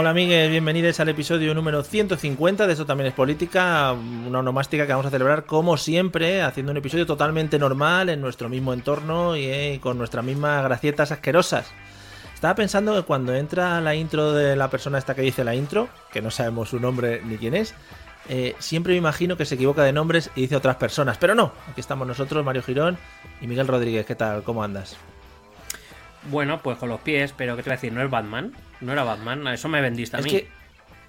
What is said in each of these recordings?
Hola amigues, bienvenidos al episodio número 150 de Eso también es política, una onomástica que vamos a celebrar como siempre, haciendo un episodio totalmente normal en nuestro mismo entorno y eh, con nuestras mismas gracietas asquerosas. Estaba pensando que cuando entra la intro de la persona esta que dice la intro, que no sabemos su nombre ni quién es, eh, siempre me imagino que se equivoca de nombres y dice otras personas, pero no, aquí estamos nosotros, Mario Girón y Miguel Rodríguez, ¿qué tal? ¿Cómo andas? Bueno, pues con los pies, pero ¿qué te voy a decir? ¿No es Batman? No era Batman, eso me vendiste a es mí. Que,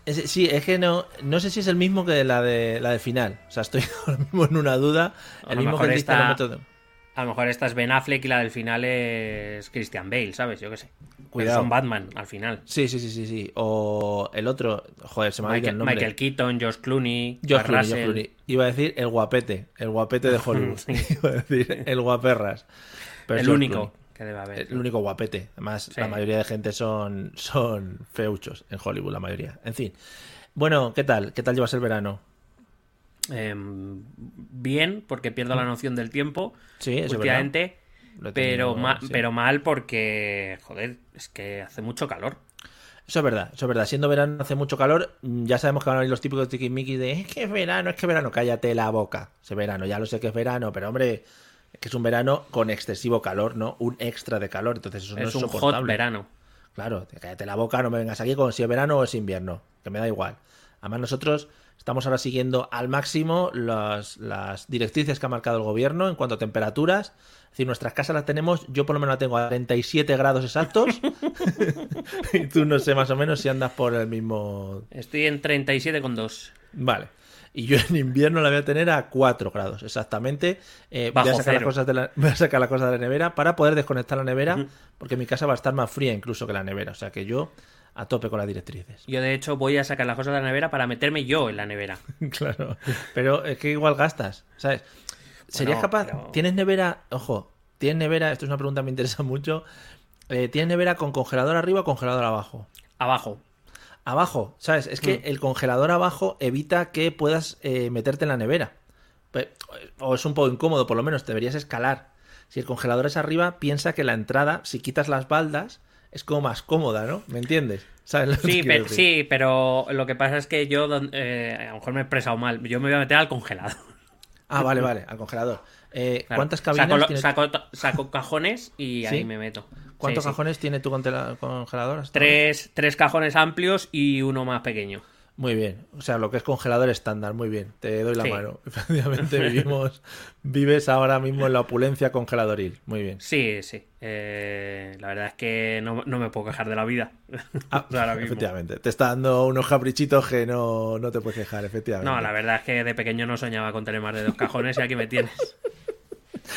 es- sí, es que no, no sé si es el mismo que la de la de final. O sea, estoy ahora mismo en una duda. El mismo que de- A lo mejor esta es Ben Affleck y la del final es Christian Bale, ¿sabes? Yo qué sé. Pero Cuidado. Son Batman al final. Sí, sí, sí, sí, sí. O el otro, joder, se me ha el Michael, nombre. Michael Keaton, Josh Clooney, Josh Clooney, Josh Russell. Clooney. Iba a decir el guapete, el guapete de Hollywood. Iba a decir el guaperras. Pero El único Clooney. Que debe haber. El único guapete. Además, Sí. la mayoría de gente son, son feuchos en Hollywood, la mayoría. En fin. Bueno, ¿qué tal? ¿Qué tal llevas el verano? Em, bien, porque pierdo la noción del tiempo. Sí, es últimamente. He Pero, tenido, ma- sí. pero mal porque, joder, es que hace mucho calor. Eso es verdad, eso es verdad. Siendo verano hace mucho calor, mm, ya sabemos que van a venir los típicos tiquismiquis de es que es verano, es que es verano, cállate la boca. Ese verano, ya lo sé que es verano, pero hombre, es que es un verano con excesivo calor, ¿no? Un extra de calor, entonces eso no es es un hot verano. Claro, cállate la boca, no me vengas aquí con si es verano o es invierno, que me da igual. Además nosotros estamos ahora siguiendo al máximo las, las directrices que ha marcado el gobierno en cuanto a temperaturas. Es decir, nuestras casas las tenemos, yo por lo menos la tengo a 37 grados exactos. y tú no sé más o menos si andas por el mismo... Estoy en 37,2. Vale. Y yo en invierno la voy a tener a 4 grados, exactamente. Eh, voy, a sacar las cosas de la, voy a sacar las cosas de la nevera para poder desconectar la nevera, porque mi casa va a estar más fría incluso que la nevera. O sea que yo a tope con las directrices. Yo, de hecho, voy a sacar las cosas de la nevera para meterme yo en la nevera. Claro. Pero es que igual gastas, ¿sabes? ¿Serías Bueno, capaz? pero- ¿Tienes nevera? Ojo, ¿tienes nevera? Esto es una pregunta que me interesa mucho. Eh, ¿Tienes nevera con congelador arriba o congelador abajo? Abajo. Abajo, ¿sabes? Es que el congelador abajo evita que puedas eh, meterte en la nevera. O es un poco incómodo, por lo menos, deberías escalar. Si el congelador es arriba, piensa que la entrada, si quitas las baldas, es como más cómoda, ¿no? ¿Me entiendes? ¿Sabes lo que Sí, pero, sí, pero lo que pasa es que yo, eh, a lo mejor me he expresado mal, yo me voy a meter al congelador. Ah, vale, vale, al congelador. Eh, Claro. ¿Cuántas cabinas saco, tiene- saco, saco cajones y ¿Sí? ahí me meto. ¿Cuántos Sí, sí. cajones tiene tu congelador? Tres, tres cajones amplios y uno más pequeño. Muy bien. O sea, lo que es congelador estándar, muy bien. Te doy la Sí. mano. Efectivamente, vivimos, vives ahora mismo en la opulencia congeladoril. Muy bien. Sí, sí. Eh, la verdad es que no, no me puedo quejar de la vida. Ah, Ahora mismo. efectivamente. Te está dando unos caprichitos que no, no te puedes quejar, efectivamente. No, la verdad es que de pequeño no soñaba con tener más de dos cajones y aquí me tienes.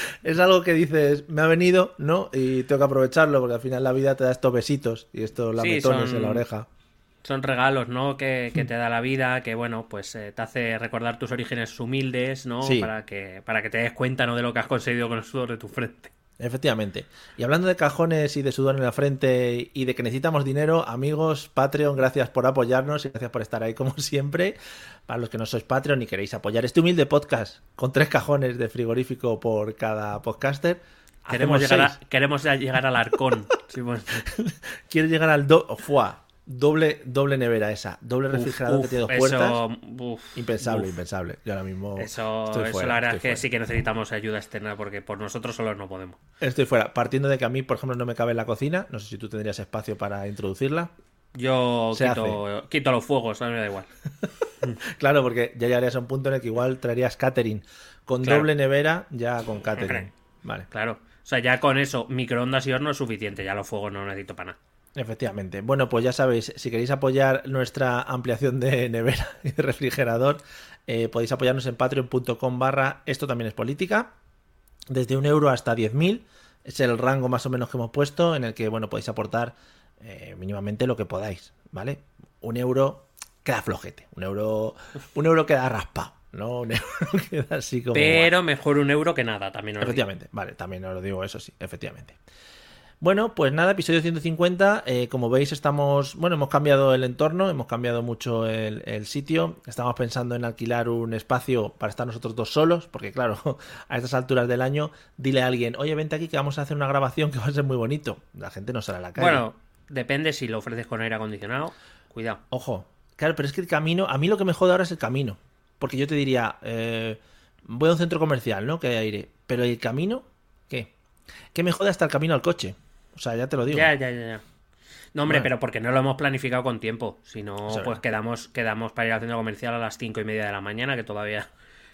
Es algo que dices, me ha venido, ¿no? Y tengo que aprovecharlo porque al final la vida te da estos besitos y estos lametones son- en la oreja. Son regalos, ¿no? Que, que te da la vida, que bueno, pues eh, te hace recordar tus orígenes humildes, ¿no? Sí. Para que, para que te des cuenta, ¿no? De lo que has conseguido con el sudor de tu frente. Efectivamente. Y hablando de cajones y de sudor en la frente y de que necesitamos dinero, amigos, Patreon, gracias por apoyarnos y gracias por estar ahí como siempre. Para los que no sois Patreon y queréis apoyar este humilde podcast con tres cajones de frigorífico por cada podcaster, Queremos llegar, a- queremos llegar al arcón. Quieres llegar al do... ¡Fua! Doble, doble nevera esa, doble refrigerador que uf, tiene dos eso, puertas. uf, Impensable, uf. impensable. Yo ahora mismo Eso, estoy eso la verdad es que fuera. sí que necesitamos ayuda externa porque por nosotros solos no podemos. Estoy fuera. Partiendo de que a mí, por ejemplo, no me cabe en la cocina. No sé si tú tendrías espacio para introducirla. Yo quito, quito los fuegos, a mí me da igual. Claro, porque ya llegarías a un punto en el que igual traerías catering. Con Claro. doble nevera, ya con catering. Vale, Claro. O sea, ya con eso, microondas y horno es suficiente. Ya los fuegos no necesito para nada. Efectivamente. Bueno, pues ya sabéis, si queréis apoyar nuestra ampliación de nevera y de refrigerador, eh, podéis apoyarnos en patreon.com barra esto también es política. Desde un euro hasta 10.000 es el rango más o menos que hemos puesto en el que, bueno, podéis aportar eh, mínimamente lo que podáis, ¿vale? Un euro queda flojete, un euro, un euro queda raspado, ¿no? Un euro queda así como... Pero mejor un euro que nada, también os digo. Efectivamente, vale, también os lo digo, eso sí, efectivamente. Bueno, pues nada, episodio 150. eh, como veis, estamos. Bueno, hemos cambiado el entorno, hemos cambiado mucho el, el sitio. Estamos pensando en alquilar un espacio para estar nosotros dos solos, porque, claro, a estas alturas del año, dile a alguien, oye, vente aquí que vamos a hacer una grabación que va a ser muy bonito. La gente no sale a la calle. Bueno, depende si lo ofreces con aire acondicionado. Cuidado. Ojo, claro, pero es que el camino, a mí lo que me jode ahora es el camino. Porque yo te diría, eh, voy a un centro comercial, ¿no? Que hay aire. Pero el camino, ¿qué? ¿Qué me jode hasta el camino al coche? O sea, ya te lo digo. Ya, ya, ya, ya. No, hombre, Bueno. pero porque no lo hemos planificado con tiempo. Si no, pues verdad. quedamos, quedamos para ir al centro comercial a las cinco y media de la mañana, que todavía,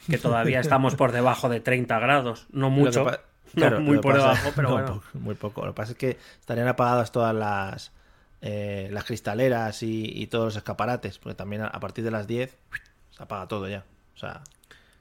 que todavía estamos por debajo de 30 grados. No mucho. pa- no claro, muy por pasa- debajo, pero no, bueno. muy poco. Lo que pasa es que estarían apagadas todas las eh, las cristaleras y, y todos los escaparates, porque también a, a partir de las 10 se apaga todo ya. O sea,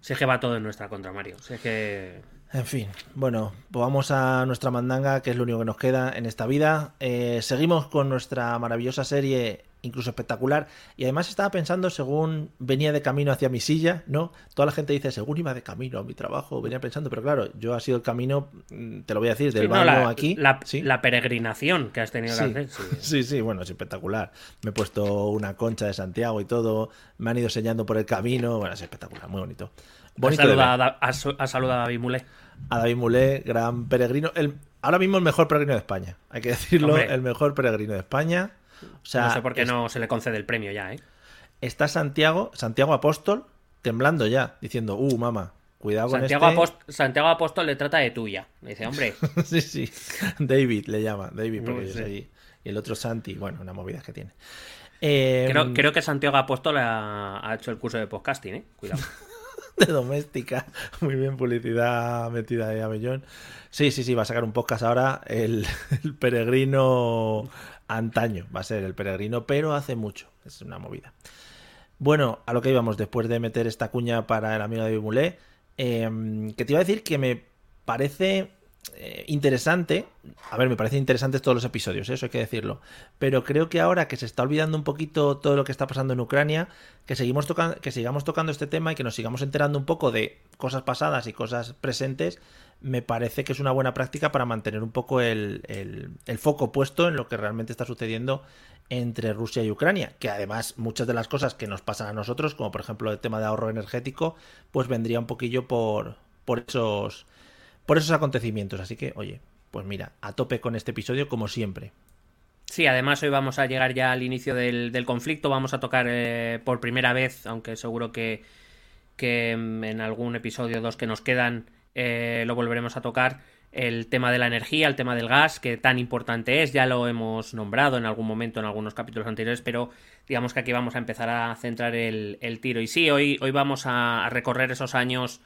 Si es que va todo en nuestra contra, Mario. Si es que. En fin, bueno, pues vamos a nuestra mandanga, que es lo único que nos queda en esta vida. Eh, seguimos con nuestra maravillosa serie, incluso espectacular. Y además estaba pensando, según venía de camino hacia mi silla, ¿no? Toda la gente dice, según iba de camino a mi trabajo, venía pensando, pero claro, yo ha sido el camino, mm, te lo voy a decir, del Sí, no, baño la, aquí. la, ¿sí? la peregrinación que has tenido Sí. que hacer. sí. Sí, sí, bueno, es espectacular. Me he puesto una concha de Santiago y todo. Me han ido enseñando por el camino. Bueno, es espectacular, muy bonito. Bonito saludado, a, saludado a David Mulé. a David Mulé, gran peregrino. El, ahora mismo el mejor peregrino de España. Hay que decirlo, Hombre. el mejor peregrino de España. O sea, no sé por qué es- no se le concede el premio ya, ¿eh? está Santiago, Santiago Apóstol, temblando ya, diciendo, uh, mamá, cuidado con Santiago, este. Apost- Santiago Apóstol le trata de tuya. Le dice, hombre, sí, sí. David le llama, David, porque No yo soy- Y el otro Santi, bueno, una movida que tiene. Eh, creo, creo que Santiago Apóstol ha, ha hecho el curso de podcasting, ¿eh? Cuidado. de doméstica. Muy bien, publicidad metida de Avellón. Sí, sí, sí, va a sacar un podcast ahora. El, peregrino antaño va a ser el peregrino, pero hace mucho. Es una movida. Bueno, a lo que íbamos después de meter esta cuña para el amigo de Mulé, eh, que te iba a decir que me parece eh, interesante. A ver, me parecen interesantes todos los episodios, ¿eh? eso hay que decirlo. Pero creo que ahora que se está olvidando un poquito todo lo que está pasando en Ucrania, que, seguimos tocan- que sigamos tocando este tema y que nos sigamos enterando un poco de cosas pasadas y cosas presentes, me parece que es una buena práctica para mantener un poco el, el- el foco puesto en lo que realmente está sucediendo entre Rusia y Ucrania, que además muchas de las cosas que nos pasan a nosotros, como por ejemplo el tema de ahorro energético, pues vendría un poquillo por, por esos por esos acontecimientos. Así que, oye, pues mira, a tope con este episodio como siempre. Sí, además hoy vamos a llegar ya al inicio del, del conflicto. Vamos a tocar eh, por primera vez, aunque seguro que, que mm, en algún episodio dos que nos quedan eh, lo volveremos a tocar. El tema de la energía, el tema del gas, que tan importante es, ya lo hemos nombrado en algún momento en algunos capítulos anteriores, pero digamos que aquí vamos a empezar a centrar el, el tiro. Y sí, hoy, hoy vamos a recorrer esos años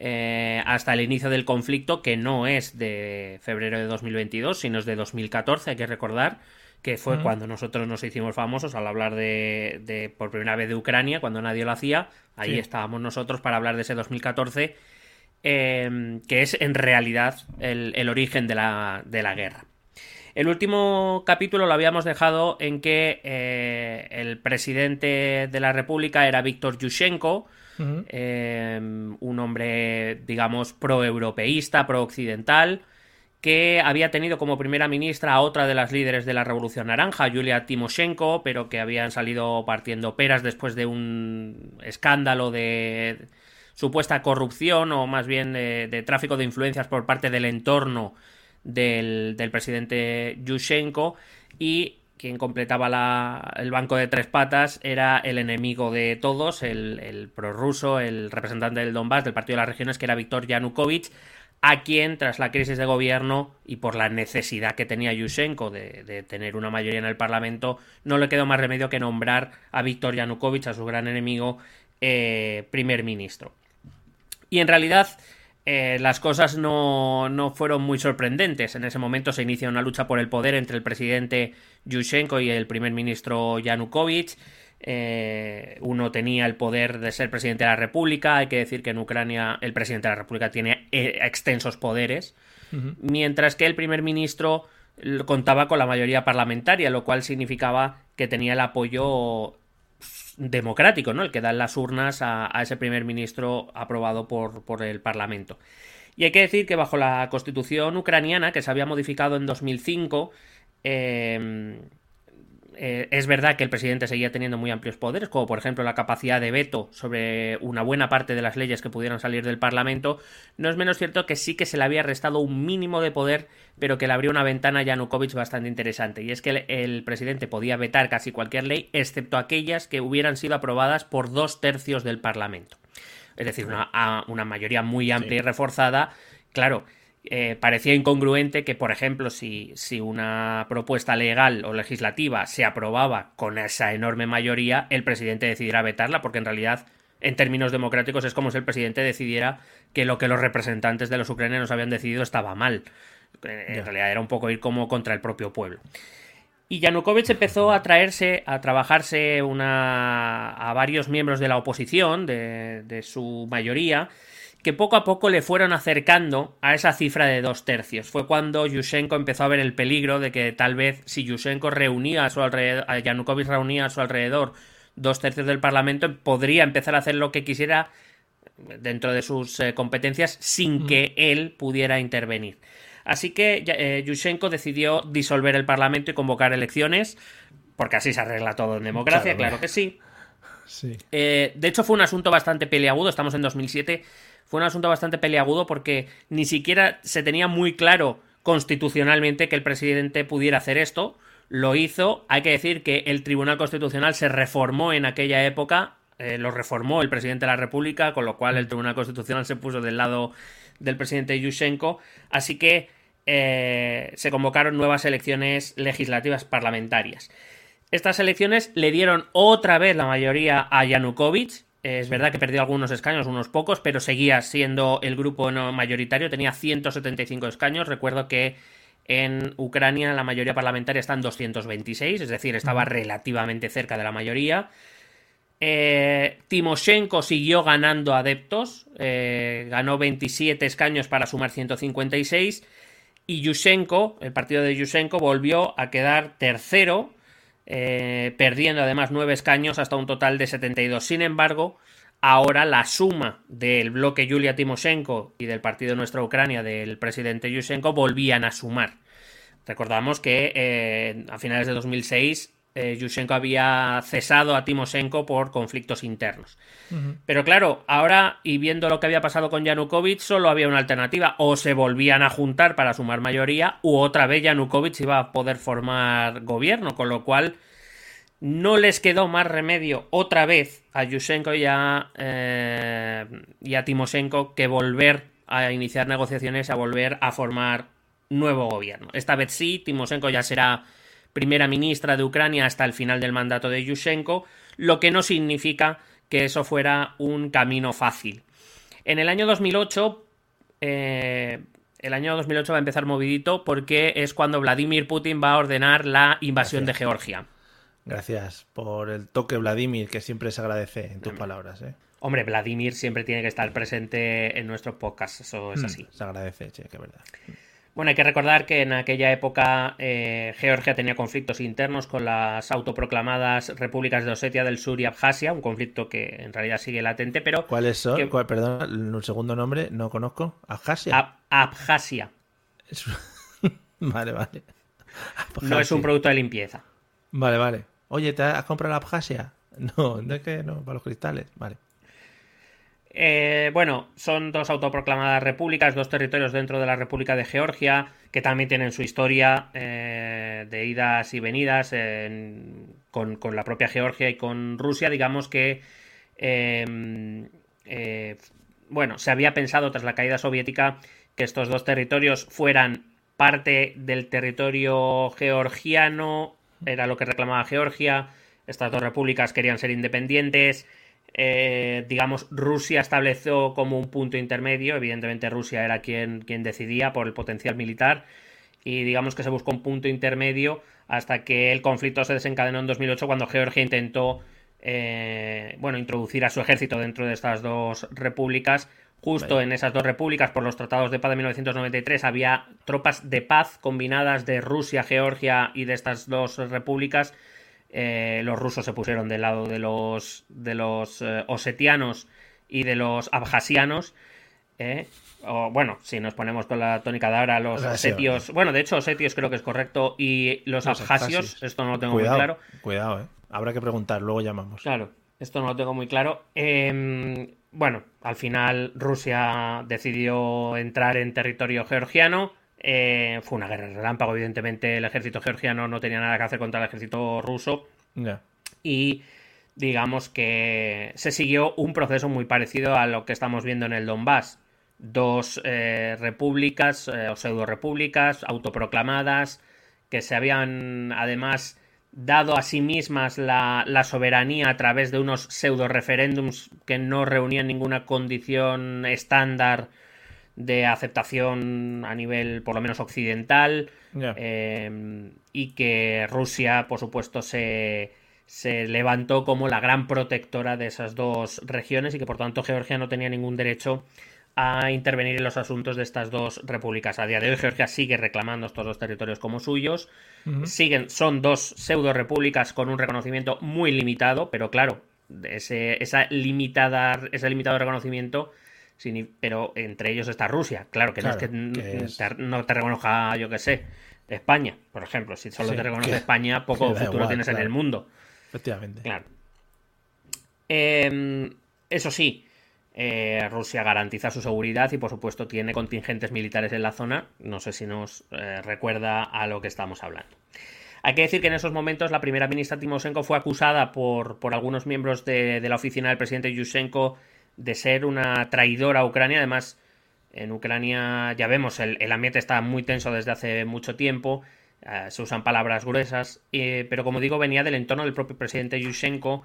eh, hasta el inicio del conflicto, que no es de febrero de 2022, sino es de 2014, hay que recordar, que fue cuando nosotros nos hicimos famosos al hablar de, de por primera vez de Ucrania, cuando nadie lo hacía, ahí Sí. estábamos nosotros para hablar de ese 2014, eh, que es en realidad el, el origen de la, de la guerra. El último capítulo lo habíamos dejado en que eh, el presidente de la República era Víctor Yushchenko, Eh, un hombre, digamos, pro-europeísta, pro-occidental, que había tenido como primera ministra a otra de las líderes de la Revolución Naranja, Yulia Timoshenko, pero que habían salido partiendo peras después de un escándalo de supuesta corrupción o más bien de, de tráfico de influencias por parte del entorno del, del presidente Yushchenko. Y quien completaba el banco de tres patas era el enemigo de todos, el, el prorruso, el representante del Donbass, del Partido de las Regiones, que era Víctor Yanukovych, a quien, tras la crisis de gobierno y por la necesidad que tenía Yushchenko de, tener una mayoría en el Parlamento, no le quedó más remedio que nombrar a Viktor Yanukovych, a su gran enemigo, eh, primer ministro. Y en realidad eh, las cosas no, no, fueron muy sorprendentes. En ese momento se inicia una lucha por el poder entre el presidente Yushchenko y el primer ministro Yanukovych. Eh, uno tenía el poder de ser presidente de la República. Hay que decir que en Ucrania el presidente de la República tiene eh, extensos poderes. Mientras que el primer ministro contaba con la mayoría parlamentaria, lo cual significaba que tenía el apoyo democrático, ¿no? El que dan las urnas a, ese primer ministro aprobado por, por, el Parlamento. Y hay que decir que bajo la constitución ucraniana, que se había modificado en 2005, eh, eh, es verdad que el presidente seguía teniendo muy amplios poderes, como por ejemplo la capacidad de veto sobre una buena parte de las leyes que pudieran salir del Parlamento. No es menos cierto que sí que se le había restado un mínimo de poder, pero que le abrió una ventana a Yanukovych bastante interesante. Y es que el, presidente podía vetar casi cualquier ley, excepto aquellas que hubieran sido aprobadas por dos tercios del Parlamento. Es decir, una, una mayoría muy amplia y reforzada. Claro, eh, parecía incongruente que, por ejemplo, si, si, una propuesta legal o legislativa se aprobaba con esa enorme mayoría, el presidente decidiera vetarla, porque en realidad, en términos democráticos, es como si el presidente decidiera que lo que los representantes de los ucranianos habían decidido estaba mal. En realidad era un poco ir como contra el propio pueblo. Y Yanukovych empezó a traerse, a trabajarse una, a varios miembros de la oposición, de, de su mayoría, que poco a poco le fueron acercando a esa cifra de dos tercios. Fue cuando Yushchenko empezó a ver el peligro de que tal vez si Yushchenko reunía a su alrededor, a Yanukovych reunía a su alrededor dos tercios del Parlamento, podría empezar a hacer lo que quisiera dentro de sus eh, competencias sin que él pudiera intervenir. Así que eh, Yushchenko decidió disolver el Parlamento y convocar elecciones, porque así se arregla todo en democracia, claro, que sí. sí. Eh, de hecho, fue un asunto bastante peleagudo, estamos en 2007 fue un asunto bastante peleagudo porque ni siquiera se tenía muy claro constitucionalmente que el presidente pudiera hacer esto. Lo hizo. Hay que decir que el Tribunal Constitucional se reformó en aquella época. Eh, lo reformó el presidente de la República, con lo cual el Tribunal Constitucional se puso del lado del presidente Yushchenko. Así que eh, se convocaron nuevas elecciones legislativas parlamentarias. Estas elecciones le dieron otra vez la mayoría a Yanukovych, es verdad que perdió algunos escaños, unos pocos, pero seguía siendo el grupo no mayoritario, tenía 175 escaños. Recuerdo que en Ucrania la mayoría parlamentaria está en 226, es decir, estaba relativamente cerca de la mayoría. Eh, Timoshenko siguió ganando adeptos, eh, ganó 27 escaños para sumar 156 y Yushchenko, el partido de Yushchenko, volvió a quedar tercero eh, perdiendo además nueve escaños hasta un total de 72. Sin embargo, ahora la suma del bloque Yulia Timoshenko y del partido Nuestra Ucrania del presidente Yushchenko volvían a sumar. Recordamos que eh, a finales de 2006 eh, Yushchenko había cesado a Timoshenko por conflictos internos. Pero claro, ahora y viendo lo que había pasado con Yanukovych, solo había una alternativa. O se volvían a juntar para sumar mayoría, u otra vez Yanukovych iba a poder formar gobierno, con lo cual no les quedó más remedio otra vez a Yushchenko y a, eh, y a Timoshenko que volver a iniciar negociaciones, a volver a formar nuevo gobierno. Esta vez sí, Timoshenko ya será primera ministra de Ucrania hasta el final del mandato de Yushchenko, lo que no significa que eso fuera un camino fácil. En el año 2008, eh, el año 2008 va a empezar movidito porque es cuando Vladimir Putin va a ordenar la invasión de Georgia. Gracias por el toque, Vladimir, que siempre se agradece en tus palabras. ¿eh? Hombre, Vladimir siempre tiene que estar presente en nuestro podcast, eso es mm, así. Se agradece, che, que verdad. Bueno, hay que recordar que en aquella época eh, Georgia tenía conflictos internos con las autoproclamadas repúblicas de Osetia del Sur y Abjasia, un conflicto que en realidad sigue latente, pero... ¿Cuáles son? perdón, un segundo nombre, no conozco. ¿Abjasia? Abjasia. vale, vale. No es un producto de limpieza. Vale, vale. Oye, ¿te has comprado la Abjasia? No, no es que no, para los cristales. Vale. Eh, bueno, son dos autoproclamadas repúblicas, dos territorios dentro de la República de Georgia, que también tienen su historia eh, de idas y venidas con, la propia Georgia y con Rusia. Digamos que, em, eh, bueno, se había pensado tras la caída soviética que estos dos territorios fueran parte del territorio georgiano, era lo que reclamaba Georgia, estas dos repúblicas querían ser independientes, eh, digamos, Rusia estableció como un punto intermedio, evidentemente Rusia era quien, quien decidía por el potencial militar, y digamos que se buscó un punto intermedio hasta que el conflicto se desencadenó en 2008 cuando Georgia intentó eh, bueno, introducir a su ejército dentro de estas dos repúblicas. Justo en esas dos repúblicas, por los tratados de paz de 1993, había tropas de paz combinadas de Rusia, Georgia y de estas dos repúblicas. Eh, los rusos se pusieron del lado de los, de los eh, osetianos y de los abjasianos. O, bueno, si nos ponemos con la tónica de ahora, los osetios. Bueno, de hecho, osetios creo que es correcto. Y los, abjasios, esto no lo tengo muy claro. Cuidado, eh. Habrá que preguntar, luego llamamos. Claro, esto no lo tengo muy claro. Em, bueno, al final Rusia decidió entrar en territorio georgiano. Eh, fue una guerra relámpago, evidentemente el ejército georgiano no tenía nada que hacer contra el ejército ruso. Y digamos que se siguió un proceso muy parecido a lo que estamos viendo en el Donbass. Dos eh, repúblicas eh, o pseudo repúblicas autoproclamadas que se habían además dado a sí mismas la, soberanía a través de unos pseudo referéndums que no reunían ninguna condición estándar de aceptación a nivel por lo menos occidental eh, y que Rusia por supuesto se, se levantó como la gran protectora de esas dos regiones y que por tanto Georgia no tenía ningún derecho a intervenir en los asuntos de estas dos repúblicas. A día de hoy Georgia sigue reclamando estos dos territorios como suyos. Siguen, son dos pseudo repúblicas con un reconocimiento muy limitado, pero claro, ese, esa limitada, ese limitado reconocimiento, pero entre ellos está Rusia. Claro, que no es que, no te reconozca, yo que sé, España, por ejemplo. Si solo te reconoce España, poco futuro tienes en el mundo. Efectivamente. Claro. Em, eso sí, eh, Rusia garantiza su seguridad y por supuesto tiene contingentes militares en la zona. No sé si nos eh, recuerda a lo que estamos hablando. Hay que decir que en esos momentos la primera ministra Timoshenko fue acusada por, por algunos miembros de, la oficina del presidente Yushchenko de ser una traidora a Ucrania. Además, en Ucrania ya vemos, el, ambiente está muy tenso desde hace mucho tiempo. Eh, se usan palabras gruesas, pero como digo, venía del entorno del propio presidente Yushchenko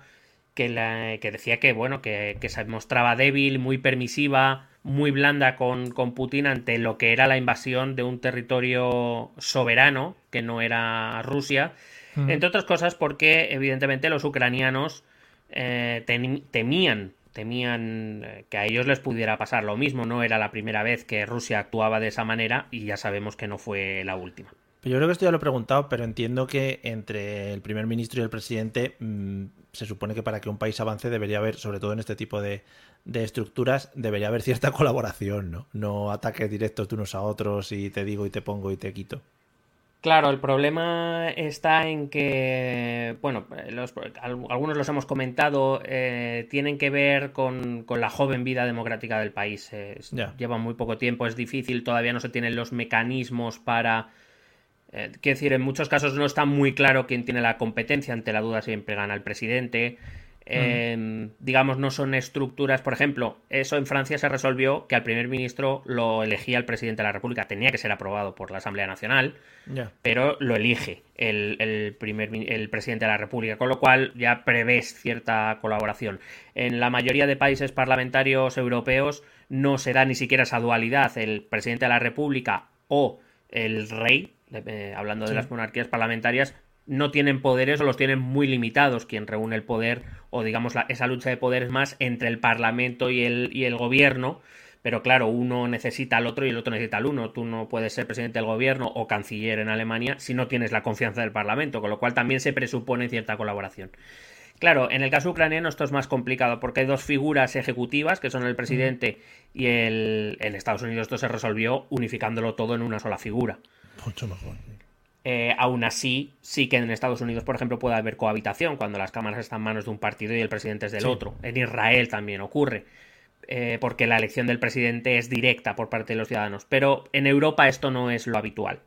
que, la, que decía que, bueno, que, se mostraba débil, muy permisiva, muy blanda con, con, Putin ante lo que era la invasión de un territorio soberano, que no era Rusia, entre otras cosas porque evidentemente los ucranianos eh, temían temían eh, que a ellos les pudiera pasar lo mismo, no era la primera vez que Rusia actuaba de esa manera y ya sabemos que no fue la última. Yo creo que esto ya lo he preguntado, pero entiendo que entre el primer ministro y el presidente mm, se supone que para que un país avance debería haber, sobre todo en este tipo de, estructuras, debería haber cierta colaboración, ¿no? No ataques directos de unos a otros y te digo y te pongo y te quito. Claro, el problema está en que, bueno, algunos los hemos comentado, eh, tienen que ver con, la joven vida democrática del país. lleva muy poco tiempo, es difícil, todavía no se tienen los mecanismos para eh, quiero decir, en muchos casos no está muy claro quién tiene la competencia, ante la duda siempre gana el presidente. Digamos, no son estructuras, por ejemplo, eso en Francia se resolvió que al primer ministro lo elegía el presidente de la República, tenía que ser aprobado por la Asamblea Nacional, pero lo elige el, primer, el presidente de la República, con lo cual ya prevés cierta colaboración. En la mayoría de países parlamentarios europeos no se da ni siquiera esa dualidad, el presidente de la República o el rey eh, hablando de las monarquías parlamentarias, no tienen poderes o los tienen muy limitados. Quien reúne el poder, o digamos, esa lucha de poderes más entre el Parlamento y el, y el gobierno. Pero claro, uno necesita al otro y el otro necesita al uno. Tú no puedes ser presidente del gobierno o canciller en Alemania si no tienes la confianza del Parlamento, con lo cual también se presupone cierta colaboración. Claro, en el caso ucraniano esto es más complicado porque hay dos figuras ejecutivas que son el presidente y el en Estados Unidos esto se resolvió unificándolo todo en una sola figura. Mucho mejor. Eh, aún así, sí que en Estados Unidos, por ejemplo, puede haber cohabitación cuando las cámaras están en manos de un partido y el presidente es del otro. En Israel también ocurre, eh, porque la elección del presidente es directa por parte de los ciudadanos. Pero en Europa esto no es lo habitual.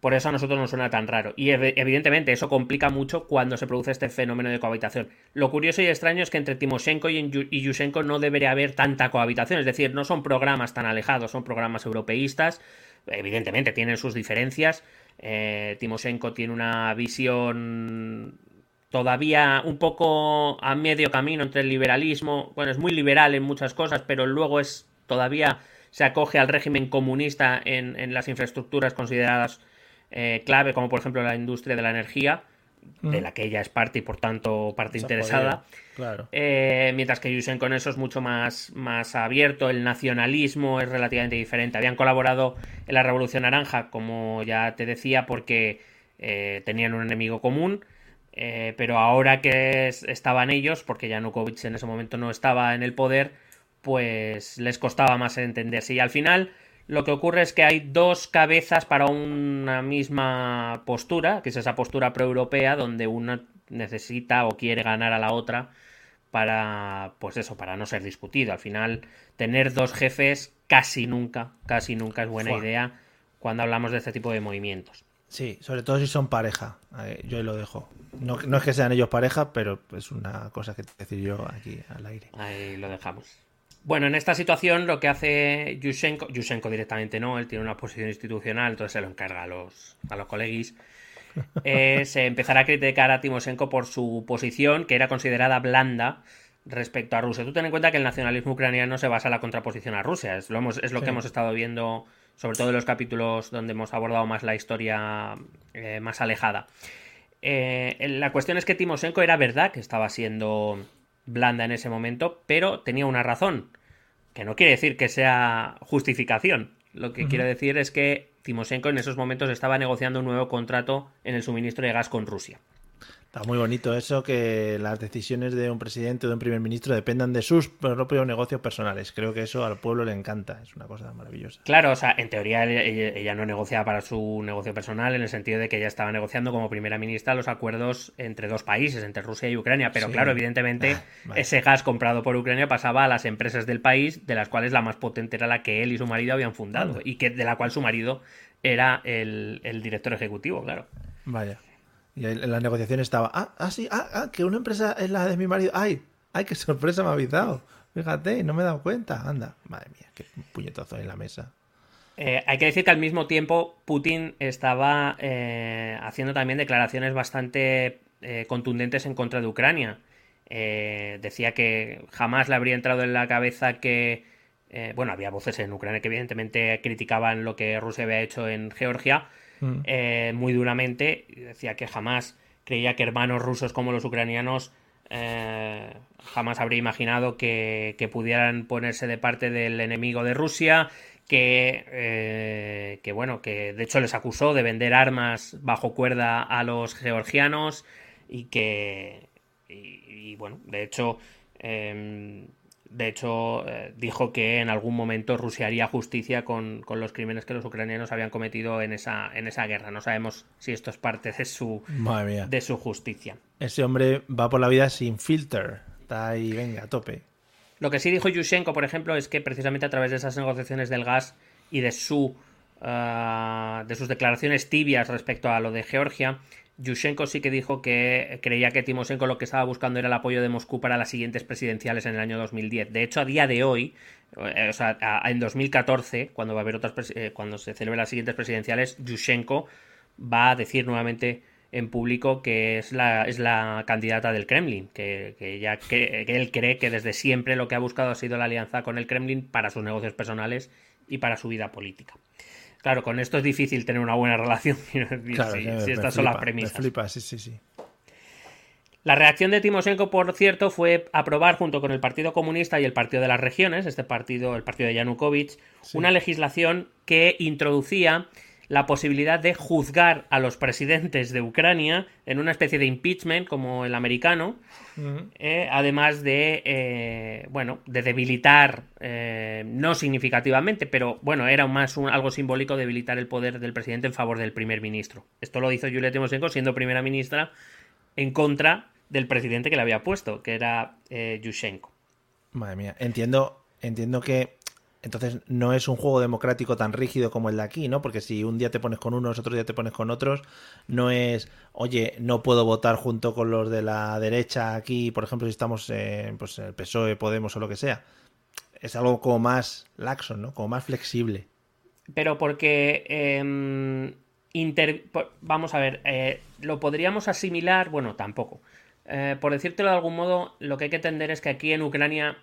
Por eso a nosotros nos suena tan raro. Y evidentemente eso complica mucho cuando se produce este fenómeno de cohabitación. Lo curioso y extraño es que entre Timoshenko y Yushchenko no debería haber tanta cohabitación. Es decir, no son programas tan alejados, son programas europeístas. Evidentemente tienen sus diferencias. Eh, Timoshenko tiene una visión todavía un poco a medio camino entre el liberalismo. Bueno, es muy liberal en muchas cosas, pero luego es todavía se acoge al régimen comunista en, las infraestructuras consideradas eh, clave, como por ejemplo la industria de la energía, de la que ella es parte y por tanto parte interesada. Claro. Eh, mientras que Yushchenko con eso es mucho más, más abierto, el nacionalismo es relativamente diferente. Habían colaborado en la Revolución Naranja, como ya te decía, porque eh, tenían un enemigo común. pero ahora que estaban ellos, porque Yanukovych en ese momento no estaba en el poder, pues les costaba más entenderse. Y al final lo que ocurre es que hay dos cabezas para una misma postura, que es esa postura proeuropea, donde una necesita o quiere ganar a la otra para, pues eso, para no ser discutido. Al final, tener dos jefes casi nunca, casi nunca es buena idea cuando hablamos de este tipo de movimientos. Sí, sobre todo si son pareja. Yo ahí lo dejo. No, no es que sean ellos pareja, pero es una cosa que te decir yo aquí al aire. Ahí lo dejamos. Bueno, en esta situación lo que hace Yushchenko, Yushchenko directamente no, él tiene una posición institucional, entonces se lo encarga a los, a los colegis, es empezar a criticar a Timoshenko por su posición, que era considerada blanda respecto a Rusia. Tú ten en cuenta que el nacionalismo ucraniano se basa en la contraposición a Rusia, es lo, es lo que hemos estado viendo, sobre todo en los capítulos donde hemos abordado más la historia eh, más alejada. Eh, la cuestión es que Timoshenko era verdad que estaba siendo blanda en ese momento, pero tenía una razón, que no quiere decir que sea justificación. Lo que quiere decir es que Timoshenko en esos momentos estaba negociando un nuevo contrato en el suministro de gas con Rusia. Está muy bonito eso, que las decisiones de un presidente o de un primer ministro dependan de sus propios negocios personales. Creo que eso al pueblo le encanta, es una cosa maravillosa. Claro, o sea, en teoría ella, no negociaba para su negocio personal, en el sentido de que ella estaba negociando como primera ministra los acuerdos entre dos países, entre Rusia y Ucrania. Pero claro, evidentemente, ah, ese gas comprado por Ucrania pasaba a las empresas del país, de las cuales la más potente era la que él y su marido habían fundado, y que de la cual su marido era el, el director ejecutivo, claro. Vaya. Y en la negociación estaba, ah, ah, sí, ah, ah, que una empresa es la de mi marido. Ay, ay, qué sorpresa me ha avisado. Fíjate, no me he dado cuenta. Anda, madre mía, qué puñetazo en la mesa. Eh, hay que decir que al mismo tiempo Putin estaba eh, haciendo también declaraciones bastante eh, contundentes en contra de Ucrania. decía que jamás le habría entrado en la cabeza que... bueno, había voces en Ucrania que evidentemente criticaban lo que Rusia había hecho en Georgia, Mm. Eh, muy duramente. Decía que jamás creía que hermanos rusos como los ucranianos eh, jamás habría imaginado que, pudieran ponerse de parte del enemigo de Rusia. Que, eh, que, bueno, que de hecho les acusó de vender armas bajo cuerda a los georgianos y que, y, bueno, de hecho, em, de hecho, eh, dijo que en algún momento Rusia haría justicia con, los crímenes que los ucranianos habían cometido en esa, en esa guerra. No sabemos si esto es parte de su, de su justicia. Ese hombre va por la vida sin filter. Está ahí, venga, a tope. Lo que sí dijo Yushchenko, por ejemplo, es que precisamente a través de esas negociaciones del gas y de su ah, de sus declaraciones tibias respecto a lo de Georgia, Yushchenko sí que dijo que creía que Timoshenko lo que estaba buscando era el apoyo de Moscú para las siguientes presidenciales en el año 2010. De hecho, a día de hoy, eh, o sea, en 2014, cuando va a haber otras eh, cuando se celebren las siguientes presidenciales, Yushchenko va a decir nuevamente en público que es la, es la candidata del Kremlin, que, que, que él cree que desde siempre lo que ha buscado ha sido la alianza con el Kremlin para sus negocios personales y para su vida política. Claro, con esto es difícil tener una buena relación si, estas son las premisas. sí, sí, sí. La reacción de Timoshenko, por cierto, fue aprobar junto con el Partido Comunista y el Partido de las Regiones, este partido, el partido de Yanukovych, una legislación que introducía la posibilidad de juzgar a los presidentes de Ucrania en una especie de impeachment como el americano, eh, además de, eh, bueno, de debilitar, eh, no significativamente, pero bueno, era más algo simbólico debilitar el poder del presidente en favor del primer ministro. Esto lo hizo Yulia Timoshenko siendo primera ministra en contra del presidente que le había puesto, que era Yushchenko. Madre mía, entiendo, entiendo que Entonces no es un juego democrático tan rígido como el de aquí, ¿no? Porque si un día te pones con unos, otro día te pones con otros, no es, oye, no puedo votar junto con los de la derecha aquí, por ejemplo, si estamos en pues, el PSOE, Podemos o lo que sea. Es algo como más laxo, ¿no? Como más flexible. Pero porque... Eh, vamos a ver, eh, lo podríamos asimilar, bueno, tampoco. Eh, por decírtelo de algún modo, lo que hay que entender es que aquí en Ucrania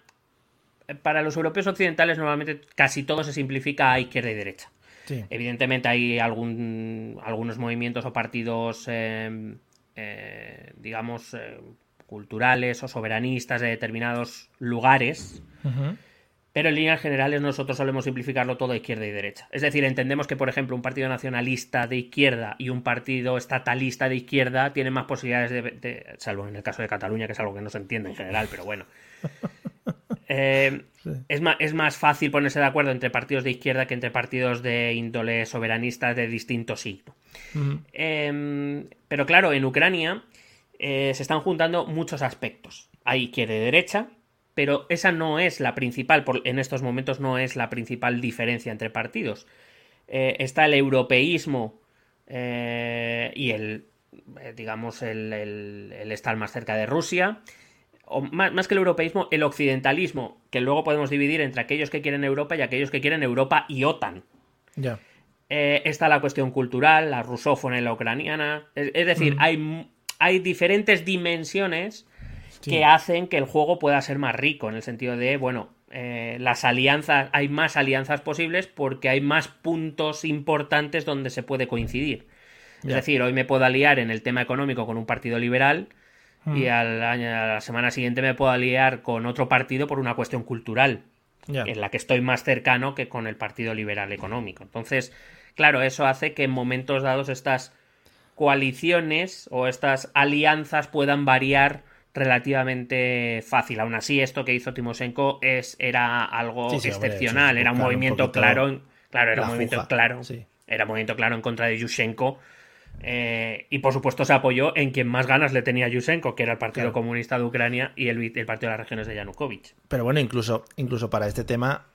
para los europeos occidentales normalmente casi todo se simplifica a izquierda y derecha. Evidentemente hay algún, algunos movimientos o partidos, em, eh, digamos, eh, culturales o soberanistas de determinados lugares. Pero en líneas generales nosotros solemos simplificarlo todo a izquierda y derecha. Es decir, entendemos que, por ejemplo, un partido nacionalista de izquierda y un partido estatalista de izquierda tienen más posibilidades de, salvo en el caso de Cataluña, que es algo que no se entiende en general, pero bueno. Eh, es, más, es, más, fácil ponerse de acuerdo entre partidos de izquierda que entre partidos de índole soberanista de distinto signo. Em, pero claro, en Ucrania eh, se están juntando muchos aspectos. Hay izquierda y derecha, pero esa no es la principal, en estos momentos no es la principal diferencia entre partidos. Eh, está el europeísmo y el, digamos, el, el estar más cerca de Rusia o más, que el europeísmo, el occidentalismo, que luego podemos dividir entre aquellos que quieren Europa y aquellos que quieren Europa y OTAN. Ya. Eh, está la cuestión cultural, la rusófona y la ucraniana. Es, decir, mm. hay, hay, diferentes dimensiones que hacen que el juego pueda ser más rico, en el sentido de, bueno, eh, las alianzas, hay más alianzas posibles porque hay más puntos importantes donde se puede coincidir. Es decir, hoy me puedo aliar en el tema económico con un partido liberal, y mm. al año, a la semana siguiente me puedo aliar con otro partido por una cuestión cultural, en la que estoy más cercano que con el Partido Liberal Económico. Entonces, claro, eso hace que en momentos dados estas coaliciones o estas alianzas puedan variar relativamente fácil. Aún así, esto que hizo Timoshenko es, era algo excepcional, era un movimiento claro, claro, era un movimiento claro, era un movimiento claro en contra de Yushchenko eh, y por supuesto se apoyó en quien más ganas le tenía Yushchenko, que era el Partido Comunista de Ucrania y el, Partido de las Regiones de Yanukovych. Pero bueno, incluso, incluso para este tema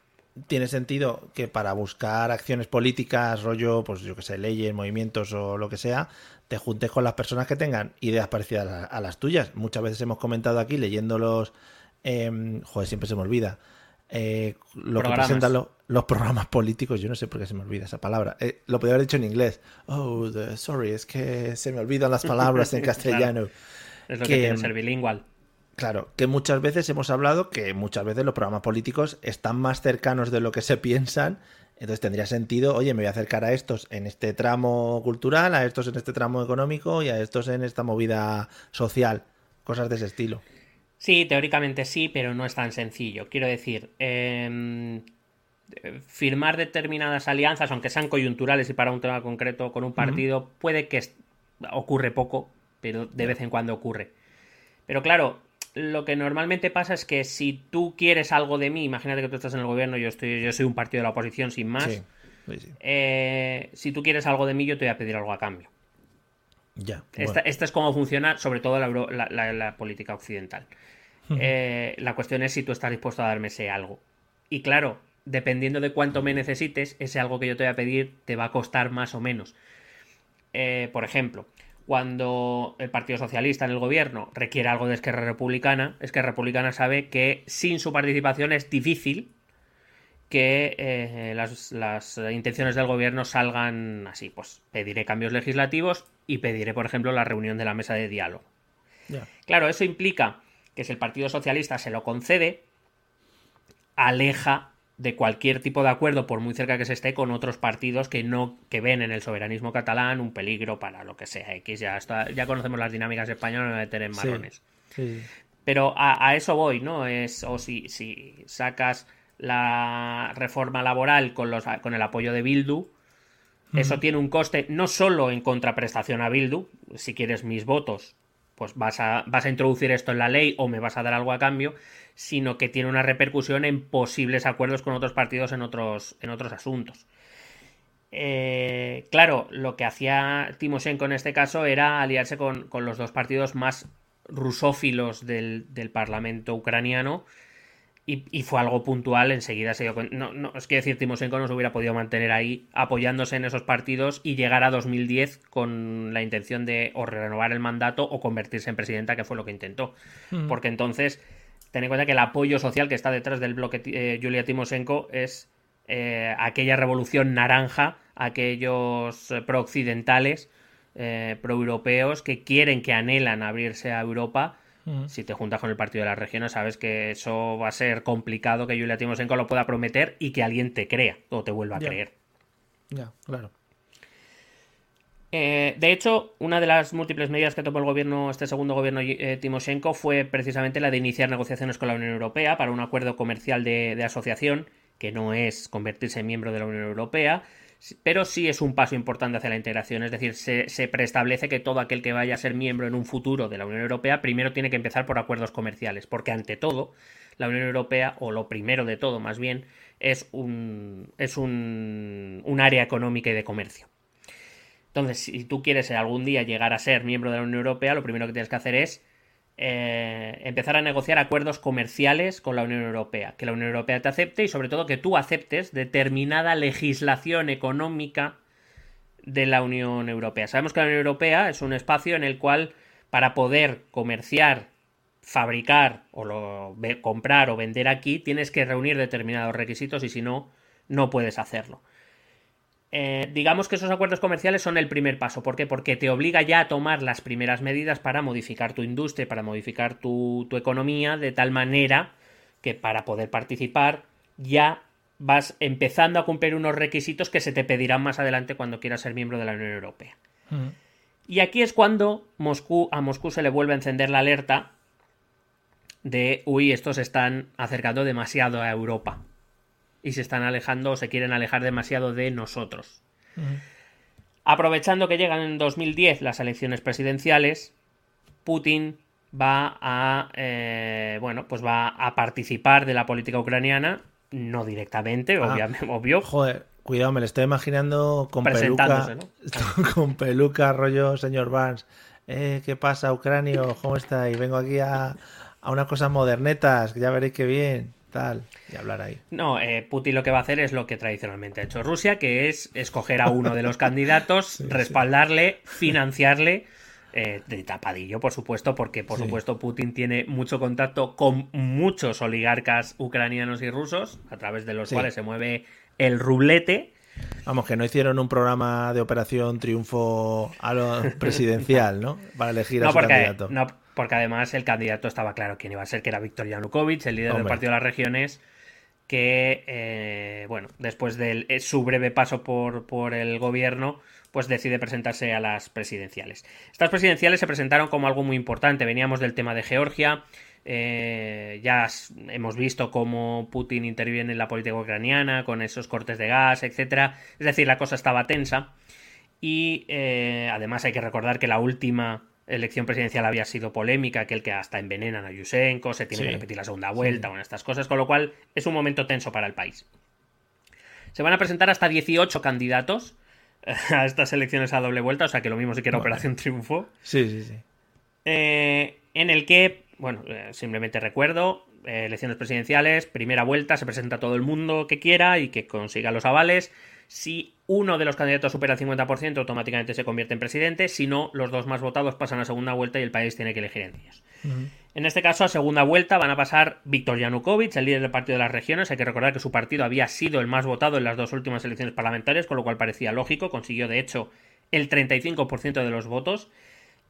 tiene sentido que para buscar acciones políticas, rollo, pues yo que sé, leyes, movimientos o lo que sea, te juntes con las personas que tengan ideas parecidas a, las tuyas. Muchas veces hemos comentado aquí leyéndolos, eh, joder, siempre se me olvida eh, lo que presentan los programas políticos, yo no sé por qué se me olvida esa palabra. Eh, lo podría haber dicho en inglés. Oh, sorry, es que se me olvidan las palabras en castellano. Es lo que, tiene ser bilingüal. Claro, que muchas veces hemos hablado que muchas veces los programas políticos están más cercanos de lo que se piensan. Entonces tendría sentido, oye, me voy a acercar a estos en este tramo cultural, a estos en este tramo económico y a estos en esta movida social. Cosas de ese estilo. Sí, teóricamente sí, pero no es tan sencillo. Quiero decir, em, firmar determinadas alianzas, aunque sean coyunturales y para un tema concreto con un partido, puede que ocurre poco, pero de vez en cuando ocurre. Pero claro, lo que normalmente pasa es que si tú quieres algo de mí, imagínate que tú estás en el gobierno, yo estoy, yo soy un partido de la oposición sin más. Eh, si tú quieres algo de mí, yo te voy a pedir algo a cambio. Ya. Esta, es como funciona, sobre todo la política occidental. Eh, la cuestión es si tú estás dispuesto a darme ese algo. Y claro, dependiendo de cuánto me necesites, ese algo que yo te voy a pedir te va a costar más o menos. Eh, por ejemplo, cuando el Partido Socialista en el gobierno requiere algo de Esquerra Republicana, Esquerra Republicana sabe que sin su participación es difícil que eh, las, las, intenciones del gobierno salgan así. Pues pediré cambios legislativos y pediré, por ejemplo, la reunión de la mesa de diálogo. Claro, eso implica que si el Partido Socialista se lo concede, aleja de cualquier tipo de acuerdo, por muy cerca que se esté, con otros partidos que no, que ven en el soberanismo catalán un peligro para lo que sea. X ya está, ya conocemos las dinámicas españolas, no a meter en marrones. Pero a, eso voy, ¿no? Es, o si, si sacas la reforma laboral con, los, con el apoyo de Bildu, eso tiene un coste no solo en contraprestación a Bildu, si quieres mis votos, pues vas a, vas a introducir esto en la ley o me vas a dar algo a cambio, sino que tiene una repercusión en posibles acuerdos con otros partidos en otros, en otros asuntos. Eh, claro, lo que hacía Timoshenko en este caso era aliarse con, los dos partidos más rusófilos del, Parlamento ucraniano, y, fue algo puntual, enseguida se dio no, no, es que decir, Timoshenko no se hubiera podido mantener ahí apoyándose en esos partidos y llegar a 2010 con la intención de o renovar el mandato o convertirse en presidenta, que fue lo que intentó. Hmm. Porque entonces, ten en cuenta que el apoyo social que está detrás del bloque eh, Julia Timoshenko es eh, aquella revolución naranja, aquellos eh, pro-occidentales, pro-europeos que quieren, que anhelan abrirse a Europa si te juntas con el partido de las regiones, sabes que eso va a ser complicado que Julia Timoshenko lo pueda prometer y que alguien te crea o te vuelva a creer. Ya, claro. Eh, de hecho, una de las múltiples medidas que tomó el gobierno, este segundo gobierno eh, Timoshenko, fue precisamente la de iniciar negociaciones con la Unión Europea para un acuerdo comercial de asociación, que no es convertirse en miembro de la Unión Europea, pero sí es un paso importante hacia la integración, es decir, se, preestablece que todo aquel que vaya a ser miembro en un futuro de la Unión Europea primero tiene que empezar por acuerdos comerciales, porque ante todo, la Unión Europea, o lo primero de todo más bien, es un, es un, un área económica y de comercio. Entonces, si tú quieres algún día llegar a ser miembro de la Unión Europea, lo primero que tienes que hacer es eh, empezar a negociar acuerdos comerciales con la Unión Europea, que la Unión Europea te acepte y sobre todo que tú aceptes determinada legislación económica de la Unión Europea. Sabemos que la Unión Europea es un espacio en el cual para poder comerciar, fabricar o comprar o vender aquí tienes que reunir determinados requisitos y si no, no puedes hacerlo. Eh, digamos que esos acuerdos comerciales son el primer paso. ¿Por qué? Porque te obliga ya a tomar las primeras medidas para modificar tu industria, para modificar tu, economía, de tal manera que para poder participar ya vas empezando a cumplir unos requisitos que se te pedirán más adelante cuando quieras ser miembro de la Unión Europea. Mm. Y aquí es cuando Moscú, a Moscú se le vuelve a encender la alerta de, uy, estos están acercando demasiado a Europa y se están alejando o se quieren alejar demasiado de nosotros. Aprovechando que llegan en 2010 las elecciones presidenciales, Putin va a eh, bueno pues va a participar de la política ucraniana no directamente ah. obviamente obvio. joder cuidado me lo estoy imaginando con peluca con peluca rollo señor Vance. Eh, qué pasa Ucrania cómo está y vengo aquí a, a unas cosas modernetas ya veréis qué bien y hablar ahí. No, eh, Putin lo que va a hacer es lo que tradicionalmente ha hecho Rusia, que es escoger a uno de los candidatos, respaldarle, financiarle. Eh, de tapadillo, por supuesto, porque por supuesto Putin tiene mucho contacto con muchos oligarcas ucranianos y rusos, a través de los cuales se mueve el rublete. Vamos, que no hicieron un programa de operación triunfo a lo presidencial, ¿no? Para elegir a su candidato. No, porque además el candidato estaba claro quién iba a ser, que era Víctor Yanukovych, el líder del Partido de las Regiones, que, eh, bueno, después de eh, su breve paso por, por el gobierno, pues decide presentarse a las presidenciales. Estas presidenciales se presentaron como algo muy importante. Veníamos del tema de Georgia, eh, ya hemos visto cómo Putin interviene en la política ucraniana con esos cortes de gas, etcétera. Es decir, la cosa estaba tensa. Y además hay que recordar que la última elección presidencial había sido polémica, aquel que hasta envenenan a Yushchenko, se tiene que repetir la segunda vuelta, con estas cosas, con lo cual es un momento tenso para el país. Se van a presentar hasta 18 candidatos a estas elecciones a doble vuelta, o sea que lo mismo si que era Operación Triunfo. Sí, sí, sí. Eh, en el que, bueno, eh, simplemente recuerdo, eh, elecciones presidenciales, primera vuelta, se presenta todo el mundo que quiera y que consiga los avales. Si uno de los candidatos supera el 50%, automáticamente se convierte en presidente. Si no, los dos más votados pasan a segunda vuelta y el país tiene que elegir entre ellos. En este caso, a segunda vuelta van a pasar Víctor Yanukovych, el líder del Partido de las Regiones. Hay que recordar que su partido había sido el más votado en las dos últimas elecciones parlamentarias, con lo cual parecía lógico. Consiguió, de hecho, el 35% de los votos.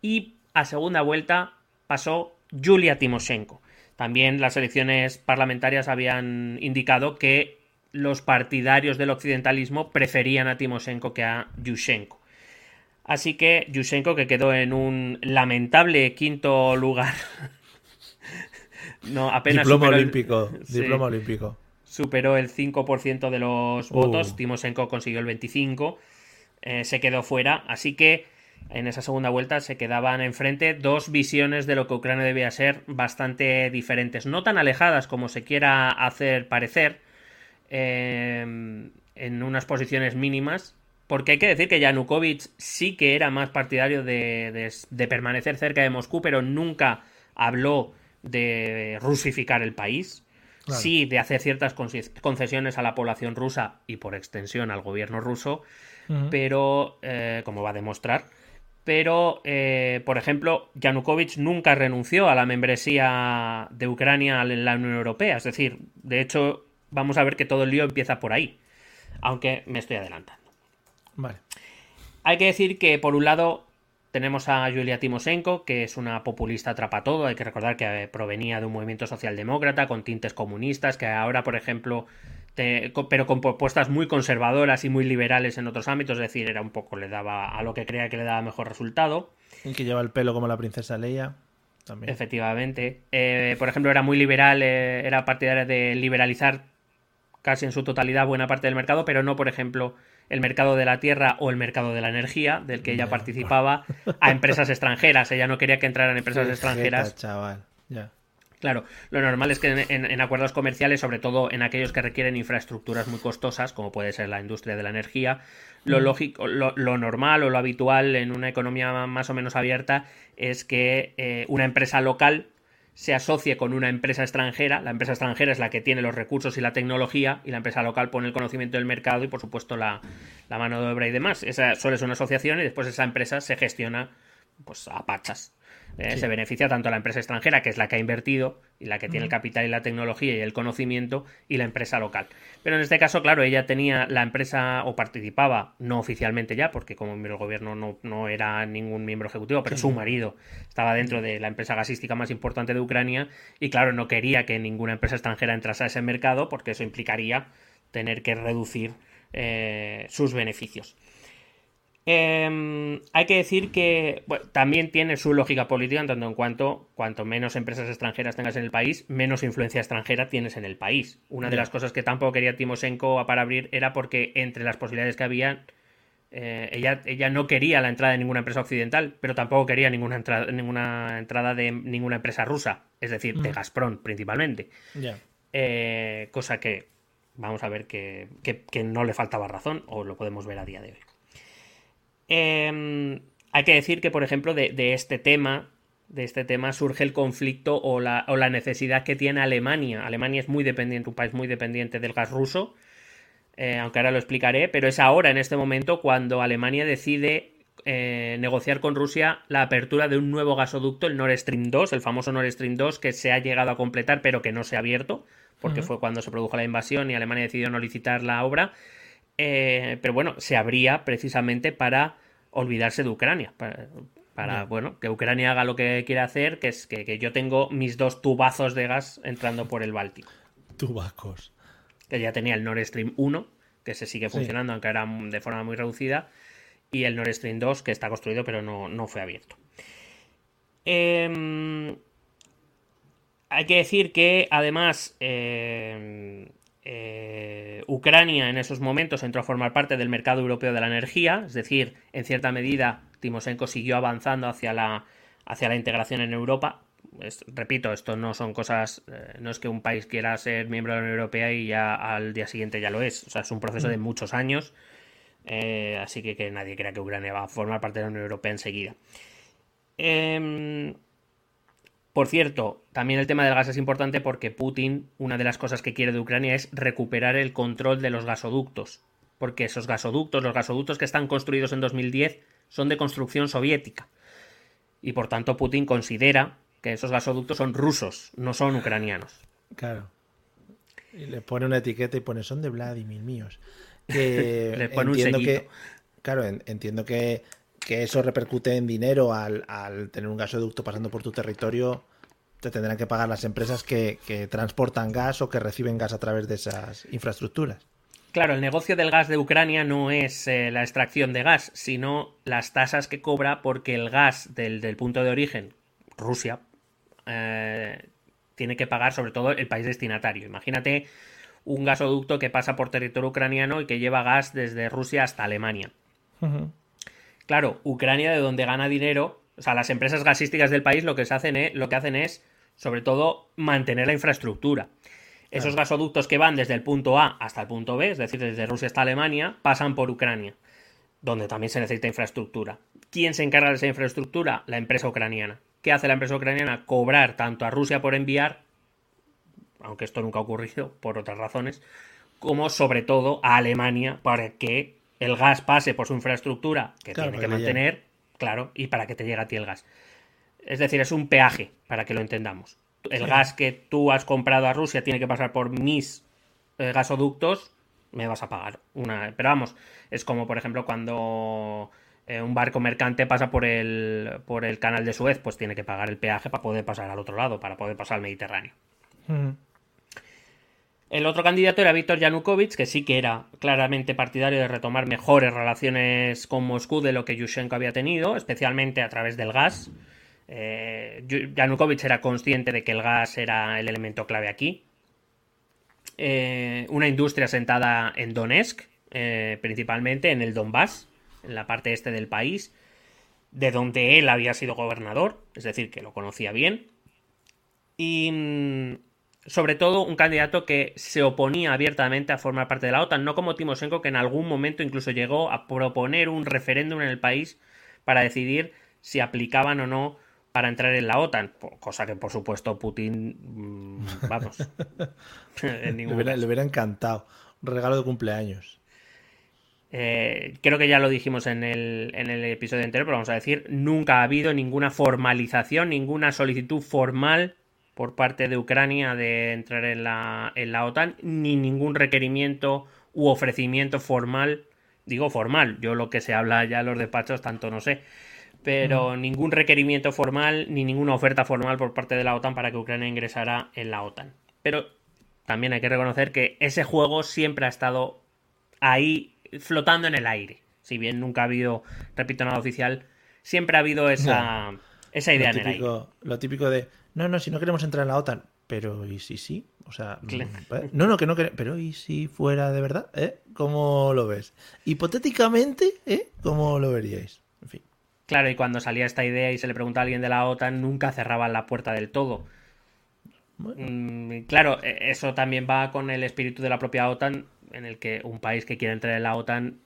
Y a segunda vuelta pasó Yulia Timoshenko. También las elecciones parlamentarias habían indicado que los partidarios del occidentalismo preferían a Timoshenko que a Yushchenko. Así que Yushchenko, que quedó en un lamentable quinto lugar. no, apenas diploma olímpico. diploma olímpico. Superó el 5% de los votos. Uh. Timoshenko consiguió el 25%. Eh, se quedó fuera. Así que en esa segunda vuelta se quedaban enfrente dos visiones de lo que Ucrania debía ser bastante diferentes. No tan alejadas como se quiera hacer parecer Em, en unas posiciones mínimas. Porque hay que decir que Yanukovych sí que era más partidario de, permanecer cerca de Moscú, pero nunca habló de rusificar el país. sí de hacer ciertas concesiones a la población rusa y por extensión al gobierno ruso, pero, eh, como va a demostrar, pero, eh, por ejemplo, Yanukovych nunca renunció a la membresía de Ucrania en la Unión Europea. Es decir, de hecho, vamos a ver que todo el lío empieza por ahí. Aunque me estoy adelantando. Vale. Hay que decir que, por un lado, tenemos a Yulia Timoshenko, que es una populista todo. Hay que recordar que eh, provenía de un movimiento socialdemócrata con tintes comunistas, que ahora, por ejemplo, pero con propuestas muy conservadoras y muy liberales en otros ámbitos, es decir, era un poco, le daba a lo que creía que le daba mejor resultado. Y que lleva el pelo como la princesa Leia. También. Efectivamente. Eh, por ejemplo, era muy liberal, eh, era partidaria de liberalizar casi en su totalidad buena parte del mercado, pero no, por ejemplo, el mercado de la tierra o el mercado de la energía, del que ella participaba, a empresas extranjeras. Ella no quería que entraran empresas extranjeras. chaval. Ya. Claro, lo normal es que en, acuerdos comerciales, sobre todo en aquellos que requieren infraestructuras muy costosas, como puede ser la industria de la energía, lo lógico, lo, normal o lo habitual en una economía más o menos abierta es que eh, una empresa local se asocie con una empresa extranjera. La empresa extranjera es la que tiene los recursos y la tecnología, y la empresa local pone el conocimiento del mercado y, por supuesto, la, la mano de obra y demás. Esa suele ser una asociación y después esa empresa se gestiona pues a pachas. Eh, se beneficia tanto la empresa extranjera, que es la que ha invertido y la que tiene el capital y la tecnología y el conocimiento, y la empresa local. Pero en este caso, claro, ella tenía la empresa o participaba, no oficialmente ya, porque como miembro del gobierno no, era ningún miembro ejecutivo, pero su marido estaba dentro de la empresa gasística más importante de Ucrania y claro, no quería que ninguna empresa extranjera entrase a ese mercado porque eso implicaría tener que reducir eh, sus beneficios. Em, hay que decir que también tiene su lógica política en tanto en cuanto cuanto menos empresas extranjeras tengas en el país, menos influencia extranjera tienes en el país. Una de las cosas que tampoco quería Timoshenko para abrir era porque entre las posibilidades que había, eh, ella, ella no quería la entrada de ninguna empresa occidental, pero tampoco quería ninguna, entrada, ninguna entrada de ninguna empresa rusa, es decir, de Gazprom principalmente. Eh, cosa que vamos a ver que no le faltaba razón, o lo podemos ver a día de hoy. Em, hay que decir que, por ejemplo, de, este tema, de este tema surge el conflicto o la, necesidad que tiene Alemania. Alemania es muy dependiente, un país muy dependiente del gas ruso, eh, aunque ahora lo explicaré, pero es ahora, en este momento, cuando Alemania decide eh, negociar con Rusia la apertura de un nuevo gasoducto, el Nord Stream 2, el famoso Nord Stream 2, que se ha llegado a completar, pero que no se ha abierto, porque fue cuando se produjo la invasión y Alemania decidió no licitar la obra. Eh, pero bueno, se abría precisamente para olvidarse de Ucrania. Para, bueno, que Ucrania haga lo que quiere hacer, que es que, yo tengo mis dos tubazos de gas entrando por el Báltico. Tubacos. Que ya tenía el Nord Stream 1, que se sigue funcionando, aunque era de forma muy reducida, y el Nord Stream 2, que está construido pero no, no fue abierto. Em, hay que decir que además em, eh, Ucrania en esos momentos entró a formar parte del mercado europeo de la energía, es decir, en cierta medida Timoshenko siguió avanzando hacia la, hacia la integración en Europa. repito, esto no son cosas, eh, no es que un país quiera ser miembro de la Unión Europea y ya al día siguiente ya lo es, o sea, es un proceso de mm. muchos años, eh, así que que nadie crea que Ucrania va a formar parte de la Unión Europea enseguida. Eh, por cierto, también el tema del gas es importante porque Putin, una de las cosas que quiere de Ucrania es recuperar el control de los gasoductos. Porque esos gasoductos, los gasoductos que están construidos en 2010, son de construcción soviética. Y por tanto Putin considera que esos gasoductos son rusos, no son ucranianos. Claro. Y le pone una etiqueta y pone son de Vladimir míos. le pone entiendo un que, claro, entiendo que que eso repercute en dinero al, tener un gasoducto pasando por tu territorio, te tendrán que pagar las empresas que, transportan gas o que reciben gas a través de esas infraestructuras. Claro, el negocio del gas de Ucrania no es eh, la extracción de gas, sino las tasas que cobra porque el gas del, punto de origen, Rusia, eh, tiene que pagar sobre todo el país destinatario. Imagínate un gasoducto que pasa por territorio ucraniano y que lleva gas desde Rusia hasta Alemania. Claro, Ucrania de donde gana dinero, o sea, las empresas gasísticas del país lo que, se hacen es, lo que hacen es, sobre todo, mantener la infraestructura. Esos gasoductos que van desde el punto A hasta el punto B, es decir, desde Rusia hasta Alemania, pasan por Ucrania, donde también se necesita infraestructura. ¿Quién se encarga de esa infraestructura? La empresa ucraniana. ¿Qué hace la empresa ucraniana? Cobrar tanto a Rusia por enviar aunque esto nunca ha ocurrido por otras razones, como sobre todo a Alemania para que el gas pase por su infraestructura que Claro, tiene que mantener, claro, y para que te llegue a ti el gas. Es decir, es un peaje, para que lo entendamos. El gas que tú has comprado a Rusia tiene que pasar por mis eh, gasoductos, me vas a pagar una. Pero vamos, es como por ejemplo cuando eh, un barco mercante pasa por el, por el canal de Suez, pues tiene que pagar el peaje para poder pasar al otro lado, para poder pasar al Mediterráneo. Ujú. El otro candidato era Víctor Yanukovych, que sí que era claramente partidario de retomar mejores relaciones con Moscú de lo que Yushchenko había tenido, especialmente a través del gas. Eh, Yanukovych era consciente de que el gas era el elemento clave aquí. Eh, una industria sentada en Donetsk, eh, principalmente en el Donbass, en la parte este del país, de donde él había sido gobernador, es decir, que lo conocía bien. Y mm, sobre todo un candidato que se oponía abiertamente a formar parte de la OTAN, no como Timoshenko, que en algún momento incluso llegó a proponer un referéndum en el país para decidir si aplicaban o no para entrar en la OTAN, cosa que por supuesto Putin, mm, vamos, en Le hubiera, caso. le hubiera encantado. Un regalo de cumpleaños. Eh, creo que ya lo dijimos en el, en el episodio entero, pero vamos a decir, nunca ha habido ninguna formalización, ninguna solicitud formal por parte de Ucrania de entrar en la, en la OTAN, ni ningún requerimiento u ofrecimiento formal, digo formal, yo lo que se habla ya en los despachos tanto no sé, pero ningún requerimiento formal ni ninguna oferta formal por parte de la OTAN para que Ucrania ingresara en la OTAN. Pero también hay que reconocer que ese juego siempre ha estado ahí flotando en el aire. Si bien nunca ha habido, repito, nada oficial, siempre ha habido esa, esa idea lo, en el aire. lo típico de, no, no, si no queremos entrar en la OTAN, pero ¿y si sí? O sea, Claro. mm, ¿eh? no, no, que no queremos, pero ¿y si fuera de verdad? ¿Eh? ¿Cómo lo ves? Hipotéticamente, ¿eh? ¿Cómo lo veríais? En fin. Claro, y cuando salía esta idea y se le preguntaba a alguien de la OTAN, nunca cerraban la puerta del todo. Bueno. Mm, claro, e- eso también va con el espíritu de la propia OTAN, en el que un país que quiera entrar en la OTAN,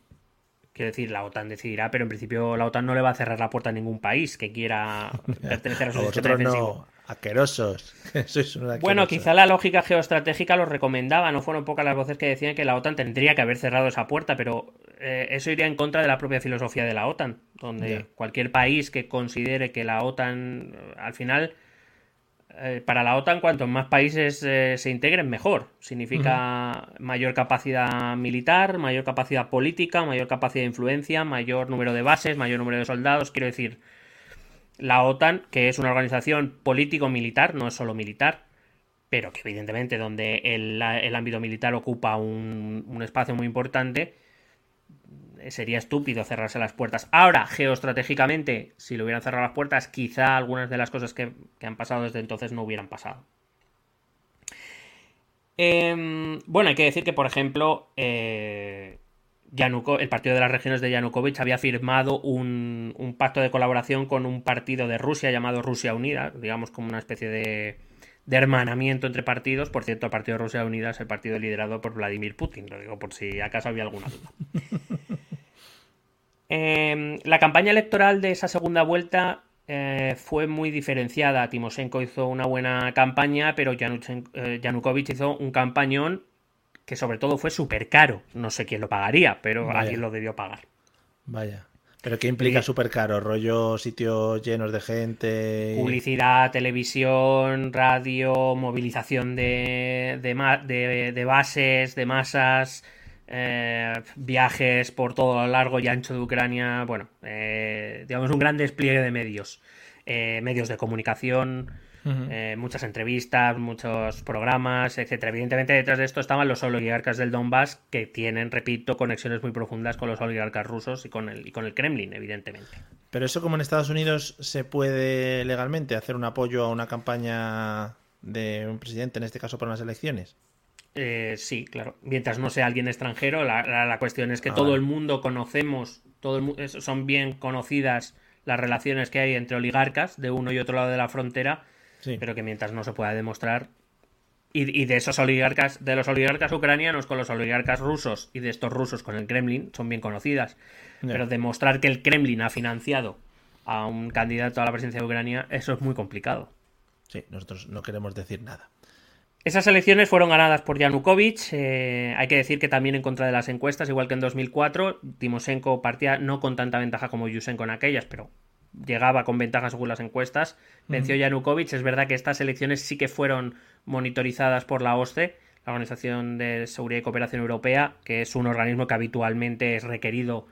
quiero decir, la OTAN decidirá, pero en principio la OTAN no le va a cerrar la puerta a ningún país que quiera pertenecer a su sistema defensivo. no, aquerosos. Sois unos Bueno, quizá la lógica geoestratégica lo recomendaba, no fueron pocas las voces que decían que la OTAN tendría que haber cerrado esa puerta, pero eh, eso iría en contra de la propia filosofía de la OTAN, donde cualquier país que considere que la OTAN, eh, al final, eh, para la OTAN, cuantos más países eh, se integren, mejor. Significa mayor capacidad militar, mayor capacidad política, mayor capacidad de influencia, mayor número de bases, mayor número de soldados, quiero decir la OTAN, que es una organización político-militar, no es solo militar, pero que evidentemente donde el, el ámbito militar ocupa un, un espacio muy importante, eh, sería estúpido cerrarse las puertas. Ahora, geoestratégicamente, si le hubieran cerrado las puertas, quizá algunas de las cosas que, que han pasado desde entonces no hubieran pasado. Em, bueno, hay que decir que, por ejemplo, eh, Yanuko- el Partido de las Regiones de Yanukovych había firmado un, un pacto de colaboración con un partido de Rusia llamado Rusia Unida, digamos como una especie de, de hermanamiento entre partidos. Por cierto, el Partido de Rusia Unida es el partido liderado por Vladimir Putin, lo digo por si acaso había alguna duda. Em, la campaña electoral de esa segunda vuelta eh, fue muy diferenciada. Timoshenko hizo una buena campaña, pero eh, Yanukovych hizo un campañón que sobre todo fue súper caro. No sé quién lo pagaría, pero Vaya. alguien lo debió pagar. Vaya. ¿Pero qué implica súper caro? ¿Rollo sitios llenos de gente? Publicidad, televisión, radio, movilización de, de- de bases, de masas, eh, viajes por todo lo largo y ancho de Ucrania. Bueno, eh, digamos un gran despliegue de medios. Eh, medios de comunicación, Eh, muchas entrevistas, muchos programas, etcétera. Evidentemente detrás de esto estaban los oligarcas del Donbass que tienen, repito, conexiones muy profundas con los oligarcas rusos y con el, y con el Kremlin, evidentemente. Pero eso como en Estados Unidos se puede legalmente hacer un apoyo a una campaña de un presidente, en este caso para unas elecciones. Eh, sí, claro. Mientras no sea alguien extranjero, la, la- la cuestión es que Ah, todo vale. el mundo conocemos, todo el mu- son bien conocidas las relaciones que hay entre oligarcas de uno y otro lado de la frontera, Sí. pero que mientras no se pueda demostrar. Y, y de esos oligarcas, de los oligarcas ucranianos con los oligarcas rusos y de estos rusos con el Kremlin, son bien conocidas. Pero demostrar que el Kremlin ha financiado a un candidato a la presidencia de Ucrania, eso es muy complicado. Sí, nosotros no queremos decir nada. Esas elecciones fueron ganadas por Yanukovych. eh, hay que decir que también en contra de las encuestas, igual que en 2004, Timoshenko partía no con tanta ventaja como Yushchenko en aquellas, pero llegaba con ventaja según las encuestas. Venció Yanukovych. Es verdad que estas elecciones sí que fueron monitorizadas por la OSCE, la Organización de Seguridad y Cooperación Europea, que es un organismo que habitualmente es requerido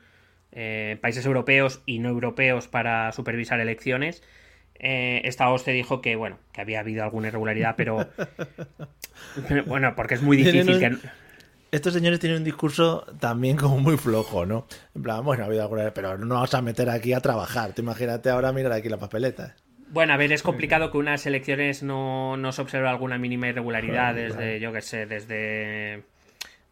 eh, en países europeos y no europeos para supervisar elecciones. Eh, esta OSCE dijo que, bueno, que había habido alguna irregularidad, pero... pero, bueno, porque es muy difícil que... Estos señores tienen un discurso también como muy flojo, ¿no? En plan, bueno, ha habido alguna pero no vamos a meter aquí a trabajar. Tú imagínate ahora mirar aquí la papeleta. Bueno, a ver, es complicado que unas elecciones no, no se observe alguna mínima irregularidad Claro, desde, claro. yo qué sé, desde...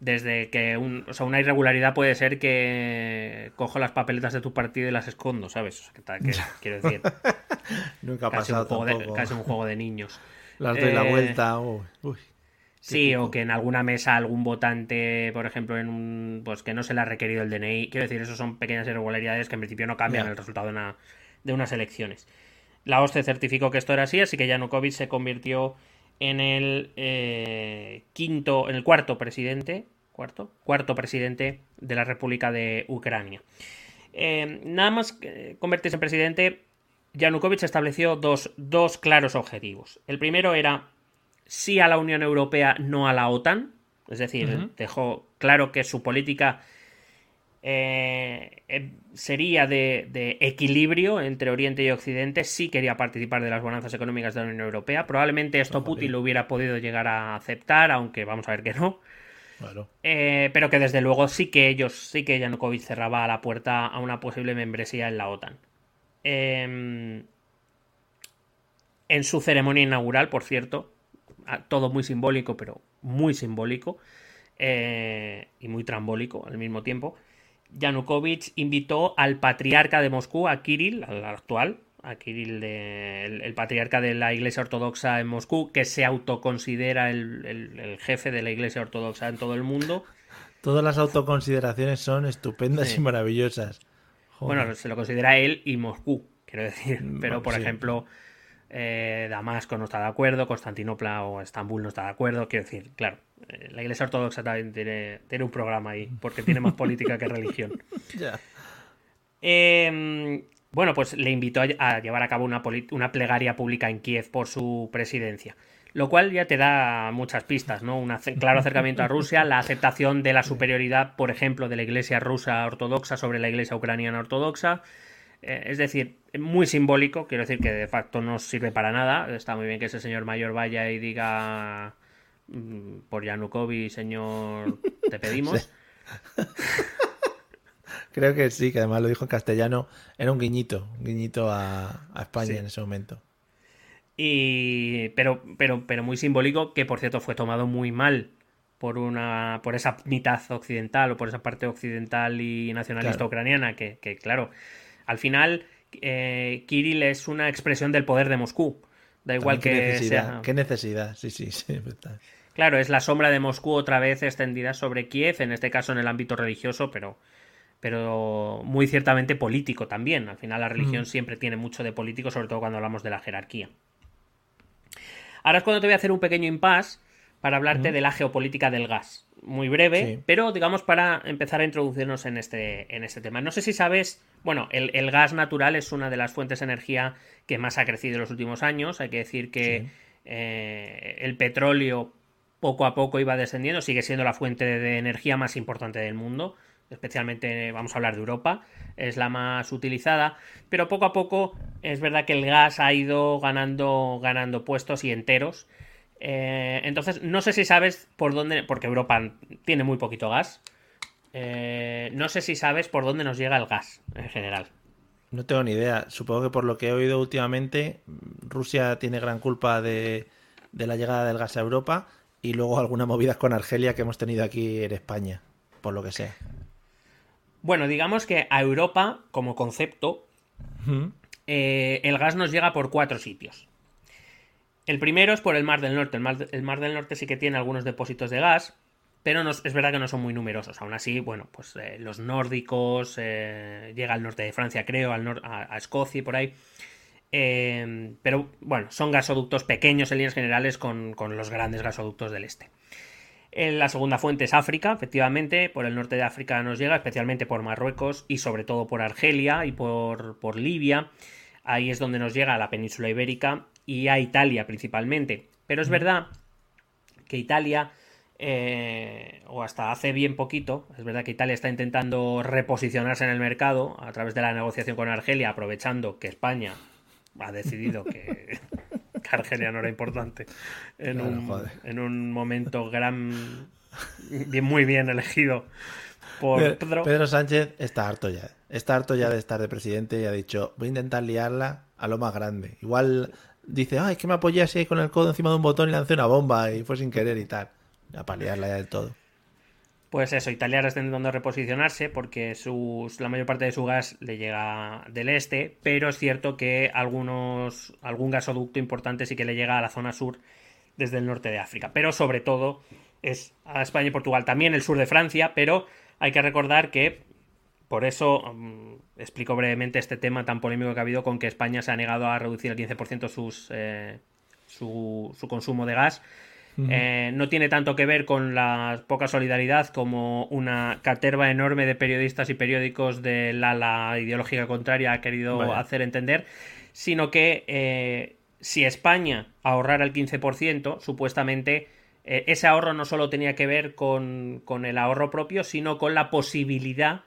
Desde que un, o sea, una irregularidad puede ser que cojo las papeletas de tu partido y las escondo, ¿sabes? O sea, que quiero decir, Nunca ha casi un, pasado juego de, tampoco. casi un juego de niños. Las doy la Eh, vuelta. uy, uy. Sí, o que en alguna mesa algún votante, por ejemplo, en un pues que no se le ha requerido el DNI. Quiero decir, eso son pequeñas irregularidades que en principio no cambian el resultado de, una- de unas elecciones. La OSCE certificó que esto era así, así que Yanukovych se convirtió en el eh, quinto, en el cuarto presidente, cuarto, cuarto presidente de la República de Ucrania. Eh, nada más que convertirse en presidente, Yanukovych estableció dos, dos claros objetivos. El primero era sí a la Unión Europea, no a la OTAN. Es decir, dejó claro que su política eh, eh, sería de, de equilibrio entre Oriente y Occidente. Sí quería participar de las bonanzas económicas de la Unión Europea. Probablemente esto Ojalá. Putin lo hubiera podido llegar a aceptar, aunque vamos a ver que no. Claro. Eh, pero que desde luego sí que ellos, sí que Yanukovych cerraba la puerta a una posible membresía en la OTAN. Eh, en su ceremonia inaugural, por cierto, todo muy simbólico, pero muy simbólico eh, y muy trambólico al mismo tiempo, Yanukovych invitó al patriarca de Moscú, a Kirill, al actual, a Kirill, de- el, el patriarca de la Iglesia Ortodoxa en Moscú, que se autoconsidera el, el- el jefe de la Iglesia Ortodoxa en todo el mundo. Todas las autoconsideraciones son estupendas Sí. y maravillosas. Joder. Bueno, se lo considera él y Moscú, quiero decir. Pero, por sí. ejemplo, eh, Damasco no está de acuerdo, Constantinopla o Estambul no está de acuerdo. Quiero decir, claro, eh, la Iglesia Ortodoxa también tiene, tiene un programa ahí, porque tiene más política que religión. Eh, bueno, pues le invitó a, a llevar a cabo una, una plegaria pública en Kiev por su presidencia. Lo cual ya te da muchas pistas, ¿no? Un claro acercamiento a Rusia, la aceptación de la superioridad, por ejemplo, de la iglesia rusa ortodoxa sobre la iglesia ucraniana ortodoxa. Eh, es decir, muy simbólico, quiero decir que de facto no sirve para nada. Está muy bien que ese señor mayor vaya y diga mm, por Yanukovych, señor, te pedimos. Creo que sí, que además lo dijo en castellano. Era un guiñito, un guiñito a, a España Sí. en ese momento. Y, pero, pero, pero muy simbólico, que por cierto fue tomado muy mal por una por esa mitad occidental o por esa parte occidental y nacionalista Claro. ucraniana, que, que, claro, al final eh, Kirill es una expresión del poder de Moscú. Da igual También qué que necesidad, sea. qué necesidad, sí, sí, sí. Claro, es la sombra de Moscú otra vez extendida sobre Kiev, en este caso en el ámbito religioso, pero, pero muy ciertamente político también. Al final la religión Mm. siempre tiene mucho de político, sobre todo cuando hablamos de la jerarquía. Ahora es cuando te voy a hacer un pequeño impasse para hablarte de la geopolítica del gas. Muy breve, Sí. pero digamos para empezar a introducirnos en este, en este tema. No sé si sabes, bueno, el, el gas natural es una de las fuentes de energía que más ha crecido en los últimos años. Hay que decir que Sí. eh, el petróleo poco a poco iba descendiendo, sigue siendo la fuente de energía más importante del mundo, especialmente vamos a hablar de Europa, es la más utilizada, pero poco a poco es verdad que el gas ha ido ganando, ganando puestos y enteros. Eh, entonces, no sé si sabes por dónde, porque Europa tiene muy poquito gas, eh, no sé si sabes por dónde nos llega el gas en general. No tengo ni idea. Supongo que por lo que he oído últimamente, Rusia tiene gran culpa de, de la llegada del gas a Europa y luego algunas movidas con Argelia que hemos tenido aquí en España, por lo que sea. Bueno, digamos que a Europa, como concepto, eh, el gas nos llega por cuatro sitios. El primero es por el Mar del Norte. El Mar, el Mar del Norte sí que tiene algunos depósitos de gas, pero no- es verdad que no son muy numerosos. Aún así, bueno, pues eh, los nórdicos, eh, llega al norte de Francia, creo, al a, Escocia y por ahí. Eh, pero bueno, son gasoductos pequeños en líneas generales con, con los grandes gasoductos del este. Eh, la segunda fuente es África, efectivamente, por el norte de África nos llega, especialmente por Marruecos y sobre todo por Argelia y por, por Libia. Ahí es donde nos llega a la península ibérica y a Italia principalmente. Pero es verdad que Italia, eh, o hasta hace bien poquito, es verdad que Italia está intentando reposicionarse en el mercado a través de la negociación con Argelia, aprovechando que España ha decidido que, que Argelia no era importante en, Claro, un, en un momento gran, bien, muy bien elegido por Pedro, Pedro. Pedro Sánchez está harto ya. Está harto ya de estar de presidente y ha dicho, voy a intentar liarla a lo más grande. Igual dice, ay, es que me apoyé así con el codo encima de un botón y lancé una bomba y fue sin querer y tal. Ya para liarla ya del todo. Pues eso, Italia está intentando reposicionarse porque sus, la mayor parte de su gas le llega del este, pero es cierto que algunos, algún gasoducto importante sí que le llega a la zona sur desde el norte de África. Pero sobre todo es a España y Portugal, también el sur de Francia, pero hay que recordar que por eso mm, explico brevemente este tema tan polémico que ha habido con que España se ha negado a reducir el 15% sus, eh, su, su consumo de gas. Eh, no tiene tanto que ver con la poca solidaridad como una caterva enorme de periodistas y periódicos del ala ideológica contraria ha querido hacer entender, sino que eh, si España ahorrara el 15%, supuestamente ese ahorro no solo tenía que ver con, con el ahorro propio, sino con la posibilidad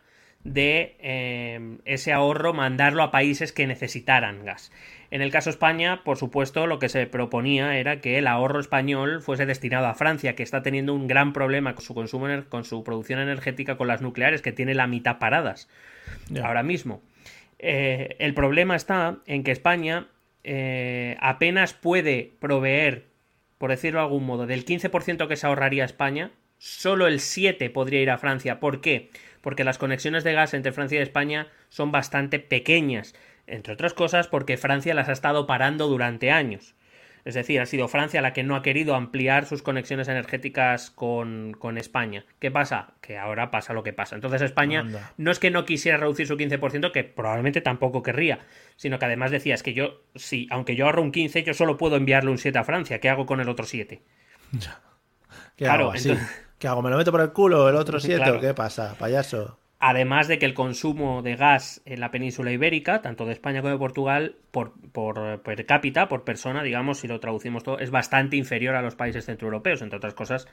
de eh, ese ahorro mandarlo a países que necesitaran gas. En el caso España, por supuesto, lo que se proponía era que el ahorro español fuese destinado a Francia, que está teniendo un gran problema con su consumo, ener- con su producción energética con las nucleares, que tiene la mitad paradas ahora mismo. Eh, el problema está en que España eh, apenas puede proveer, por decirlo de algún modo, del 15% que se ahorraría España, solo el 7% podría ir a Francia. ¿Por qué? Porque las conexiones de gas entre Francia y España son bastante pequeñas. Entre otras cosas porque Francia las ha estado parando durante años. Es decir, ha sido Francia la que no ha querido ampliar sus conexiones energéticas con, con España. ¿Qué pasa? Que ahora pasa lo que pasa. Entonces España Anda. no es que no quisiera reducir su 15%, que probablemente tampoco querría, sino que además decía, es que yo, sí, aunque yo ahorro un 15, yo solo puedo enviarle un 7 a Francia. ¿Qué hago con el otro 7? ¿Qué Claro, hago así? entonces- ¿Qué hago? ¿Me lo meto por el culo el otro siete Claro. o qué pasa? Payaso. Además de que el consumo de gas en la península ibérica, tanto de España como de Portugal, por, por per cápita, por persona, digamos, si lo traducimos todo, es bastante inferior a los países centroeuropeos, entre otras cosas,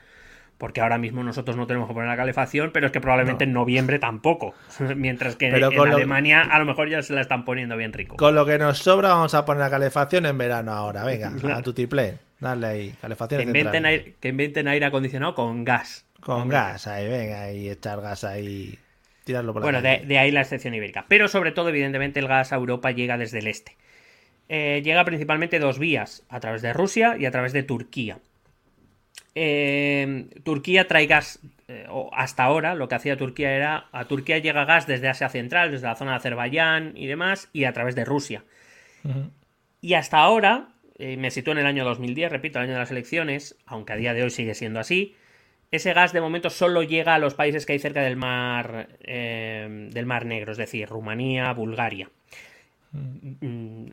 porque ahora mismo nosotros no tenemos que poner la calefacción, pero es que probablemente en noviembre tampoco. Mientras que Pero en Alemania a lo mejor ya se la están poniendo bien rico. Con lo que nos sobra vamos a poner la calefacción en verano ahora. Venga, a tu tiplé. Dale ahí, calefacción Que inventen, aire, que inventen aire acondicionado con gas. Con Hombre. gas ahí, venga, y echar gas ahí. Tirarlo por Bueno, de, de ahí la excepción ibérica. Pero sobre todo, evidentemente, el gas a Europa llega desde el este. Eh, llega principalmente dos vías, a través de Rusia y a través de Turquía. Eh, Turquía trae gas, eh, o hasta ahora lo que hacía Turquía era, a Turquía llega gas desde Asia Central, desde la zona de Azerbaiyán y demás, y a través de Rusia. Y hasta ahora, eh, me sitúo en el año 2010, repito, el año de las elecciones, aunque a día de hoy sigue siendo así, ese gas de momento solo llega a los países que hay cerca del mar, eh, del mar Negro, es decir, Rumanía, Bulgaria. Mm,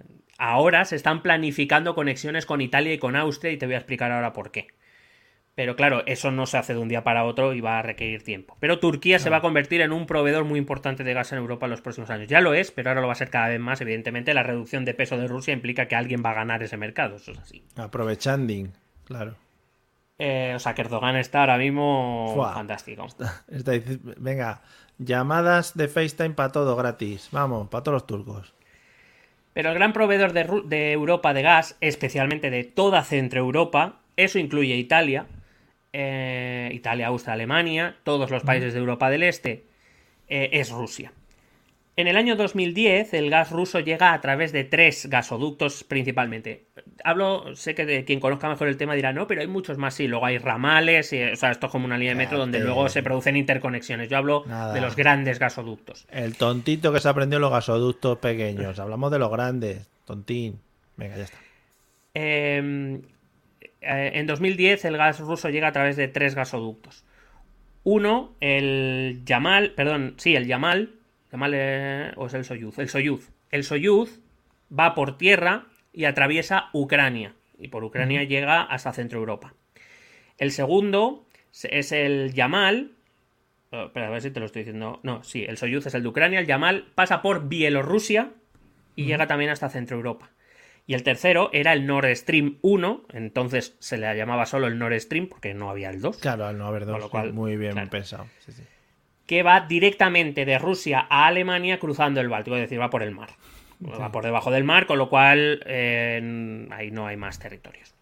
Ahora se están planificando conexiones con Italia y con Austria y te voy a explicar ahora por qué. Pero claro, eso no se hace de un día para otro y va a requerir tiempo. Pero Turquía se va a convertir en un proveedor muy importante de gas en Europa en los próximos años. Ya lo es, pero ahora lo va a ser cada vez más. Evidentemente, la reducción de peso de Rusia implica que alguien va a ganar ese mercado. Eso es así. Aprovechando, claro. Eh, o sea, que Erdogan está ahora mismo Fua. fantástico. Está venga, llamadas de FaceTime para todo gratis. Vamos, para todos los turcos. Pero el gran proveedor de, de Europa de gas, especialmente de toda Centroeuropa, eso incluye Italia, eh, Italia, Austria, Alemania, todos los países de Europa del Este, eh, es Rusia. En el año 2010 el gas ruso llega a través de tres gasoductos principalmente. Hablo, sé que de quien conozca mejor el tema dirá, no, pero hay muchos más, sí, luego hay ramales, y, o sea, esto es como una línea de metro donde luego se producen interconexiones. Yo hablo Nada. de los grandes gasoductos. El tontito que se aprendió en los gasoductos pequeños. Hablamos de los grandes. Tontín. Venga, ya está. Eh, eh, en 2010 el gas ruso llega a través de tres gasoductos. Uno, el Yamal, perdón, sí, el Yamal, Yamal eh, o es el Soyuz, el Soyuz. El Soyuz va por tierra y atraviesa Ucrania. Y por Ucrania llega hasta Centro Europa. El segundo es el Yamal. Oh, espera, a ver si te lo estoy diciendo. No, sí, el Soyuz es el de Ucrania. El Yamal pasa por Bielorrusia y llega también hasta Centro Europa. Y el tercero era el Nord Stream 1, entonces se le llamaba solo el Nord Stream porque no había el 2. Claro, al no haber dos, Con lo cual, muy bien claro. pensado. Sí, sí. que va directamente de Rusia a Alemania cruzando el Báltico, es decir, va por el mar. Va por debajo del mar, con lo cual eh, ahí no hay más territorios.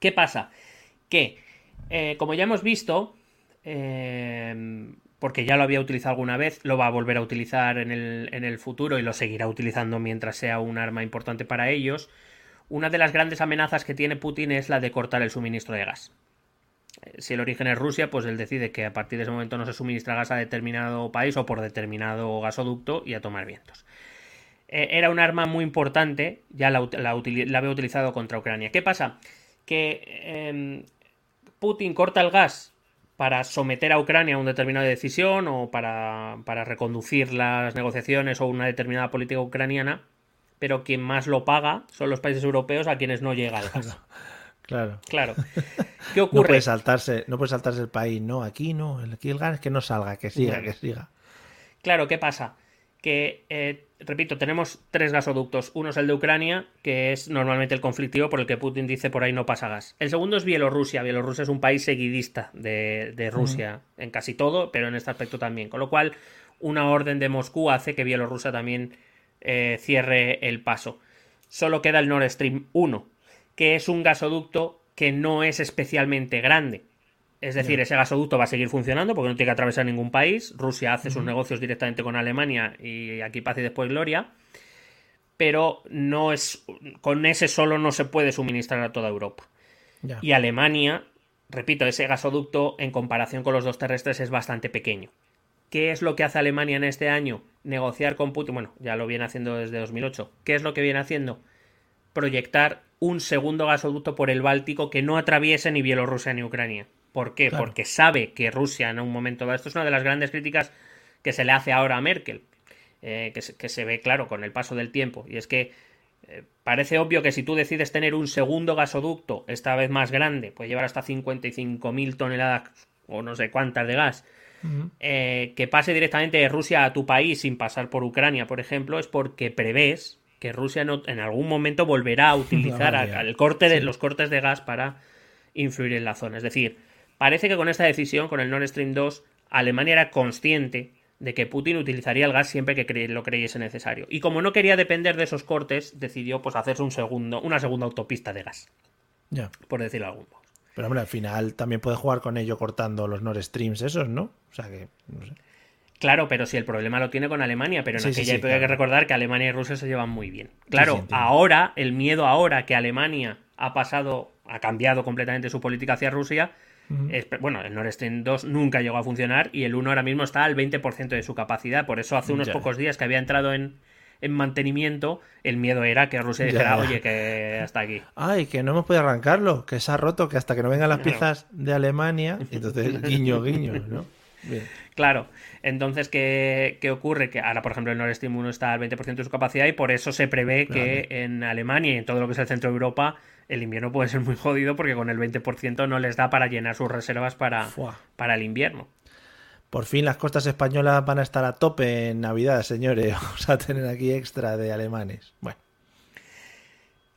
¿Qué pasa? Que, eh, como ya hemos visto, eh, porque ya lo había utilizado alguna vez, lo va a volver a utilizar en el, en el futuro y lo seguirá utilizando mientras sea un arma importante para ellos, una de las grandes amenazas que tiene Putin es la de cortar el suministro de gas. Eh, Si el origen es Rusia, pues él decide que a partir de ese momento no se suministra gas a determinado país o por determinado gasoducto y a tomar vientos. Eh, era un arma muy importante, ya la, había utilizado contra Ucrania. ¿Qué pasa? Que em, Putin corta el gas para someter a Ucrania a una determinada decisión o para, para reconducir las negociaciones o una determinada política ucraniana, pero quien más lo paga son los países europeos a quienes no llega el gas. Claro. Claro. ¿Qué No ocurre? puede saltarse, no puede saltarse el país, no, aquí no, aquí el gas que no salga, que siga, que siga. Claro, ¿qué pasa? Que, eh, repito, tenemos tres gasoductos. Uno es el de Ucrania, que es normalmente el conflictivo por el que Putin dice por ahí no pasa gas. El segundo es Bielorrusia. Bielorrusia es un país seguidista de, de Rusia en casi todo, pero en este aspecto también. Con lo cual, una orden de Moscú hace que Bielorrusia también eh, cierre el paso. Solo queda el Nord Stream 1, que es un gasoducto que no es especialmente grande. Es decir, ese gasoducto va a seguir funcionando porque no tiene que atravesar ningún país. Rusia hace sus negocios directamente con Alemania y aquí paz y después gloria. Pero no es. Con ese solo no se puede suministrar a toda Europa. Y Alemania, repito, ese gasoducto en comparación con los dos terrestres es bastante pequeño. ¿Qué es lo que hace Alemania en este año? Negociar con Putin. Bueno, ya lo viene haciendo desde 2008. ¿Qué es lo que viene haciendo? Proyectar un segundo gasoducto por el Báltico que no atraviese ni Bielorrusia ni Ucrania. ¿Por qué? Claro. Porque sabe que Rusia en un momento dado. Esto es una de las grandes críticas que se le hace ahora a Merkel. eh, que, se, que se ve claro con el paso del tiempo. Y es que eh, parece obvio que si tú decides tener un segundo gasoducto, esta vez más grande, puede llevar hasta 55.000 toneladas o no sé cuántas de gas, eh, que pase directamente de Rusia a tu país sin pasar por Ucrania, por ejemplo, es porque prevés que Rusia no- en algún momento volverá a utilizar a- el corte de, los cortes de gas para influir en la zona. Es decir, parece que con esta decisión, con el Nord Stream 2, Alemania era consciente de que Putin utilizaría el gas siempre que lo creyese necesario. Y como no quería depender de esos cortes, decidió pues hacerse un segundo, una segunda autopista de gas, Ya. por decirlo de algún modo. Pero hombre, al final también puede jugar con ello cortando los Nord Streams esos, ¿no? O sea que, no sé. Claro, pero si el problema lo tiene con Alemania, pero en Sí, sí, aquella sí, época hay que recordar que Alemania y Rusia se llevan muy bien. Claro, sí, ahora, el miedo ahora que Alemania ha pasado, ha cambiado completamente su política hacia Rusia, bueno, el Nord Stream 2 nunca llegó a funcionar y el 1 ahora mismo está al 20% de su capacidad. Por eso hace unos pocos días que había entrado en, en mantenimiento, el miedo era que Rusia dijera, ya. oye, que hasta aquí. Ay, que no hemos podido arrancarlo, que se ha roto, que hasta que no vengan las piezas de Alemania, entonces guiño, guiño, ¿no? Bien. Claro, entonces, ¿qué, qué ocurre? Que ahora, por ejemplo, el Nord Stream 1 está al 20% de su capacidad y por eso se prevé que en Alemania y en todo lo que es el centro de Europa el invierno puede ser muy jodido porque con el 20% no les da para llenar sus reservas para, Fua. para el invierno. Por fin las costas españolas van a estar a tope en Navidad, señores. Vamos a tener aquí extra de alemanes. Bueno,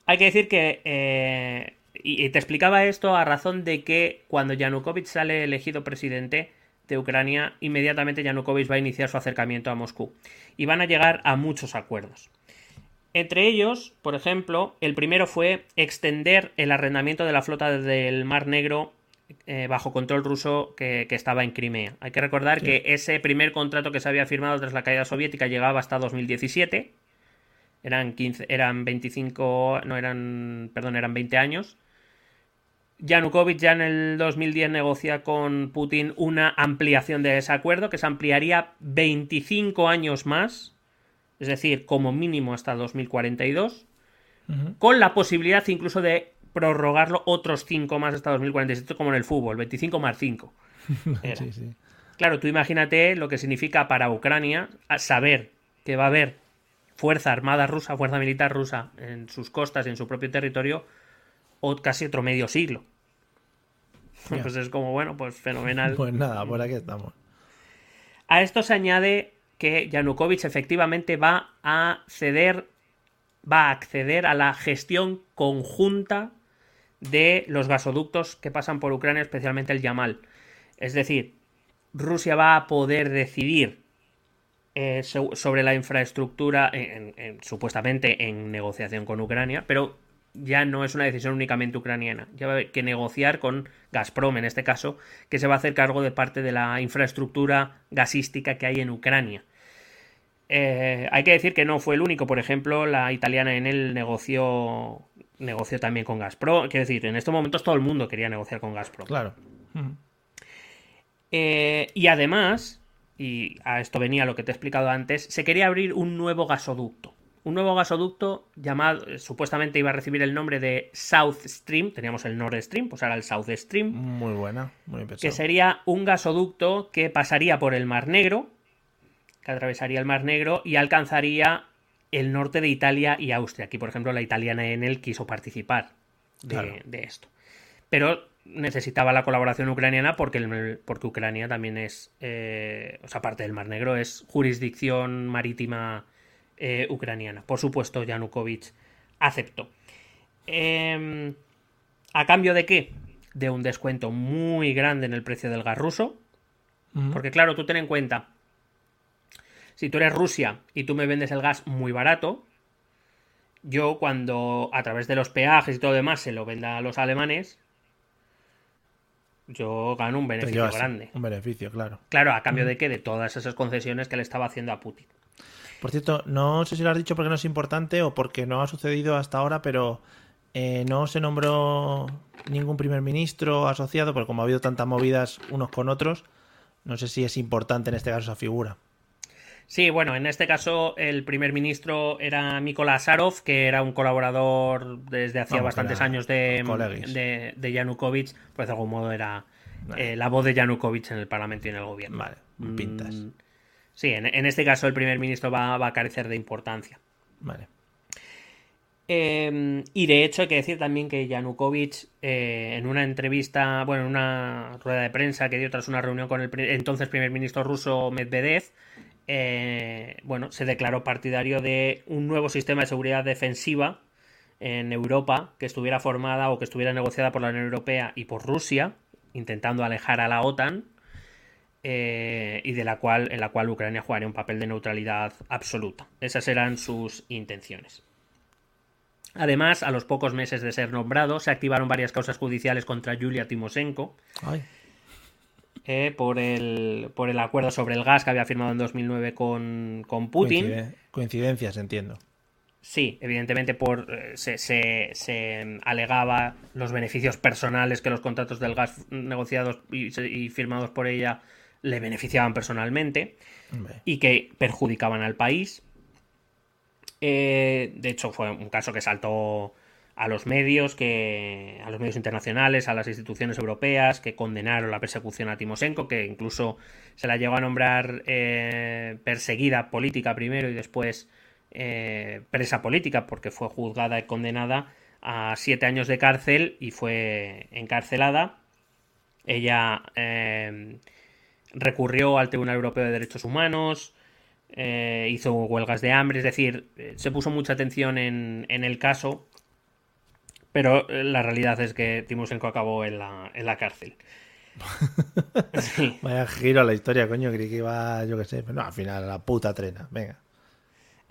Hay que decir que, eh, y, y te explicaba esto a razón de que cuando Yanukovych sale elegido presidente de Ucrania, inmediatamente Yanukovych va a iniciar su acercamiento a Moscú y van a llegar a muchos acuerdos. Entre ellos, por ejemplo, el primero fue extender el arrendamiento de la flota del Mar Negro eh, bajo control ruso que, que estaba en Crimea. Hay que recordar que ese primer contrato que se había firmado tras la caída soviética llegaba hasta 2017. Eran 15, eran 25, no eran, perdón, eran 20 años. Yanukovych ya en el 2010 negocia con Putin una ampliación de ese acuerdo que se ampliaría 25 años más, es decir, como mínimo hasta 2042, con la posibilidad incluso de prorrogarlo otros 5 más hasta 2047, como en el fútbol, 25 más 5. Era. sí, sí. Claro, tú imagínate lo que significa para Ucrania saber que va a haber fuerza armada rusa, fuerza militar rusa en sus costas y en su propio territorio o casi otro medio siglo. Pues es como, bueno, pues fenomenal. Pues nada, por aquí estamos. A esto se añade que Yanukovych efectivamente va a ceder, va a acceder a la gestión conjunta de los gasoductos que pasan por Ucrania, especialmente el Yamal. Es decir, Rusia va a poder decidir eh, sobre la infraestructura, supuestamente en negociación con Ucrania, pero ya no es una decisión únicamente ucraniana. Ya va a haber que negociar con Gazprom, en este caso, que se va a hacer cargo de parte de la infraestructura gasística que hay en Ucrania. Eh, hay que decir que no fue el único. Por ejemplo, la italiana en el negoció, negoció también con Gazprom. Quiero decir, en estos momentos todo el mundo quería negociar con Gazprom. Claro. Eh, y además, y a esto venía lo que te he explicado antes, se quería abrir un nuevo gasoducto un nuevo gasoducto llamado, eh, supuestamente iba a recibir el nombre de South Stream, teníamos el Nord Stream, pues ahora el South Stream. Muy buena, muy pensado. Que sería un gasoducto que pasaría por el Mar Negro, que atravesaría el Mar Negro y alcanzaría el norte de Italia y Austria. Aquí, por ejemplo, la italiana Enel quiso participar de, esto. Pero necesitaba la colaboración ucraniana porque, porque Ucrania también es, eh, o sea, parte del Mar Negro, es jurisdicción marítima eh, ucraniana. Por supuesto, Yanukovych aceptó. Em, ¿A cambio de qué? De un descuento muy grande en el precio del gas ruso. Porque claro, tú ten en cuenta, si tú eres Rusia y tú me vendes el gas muy barato, yo cuando a través de los peajes y todo demás se lo venda a los alemanes, yo gano un beneficio grande. Un beneficio, claro. Claro, a cambio de qué? De todas esas concesiones que le estaba haciendo a Putin. Por cierto, no sé si lo has dicho porque no es importante o porque no ha sucedido hasta ahora, pero eh, no se nombró ningún primer ministro asociado, porque como ha habido tantas movidas unos con otros, no sé si es importante en este caso esa figura. Sí, bueno, en este caso el primer ministro era Mikola Asarov, que era un colaborador desde hacía bastantes años de, de, de, Yanukovych, pues de algún modo era eh, la voz de Yanukovych en el Parlamento y en el gobierno. Vale, pintas. Mm, Sí, en, este caso el primer ministro va, a carecer de importancia. Vale. Em, y de hecho hay que decir también que Yanukovych eh, en una entrevista, bueno, en una rueda de prensa que dio tras una reunión con el entonces primer ministro ruso Medvedev, eh, bueno, se declaró partidario de un nuevo sistema de seguridad defensiva en Europa que estuviera formada o que estuviera negociada por la Unión Europea y por Rusia, intentando alejar a la OTAN eh, y de la cual, en la cual Ucrania jugaría un papel de neutralidad absoluta. Esas eran sus intenciones. Además, a los pocos meses de ser nombrado, se activaron varias causas judiciales contra Yulia Timoshenko eh, por, el, por el acuerdo sobre el gas que había firmado en 2009 con, con Putin. Coincidencias, entiendo. Sí, evidentemente por eh, se, se, alegaba los beneficios personales que los contratos del gas negociados y firmados por ella le beneficiaban personalmente y que perjudicaban al país. Eh, de hecho, fue un caso que saltó a los medios, que, a los medios internacionales, a las instituciones europeas, que condenaron la persecución a Timoshenko, que incluso se la llegó a nombrar eh, perseguida política primero y después eh, presa política, porque fue juzgada y condenada a siete años de cárcel y fue encarcelada. Ella recurrió al Tribunal Europeo de Derechos Humanos, eh, hizo huelgas de hambre, es decir, eh, se puso mucha atención en, el caso, pero eh, la realidad es que Timoshenko acabó en la, en la cárcel. Vaya giro a la historia, coño, creí que iba, yo qué sé, pero no, al final la puta trena, venga.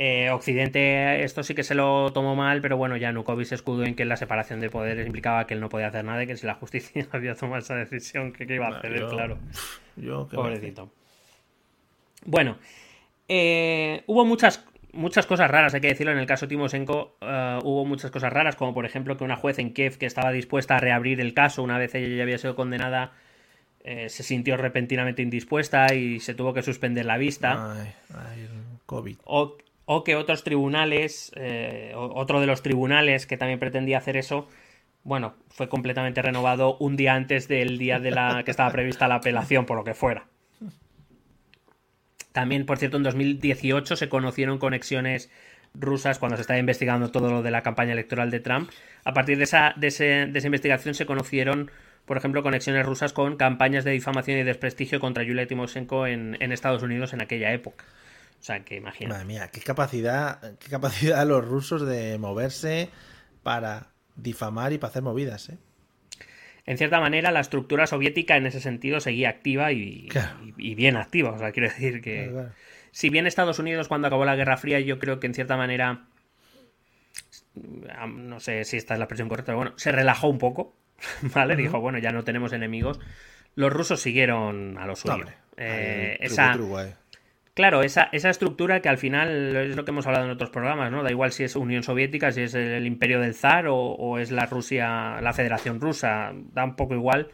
Eh, Occidente esto sí que se lo tomó mal, pero bueno, Yanukovych se escudó en que la separación de poderes implicaba que él no podía hacer nada y que si la justicia había tomado esa decisión, que, iba a hacer claro. Yo, Pobrecito. Bueno, eh, hubo muchas, muchas cosas raras, hay que decirlo. En el caso Timoshenko eh, hubo muchas cosas raras, como por ejemplo que una juez en Kiev que estaba dispuesta a reabrir el caso una vez ella ya había sido condenada. se sintió repentinamente indispuesta y se tuvo que suspender la vista. Ay, ay, COVID o que otros tribunales, eh, otro de los tribunales que también pretendía hacer eso, bueno, fue completamente renovado un día antes del día de la que estaba prevista la apelación, por lo que fuera. También, por cierto, en 2018 se conocieron conexiones rusas cuando se estaba investigando todo lo de la campaña electoral de Trump. A partir de esa, de, ese- de esa investigación se conocieron, por ejemplo, conexiones rusas con campañas de difamación y desprestigio contra Yulia Tymoshenko en, en Estados Unidos en aquella época. O sea, que imagina. Madre mía, qué capacidad, qué capacidad los rusos de moverse para difamar y para hacer movidas, ¿eh? En cierta manera, la estructura soviética en ese sentido seguía activa y, Claro. y- y bien activa. O sea, quiero decir que. Claro, claro. Si bien Estados Unidos, cuando acabó la Guerra Fría, yo creo que en cierta manera. No sé si esta es la expresión correcta, pero bueno, se relajó un poco. ¿Vale? Dijo, bueno, ya no tenemos enemigos. Los rusos siguieron a lo suyo. Eh, truco, esa, truco, eh. Claro, esa, esa estructura que al final es lo que hemos hablado en otros programas, ¿no? Da igual si es Unión Soviética, si es el imperio del zar o, es la Rusia, la Federación Rusa, da un poco igual.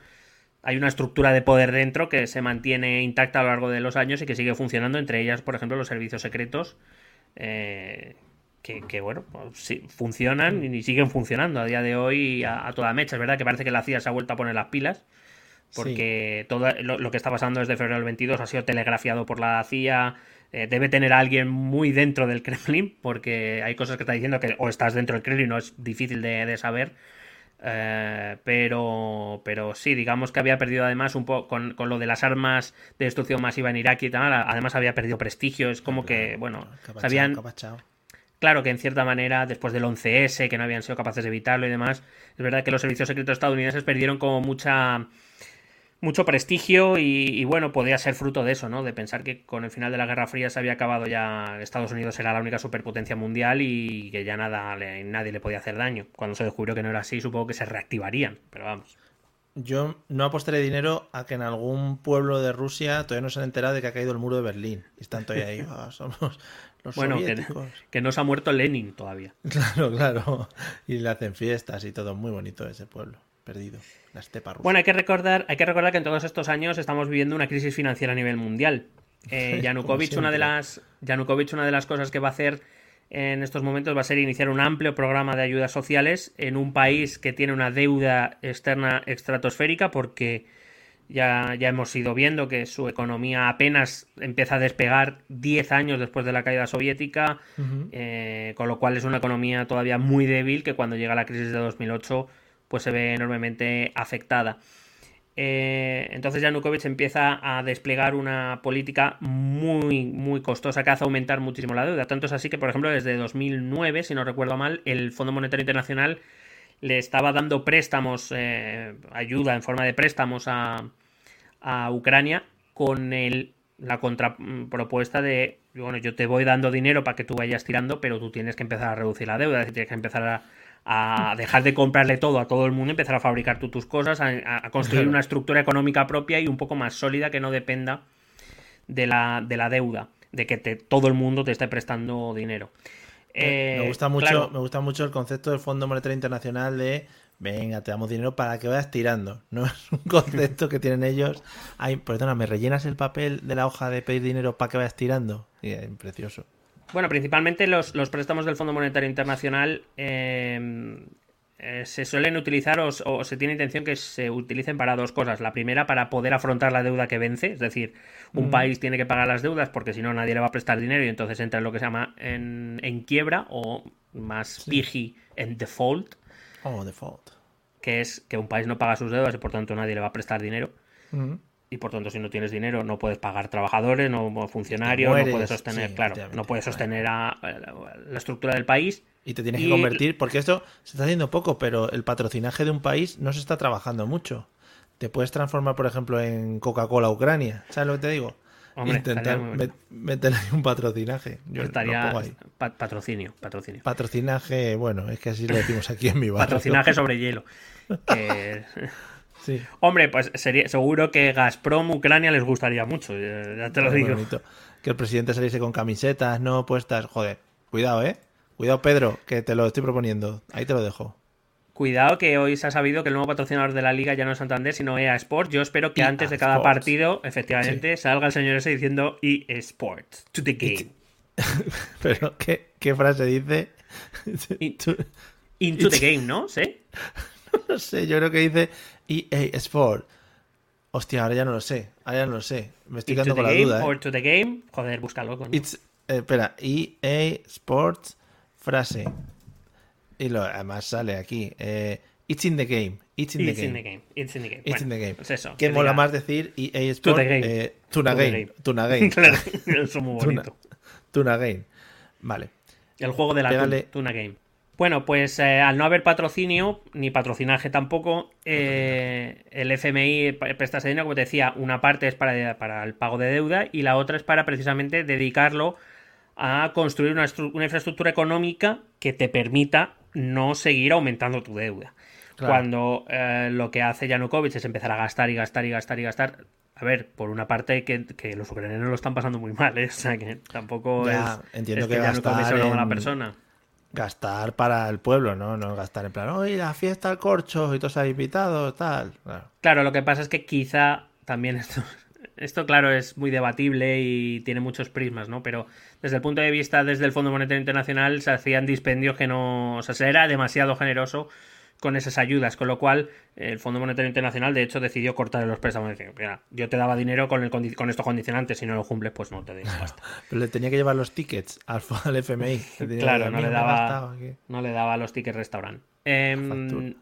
Hay una estructura de poder dentro que se mantiene intacta a lo largo de los años y que sigue funcionando, entre ellas, por ejemplo, los servicios secretos, eh, que, que, bueno, pues funcionan y siguen funcionando a día de hoy a toda mecha. Es verdad que parece que la CIA se ha vuelto a poner las pilas, porque todo lo, lo que está pasando desde febrero del 22 ha sido telegrafiado por la CIA. eh, debe tener a alguien muy dentro del Kremlin, porque hay cosas que está diciendo que o estás dentro del Kremlin o es difícil de, de saber. Eh, pero, pero sí, digamos que había perdido además un poco con, con lo de las armas de destrucción masiva en Irak y tal. Además, había perdido prestigio. Es como que, bueno, sabían. Claro que en cierta manera, después del 11S, que no habían sido capaces de evitarlo y demás, es verdad que los servicios secretos estadounidenses perdieron como mucha mucho prestigio y, y, bueno, podía ser fruto de eso, ¿no? De pensar que con el final de la Guerra Fría se había acabado ya, Estados Unidos era la única superpotencia mundial y que ya nada, le- nadie le podía hacer daño. Cuando se descubrió que no era así, supongo que se reactivarían, pero vamos. Yo no apostaré dinero a que en algún pueblo de Rusia todavía no se han enterado de que ha caído el muro de Berlín. Y están todavía ahí. "Ah, somos los Bueno, que, soviéticos. que no se ha muerto Lenin todavía. Claro, claro. Y le hacen fiestas y todo. Muy bonito ese pueblo. Perdido. La estepa rusa. Bueno, hay que recordar, hay que recordar que en todos estos años estamos viviendo una crisis financiera a nivel mundial. Eh, Yanukovych, una de las, Yanukovych, una de las cosas que va a hacer en estos momentos va a ser iniciar un amplio programa de ayudas sociales en un país que tiene una deuda externa estratosférica porque ya, ya hemos ido viendo que su economía apenas empieza a despegar 10 años después de la caída soviética, eh, con lo cual es una economía todavía muy débil que cuando llega la crisis de 2008 pues se ve enormemente afectada. Eh, entonces Yanukovych empieza a desplegar una política muy, muy costosa que hace aumentar muchísimo la deuda. Tanto es así que, por ejemplo, desde 2009, si no recuerdo mal, el Fondo Monetario Internacional le estaba dando préstamos, eh, ayuda en forma de préstamos a, Ucrania con el, la contrapropuesta de, bueno, yo te voy dando dinero para que tú vayas tirando, pero tú tienes que empezar a reducir la deuda, es tienes que empezar a, a dejar de comprarle todo a todo el mundo, empezar a fabricar tú tus cosas, a, a construir Claro. una estructura económica propia y un poco más sólida que no dependa de la, de la deuda, de que te- todo el mundo te esté prestando dinero. Eh, me gusta mucho, claro, me gusta mucho el concepto del Fondo Monetario Internacional de venga, te damos dinero para que vayas tirando. No es un concepto que tienen ellos. Ay, perdona, ¿me rellenas el papel de la hoja de pedir dinero para que vayas tirando? Y, eh, precioso. Bueno, principalmente los, los préstamos del Fondo Monetario Internacional eh, eh, se suelen utilizar o, o se tiene intención que se utilicen para dos cosas. La primera, para poder afrontar la deuda que vence, es decir, un país tiene que pagar las deudas porque si no nadie le va a prestar dinero y entonces entra en lo que se llama en, en quiebra o más pigi en default, Oh, default. que es que un país no paga sus deudas y por tanto nadie le va a prestar dinero. Ujú. Y por tanto, si no tienes dinero, no puedes pagar trabajadores, no funcionarios, mueres, no puedes sostener, sí, claro, no puedes sostener a, a la, la estructura del país. Y te tienes Y- que convertir, porque esto se está haciendo poco, pero el patrocinaje de un país no se está trabajando mucho. Te puedes transformar, por ejemplo, en Coca-Cola Ucrania. ¿Sabes lo que te digo? Hombre, Intentar estaría muy bueno. met- meterle ahí un patrocinaje. Yo estaría pongo ahí. pa- patrocinio, patrocinio. Patrocinaje, bueno, es que así lo decimos aquí en mi barrio. Patrocinaje sobre hielo. Que- Sí. Hombre, pues sería seguro que Gazprom Ucrania les gustaría mucho, ya te lo Muy digo. bonito. Que el presidente saliese con camisetas, no puestas. Joder, cuidado, ¿eh? Cuidado, Pedro, que te lo estoy proponiendo. Ahí te lo dejo. Cuidado que hoy se ha sabido que el nuevo patrocinador de la liga ya no es Santander, sino EA Sports. Yo espero que EA antes de cada Sports. partido, efectivamente, salga el señor ese diciendo EA Sports to the game. Pero, ¿qué, qué frase dice? Tú- Into the game, ¿no? ¿Sí? No sé, yo creo que dice EA Sport. Hostia, ahora ya no lo sé. Ahora ya no lo sé. Me estoy quedando con la game duda. ¿eh? or to the game. Joder, búscalo. coño. It's, eh, espera, EA Sports frase. Y lo, además sale aquí. Eh, It's in the game. It's in the It's game. in the game. It's in the game. It's Bueno, in the game. Pues eso. ¿Qué que mola diga- más decir EA To Sport? the game. Eh, Tuna To game. game. Tuna game. Claro, eso es muy Tuna, bonito. Tuna game. Vale. El juego de la Pégale. Tuna Game. Bueno, pues eh, al no haber patrocinio, ni patrocinaje tampoco, eh, el FMI presta ese dinero, como te decía, una parte es para, para el pago de deuda y la otra es para precisamente dedicarlo a construir una, estru- una infraestructura económica que te permita no seguir aumentando tu deuda. Claro. Cuando eh, lo que hace Yanukovych es empezar a gastar y gastar y gastar y gastar. A ver, por una parte que, que los ucranianos lo están pasando muy mal, ¿eh? O sea que tampoco Ya, es, entiendo es que Yanukovych sea una mala persona. Gastar para el pueblo, ¿no? No gastar en plan, oye, la fiesta al corcho y todos invitados, tal. Claro. Claro, lo que pasa es que quizá también esto, esto, claro, es muy debatible y tiene muchos prismas, ¿no? Pero desde el punto de vista desde el Fondo Monetario Internacional se hacían dispendios que no... O sea, se era demasiado generoso con esas ayudas, con lo cual el Fondo Monetario Internacional de hecho decidió cortar los préstamos. Decir, mira, yo te daba dinero con, el, con estos condicionantes, si no lo cumples, pues no te doy pasta. Pero le tenía que llevar los tickets al, al FMI. Claro, no le "Mira, me he gastado daba, aquí". no le daba los tickets restaurant. Factura. Em,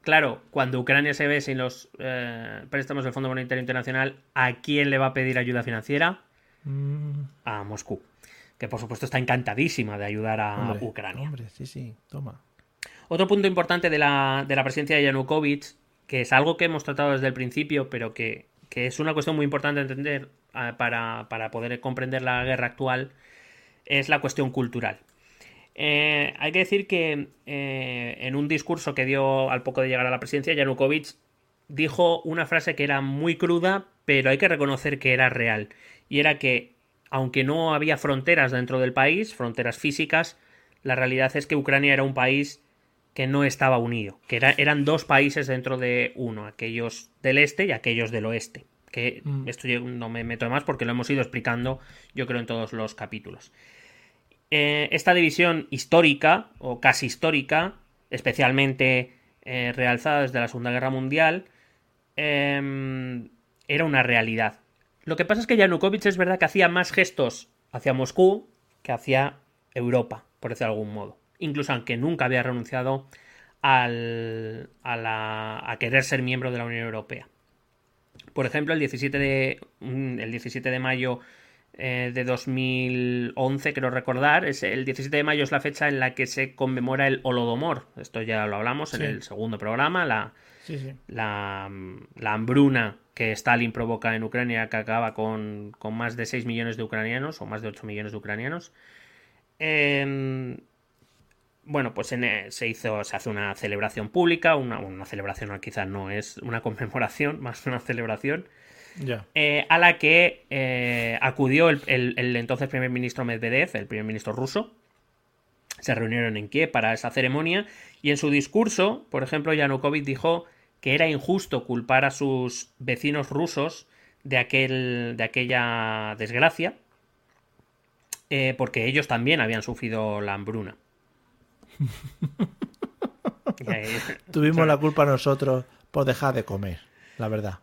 claro, cuando Ucrania se ve sin los eh, préstamos del Fondo Monetario Internacional, ¿a quién le va a pedir ayuda financiera? Mm, A Moscú, que por supuesto está encantadísima de ayudar a hombre, Ucrania. Hombre, sí, sí, toma. Otro punto importante de la, de la presidencia de Yanukovych, que es algo que hemos tratado desde el principio, pero que, que es una cuestión muy importante a entender eh, para, para poder comprender la guerra actual, es la cuestión cultural. Eh, hay que decir que eh, en un discurso que dio al poco de llegar a la presidencia, Yanukovych dijo una frase que era muy cruda, pero hay que reconocer que era real. Y era que, aunque no había fronteras dentro del país, fronteras físicas, la realidad es que Ucrania era un país que no estaba unido, que era- eran dos países dentro de uno, aquellos del este y aquellos del oeste. Que Mm. esto yo no me meto más porque lo hemos ido explicando, yo creo, en todos los capítulos. Eh, esta división histórica, o casi histórica, especialmente eh, realzada desde la Segunda Guerra Mundial, em, era una realidad. Lo que pasa es que Yanukovych es verdad que hacía más gestos hacia Moscú que hacia Europa, por decirlo de algún modo. Incluso aunque nunca había renunciado al- a, la- a querer ser miembro de la Unión Europea. Por ejemplo, el 17 de, mm, el 17 de mayo eh, de 2011, creo recordar, es el 17 de mayo es la fecha en la que se conmemora el Holodomor. Esto ya lo hablamos Sí. en el segundo programa, la, Sí, sí. la, la hambruna que Stalin provoca en Ucrania, que acaba con, con más de 6 millones de ucranianos, o más de 8 millones de ucranianos. Em, bueno, pues en, eh, se hizo, se hace una celebración pública, una, una celebración quizás no es una conmemoración, más una celebración, eh, a la que eh, acudió el, el- el entonces primer ministro Medvedev, el primer ministro ruso. Se reunieron en Kiev para esa ceremonia y en su discurso, por ejemplo, Yanukovych dijo que era injusto culpar a sus vecinos rusos de, aquel, de aquella desgracia, eh, porque ellos también habían sufrido la hambruna. Tuvimos la culpa nosotros por dejar de comer, la verdad.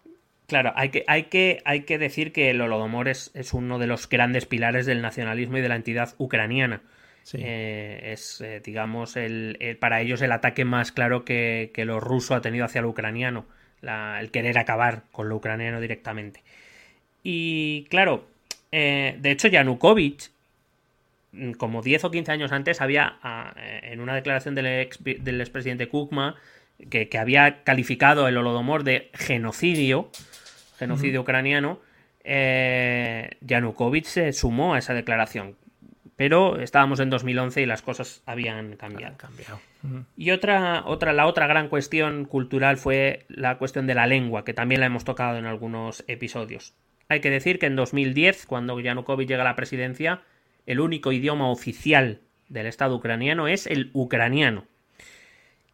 Claro, hay que, hay que, hay que decir que el Holodomor es, es uno de los grandes pilares del nacionalismo y de la entidad ucraniana. Sí. Eh, es, eh, digamos, el, el- para ellos el ataque más claro que, que lo ruso ha tenido hacia lo ucraniano. La- el querer acabar con lo ucraniano directamente. Y claro, eh, de hecho, Yanukovych, como 10 o 15 años antes, había, ah, eh, en una declaración del, ex, del expresidente Kukma, que, que había calificado el Holodomor de genocidio, genocidio ucraniano, eh, Yanukovych se sumó a esa declaración. Pero estábamos en 2011 y las cosas habían cambiado. cambiado. Y otra, otra, la otra gran cuestión cultural fue la cuestión de la lengua, que también la hemos tocado en algunos episodios. Hay que decir que en 2010, cuando Yanukovych llega a la presidencia, el único idioma oficial del Estado ucraniano es el ucraniano.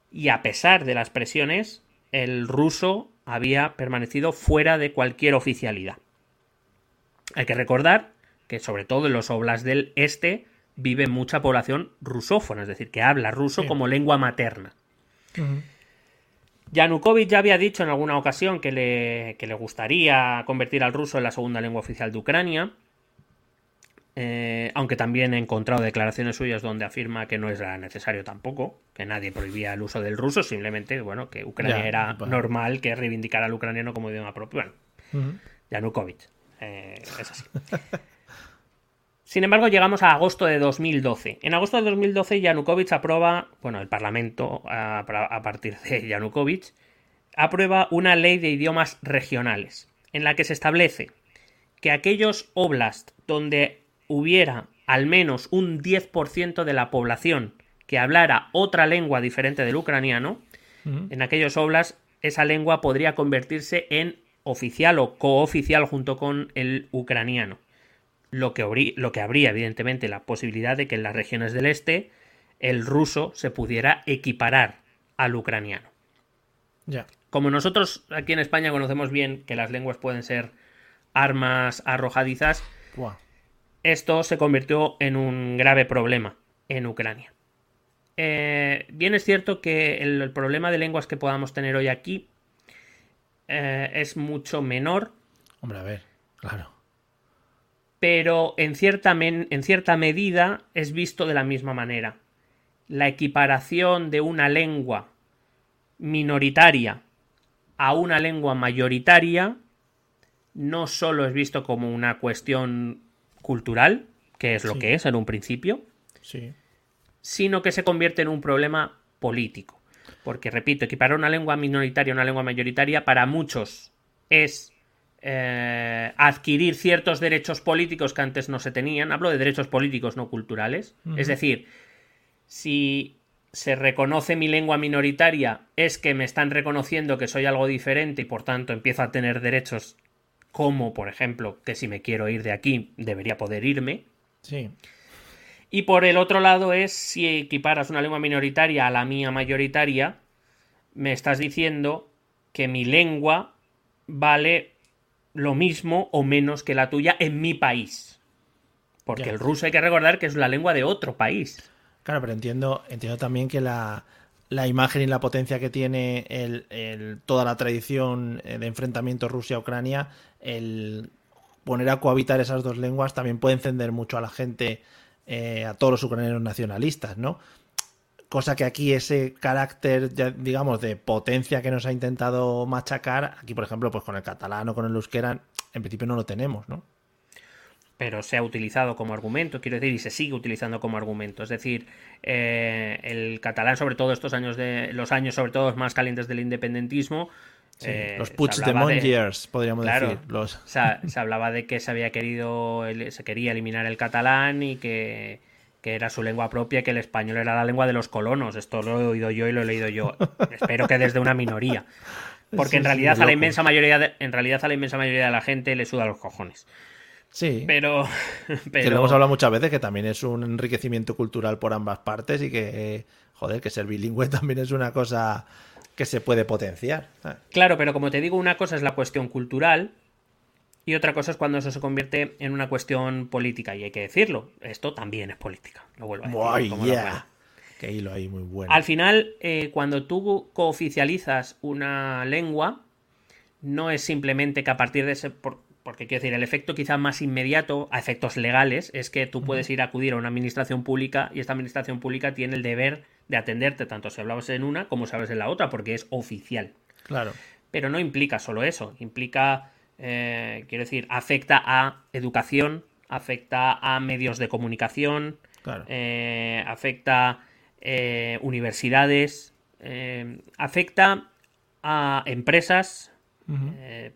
Y a pesar de las presiones, el ruso había permanecido fuera de cualquier oficialidad. Hay que recordar que sobre todo en los oblasts del este vive mucha población rusófona, es decir, que habla ruso Sí. como lengua materna. Yanukovych ya había dicho en alguna ocasión que le, que le gustaría convertir al ruso en la segunda lengua oficial de Ucrania. Eh, aunque también he encontrado declaraciones suyas donde afirma que no era necesario tampoco, que nadie prohibía el uso del ruso, simplemente, bueno, que Ucrania Ya, era bueno. normal que reivindicara al ucraniano como idioma propio. Bueno. Yanukovych. eh, es así. Sin embargo, llegamos a agosto de 2012. En agosto de 2012, Yanukovych aprueba, bueno, el Parlamento, a, a partir de Yanukovych, aprueba una ley de idiomas regionales, en la que se establece que aquellos oblasts donde hubiera al menos un 10% de la población que hablara otra lengua diferente del ucraniano, en aquellos oblasts esa lengua podría convertirse en oficial o cooficial junto con el ucraniano. Lo que, lo que habría, evidentemente, la posibilidad de que en las regiones del este el ruso se pudiera equiparar al ucraniano. Ya. Como nosotros aquí en España conocemos bien que las lenguas pueden ser armas arrojadizas, Buah. Esto se convirtió en un grave problema en Ucrania. Eh, bien es cierto que el, el problema de lenguas que podamos tener hoy aquí eh, es mucho menor, Hombre, a ver, claro. pero en cierta, men- en cierta medida es visto de la misma manera. La equiparación de una lengua minoritaria a una lengua mayoritaria no solo es visto como una cuestión cultural, que es lo Sí. que es en un principio, Sí. sino que se convierte en un problema político. Porque, repito, equiparar una lengua minoritaria a una lengua mayoritaria para muchos es eh, adquirir ciertos derechos políticos que antes no se tenían. Hablo de derechos políticos, no culturales. Es decir, si se reconoce mi lengua minoritaria, es que me están reconociendo que soy algo diferente y por tanto empiezo a tener derechos como, por ejemplo, que si me quiero ir de aquí, debería poder irme. Sí. Y por el otro lado es si equiparas una lengua minoritaria a la mía mayoritaria, me estás diciendo que mi lengua vale lo mismo o menos que la tuya en mi país. Porque Ya. el ruso hay que recordar que es la lengua de otro país. Claro, pero entiendo, entiendo también que la, la imagen y la potencia que tiene el, el- toda la tradición eh, de enfrentamiento Rusia-Ucrania, el poner a cohabitar esas dos lenguas también puede encender mucho a la gente, eh, a todos los ucranianos nacionalistas, ¿no? Cosa que aquí ese carácter, digamos, de potencia que nos ha intentado machacar, aquí por ejemplo, pues con el catalán o con el euskera, en principio no lo tenemos, ¿no? pero se ha utilizado como argumento, quiero decir, y se sigue utilizando como argumento. Es decir, eh, el catalán, sobre todo estos años de los años, sobre todo más calientes del independentismo, Sí, eh, los hablaba de- years, podríamos Claro. decir. Los... se, ha- se hablaba de que se había querido, se quería eliminar el catalán y que, que era su lengua propia y que el español era la lengua de los colonos. Esto lo he oído yo y lo he leído yo. Espero que desde una minoría. Porque en realidad a la inmensa mayoría de, en realidad a la inmensa mayoría de la gente le suda los cojones. Sí. Pero, Que lo pero hemos hablado muchas veces, que también es un enriquecimiento cultural por ambas partes y que, eh, joder, que ser bilingüe también es una cosa que se puede potenciar. Ah, Claro, pero como te digo, una cosa es la cuestión cultural y otra cosa es cuando eso se convierte en una cuestión política. Y hay que decirlo, esto también es política. Lo vuelvo a decir. Yeah. bueno. Qué hilo ahí muy bueno. Al final, eh, cuando tú cooficializas una lengua, no es simplemente que a partir de ese. por- porque quiero decir, el efecto quizá más inmediato a efectos legales es que tú puedes ir a acudir a una administración pública y esta administración pública tiene el deber de atenderte tanto si hablabas en una como si hablas en la otra, porque es oficial. Claro. Pero no implica solo eso, implica, eh, quiero decir, afecta a educación, afecta a medios de comunicación, Claro. eh, afecta eh, universidades, eh, afecta a empresas,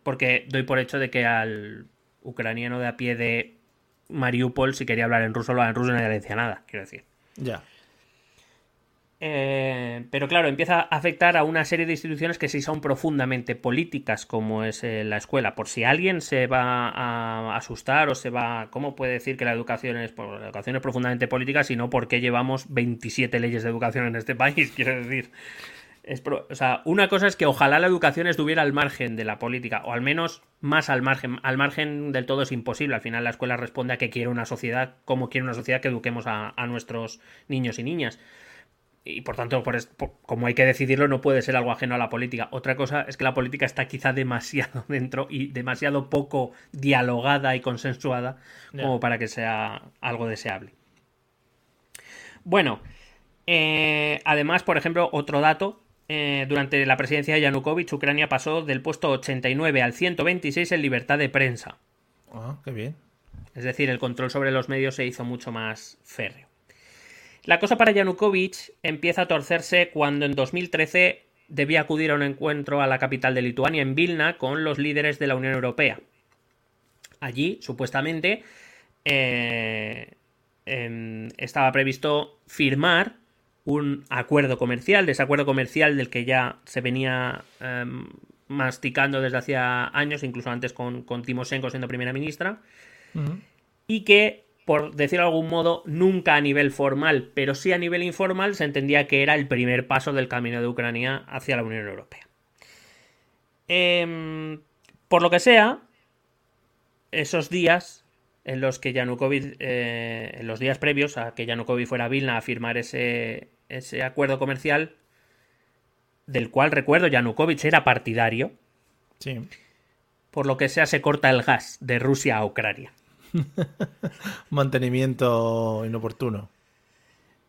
porque doy por hecho de que al ucraniano de a pie de Mariupol, si quería hablar en ruso, lo habla en ruso y nadie le decía nada, quiero decir. Ya. Eh, pero claro, empieza a afectar a una serie de instituciones que sí son profundamente políticas, como es eh, la escuela. Por si alguien se va a asustar o se va. ¿Cómo puede decir que la educación es, la educación es profundamente política, si no porque llevamos 27 leyes de educación en este país? Quiero decir. Es o sea, una cosa es que ojalá la educación estuviera al margen de la política, o al menos más al margen. Al margen del todo es imposible. Al final la escuela responde a que quiere una sociedad, como quiere una sociedad que eduquemos a nuestros niños y niñas. Y por tanto, por, como hay que decidirlo, no puede ser algo ajeno a la política. Otra cosa es que la política está quizá demasiado dentro y demasiado poco dialogada y consensuada como para que sea algo deseable. Bueno, eh, además, por ejemplo, otro dato. Eh, durante la presidencia de Yanukovych, Ucrania pasó del puesto 89 al 126 en libertad de prensa. Ah, qué bien. Es decir, el control sobre los medios se hizo mucho más férreo. La cosa para Yanukovych empieza a torcerse cuando en 2013 debía acudir a un encuentro a la capital de Lituania, en Vilna, con los líderes de la Unión Europea. Allí, supuestamente, eh, em, estaba previsto firmar un acuerdo comercial, desacuerdo comercial del que ya se venía em, masticando desde hacía años, incluso antes con, con Timoshenko siendo primera ministra, y que por decirlo de algún modo, nunca a nivel formal, pero sí a nivel informal, se entendía que era el primer paso del camino de Ucrania hacia la Unión Europea. Em, por lo que sea, esos días en los que Yanukovych, eh, en los días previos a que Yanukovych fuera a Vilna a firmar ese, ese acuerdo comercial, del cual recuerdo Yanukovych era partidario, sí. por lo que sea se corta el gas de Rusia a Ucrania. Mantenimiento inoportuno.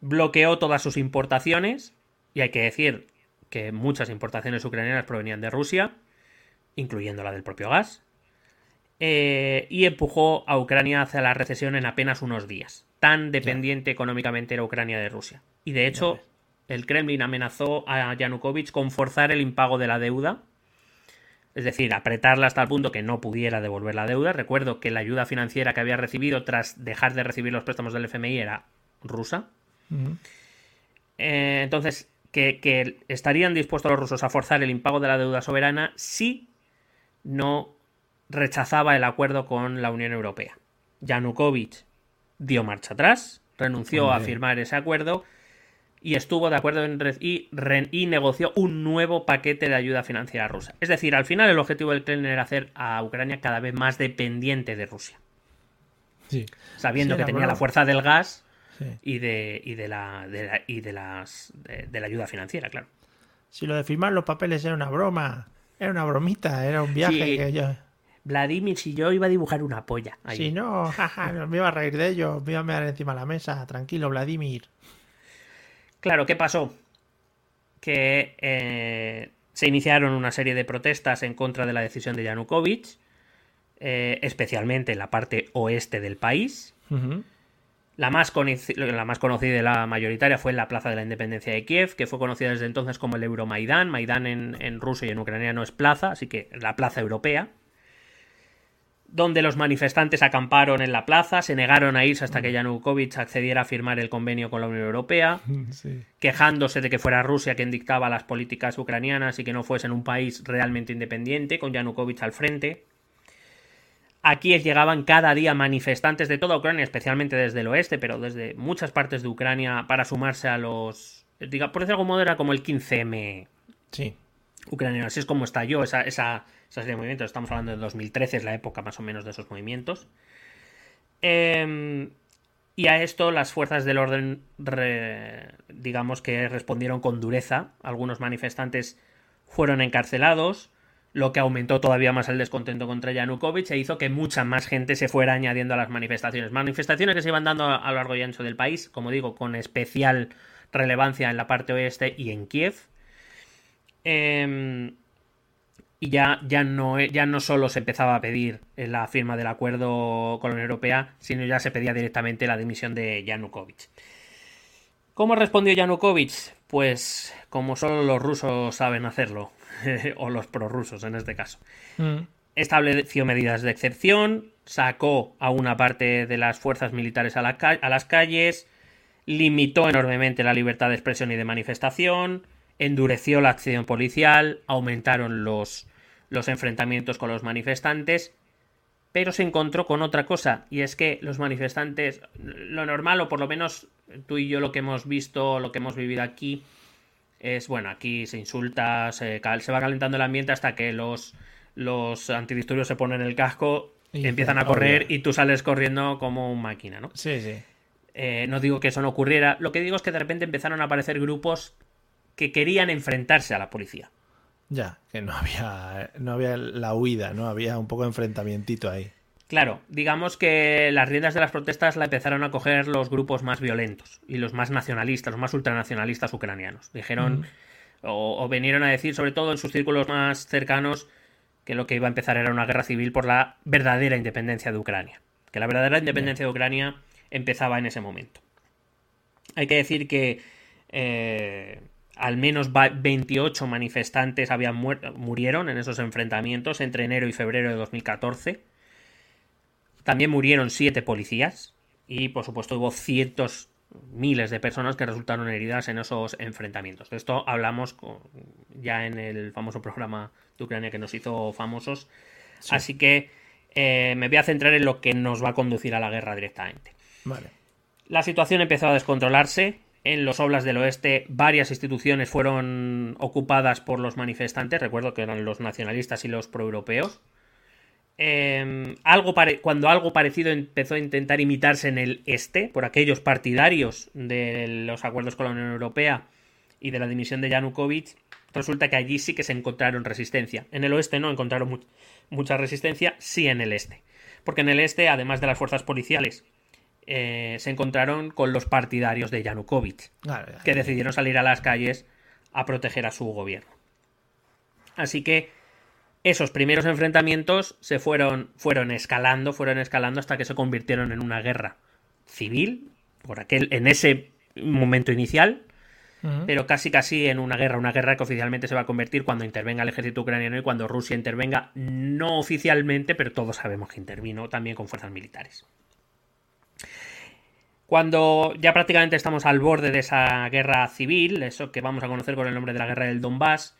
Bloqueó todas sus importaciones, y hay que decir que muchas importaciones ucranianas provenían de Rusia, incluyendo la del propio gas, eh, y empujó a Ucrania hacia la recesión en apenas unos días. Tan dependiente económicamente era Ucrania de Rusia. Y de hecho, el Kremlin amenazó a Yanukovych con forzar el impago de la deuda es decir, apretarla hasta el punto que no pudiera devolver la deuda. Recuerdo que la ayuda financiera que había recibido tras dejar de recibir los préstamos del FMI era rusa. Eh, entonces, que, estarían dispuestos los rusos a forzar el impago de la deuda soberana si no rechazaba el acuerdo con la Unión Europea. Yanukovych dio marcha atrás, renunció a firmar ese acuerdo y estuvo de acuerdo en y, y, negoció un nuevo paquete de ayuda financiera rusa. Es decir, al final el objetivo del Kremlin era hacer a Ucrania cada vez más dependiente de Rusia. Sí. Sabiendo que tenía la fuerza del gas y, de, y, de, la, y de, las, de, la ayuda financiera, claro. Si lo de firmar los papeles era una broma, era una bromita, era un viaje que yo... Vladimir, si yo iba a dibujar una polla. Si no, jaja, me iba a reír de ellos, me iba a mirar encima de la mesa. Tranquilo, Vladimir. Claro, ¿qué pasó? Que eh, se iniciaron una serie de protestas en contra de la decisión de Yanukovych, eh, especialmente en la parte oeste del país. la, más la más conocida y la mayoritaria fue en la Plaza de la Independencia de Kiev, que fue conocida desde entonces como el Euromaidán. Maidán en, en ruso y en ucraniano es plaza, así que la plaza europea donde los manifestantes acamparon en la plaza, se negaron a irse hasta que Yanukovych accediera a firmar el convenio con la Unión Europea, quejándose de que fuera Rusia quien dictaba las políticas ucranianas y que no fuesen un país realmente independiente, con Yanukovych al frente. Aquí llegaban cada día manifestantes de toda Ucrania, especialmente desde el oeste, pero desde muchas partes de Ucrania, para sumarse a los. Diga, por decir algún modo, era como el 15M sí. ucraniano. Así es como estalló esa, esa esa serie de movimientos. Estamos hablando de 2013, es la época más o menos de esos movimientos. Em, y a esto las fuerzas del orden, digamos que respondieron con dureza. Algunos manifestantes fueron encarcelados, lo que aumentó todavía más el descontento contra Yanukovych e hizo que mucha más gente se fuera añadiendo a las manifestaciones. Manifestaciones que se iban dando a lo largo y ancho del país, como digo, con especial relevancia en la parte oeste y en Kiev. Eh, y ya, ya, no, ya no solo se empezaba a pedir la firma del acuerdo con la Unión Europea, sino ya se pedía directamente la dimisión de Yanukovych. ¿Cómo respondió Yanukovych? Pues como solo los rusos saben hacerlo, o los prorrusos en este caso. Mm. Estableció medidas de excepción, sacó a una parte de las fuerzas militares a, a las calles, limitó enormemente la libertad de expresión y de manifestación, endureció la acción policial, aumentaron los, los enfrentamientos con los manifestantes, pero se encontró con otra cosa, y es que los manifestantes, lo normal, o por lo menos tú y yo lo que hemos visto, lo que hemos vivido aquí, es, bueno, aquí se insulta, se, se va calentando el ambiente hasta que los, los antidisturbios se ponen el casco, y empiezan a correr y tú sales corriendo como un máquina, ¿no? Sí, sí. Eh, no digo que eso no ocurriera, lo que digo es que de repente empezaron a aparecer grupos que querían enfrentarse a la policía. Ya, que no había, no había la huida, ¿no? Había un poco de enfrentamientito ahí. Claro, digamos que las riendas de las protestas la empezaron a coger los grupos más violentos y los más nacionalistas, los más ultranacionalistas ucranianos. Dijeron, o, o vinieron a decir, sobre todo en sus círculos más cercanos, que lo que iba a empezar era una guerra civil por la verdadera independencia de Ucrania. Que la verdadera independencia de Ucrania empezaba en ese momento. Hay que decir que eh, al menos 28 manifestantes habían murieron en esos enfrentamientos entre enero y febrero de 2014. También murieron 7 policías y por supuesto hubo cientos, miles de personas que resultaron heridas en esos enfrentamientos. De esto hablamos ya en el famoso programa de Ucrania que nos hizo famosos. Así que eh, me voy a centrar en lo que nos va a conducir a la guerra directamente. Vale. La situación empezó a descontrolarse. En los oblas del oeste varias instituciones fueron ocupadas por los manifestantes. Recuerdo que eran los nacionalistas y los proeuropeos. Eh, cuando algo parecido empezó a intentar imitarse en el este por aquellos partidarios de los acuerdos con la Unión Europea y de la dimisión de Yanukovych, resulta que allí sí que se encontraron resistencia. En el oeste no encontraron mu- mucha resistencia, sí en el este. Porque en el este, además de las fuerzas policiales, eh, se encontraron con los partidarios de Yanukovych, Claro, ya. que decidieron salir a las calles a proteger a su gobierno. Así que esos primeros enfrentamientos se fueron, fueron escalando, fueron escalando hasta que se convirtieron en una guerra civil, por aquel, en ese momento inicial, pero casi casi en una guerra, una guerra que oficialmente se va a convertir cuando intervenga el ejército ucraniano y cuando Rusia intervenga, no oficialmente, pero todos sabemos que intervino también con fuerzas militares. Cuando ya prácticamente estamos al borde de esa guerra civil, eso que vamos a conocer con el nombre de la guerra del Donbass,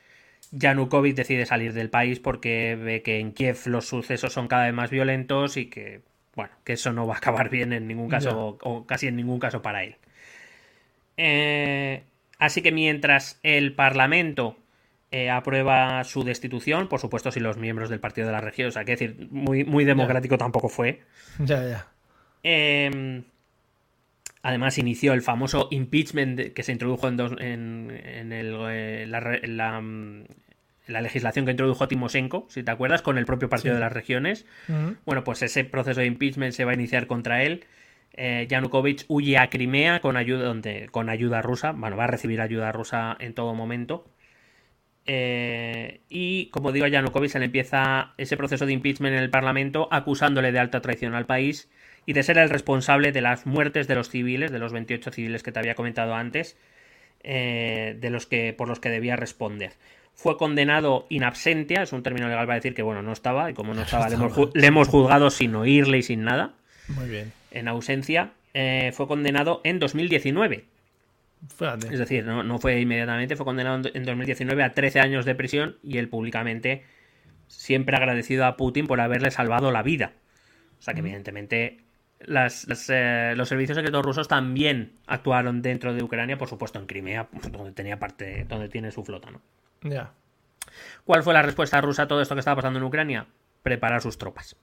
Yanukovych decide salir del país porque ve que en Kiev los sucesos son cada vez más violentos y que, bueno, que eso no va a acabar bien en ningún caso, o casi en ningún caso para él. Eh, así que mientras el Parlamento eh, aprueba su destitución, por supuesto, si los miembros del Partido de la Región, o sea, que decir, muy, muy democrático tampoco fue. Ya, ya. Eh, además, inició el famoso impeachment que se introdujo en, dos- en- en el, eh, la, re- la, mm, la legislación que introdujo Timoshenko, si te acuerdas, con el propio Partido Sí. de las Regiones. Bueno, pues ese proceso de impeachment se va a iniciar contra él. Eh, Yanukovych huye a Crimea con ayuda, donde, con ayuda rusa. Bueno, va a recibir ayuda rusa en todo momento. Eh, y como digo, a Yanukovych se le empieza ese proceso de impeachment en el Parlamento acusándole de alta traición al país y de ser el responsable de las muertes de los civiles, de los 28 civiles que te había comentado antes, eh, de los que, por los que debía responder. Fue condenado in absentia, es un término legal para decir que bueno, no estaba, y como no estaba, le hemos, ju- le hemos juzgado sin oírle y sin nada, Muy bien. en ausencia. Eh, fue condenado en 2019. Fíjate. Es decir, no, no fue inmediatamente, fue condenado en- en 2019 a 13 años de prisión y él públicamente siempre agradecido a Putin por haberle salvado la vida. O sea que evidentemente las- las, eh, los servicios secretos rusos también actuaron dentro de Ucrania, por supuesto en Crimea, donde tenía parte, donde tiene su flota, ¿no? Ya. ¿Cuál fue la respuesta rusa a todo esto que estaba pasando en Ucrania? Preparar sus tropas.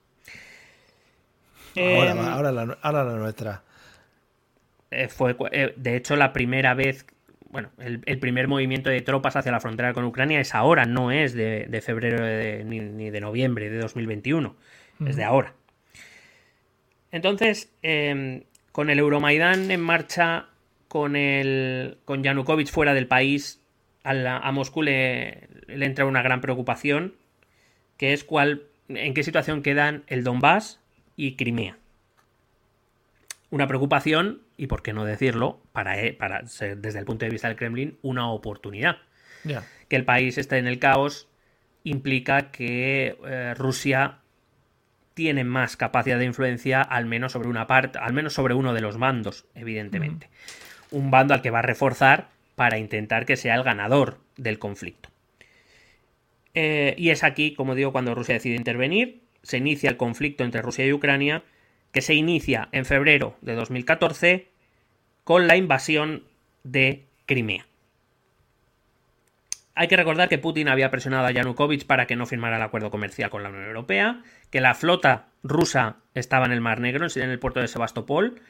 Ahora, va, ahora, la, ahora la nuestra. eh, fue, eh, de hecho, la primera vez, bueno, el, el primer movimiento de tropas hacia la frontera con Ucrania es ahora, no es de, de febrero de- ni, ni de noviembre de 2021, es de ahora. Entonces, eh, con el Euromaidán en marcha, con, el, con Yanukovych fuera del país, a, la- a Moscú le, le entra una gran preocupación, que es cuál, en qué situación quedan el Donbass y Crimea una preocupación y, por qué no decirlo, para, e- para ser desde el punto de vista del Kremlin, una oportunidad. Que el país esté en el caos implica que eh, Rusia tiene más capacidad de influencia, al menos sobre una parte, al menos sobre uno de los bandos, evidentemente. Un bando al que va a reforzar para intentar que sea el ganador del conflicto. Eh, y es aquí, como digo, cuando Rusia decide intervenir, se inicia el conflicto entre Rusia y Ucrania, que se inicia en febrero de 2014 con la invasión de Crimea. Hay que recordar que Putin había presionado a Yanukovych para que no firmara el acuerdo comercial con la Unión Europea, que la flota rusa estaba en el Mar Negro, en el puerto de Sebastopol,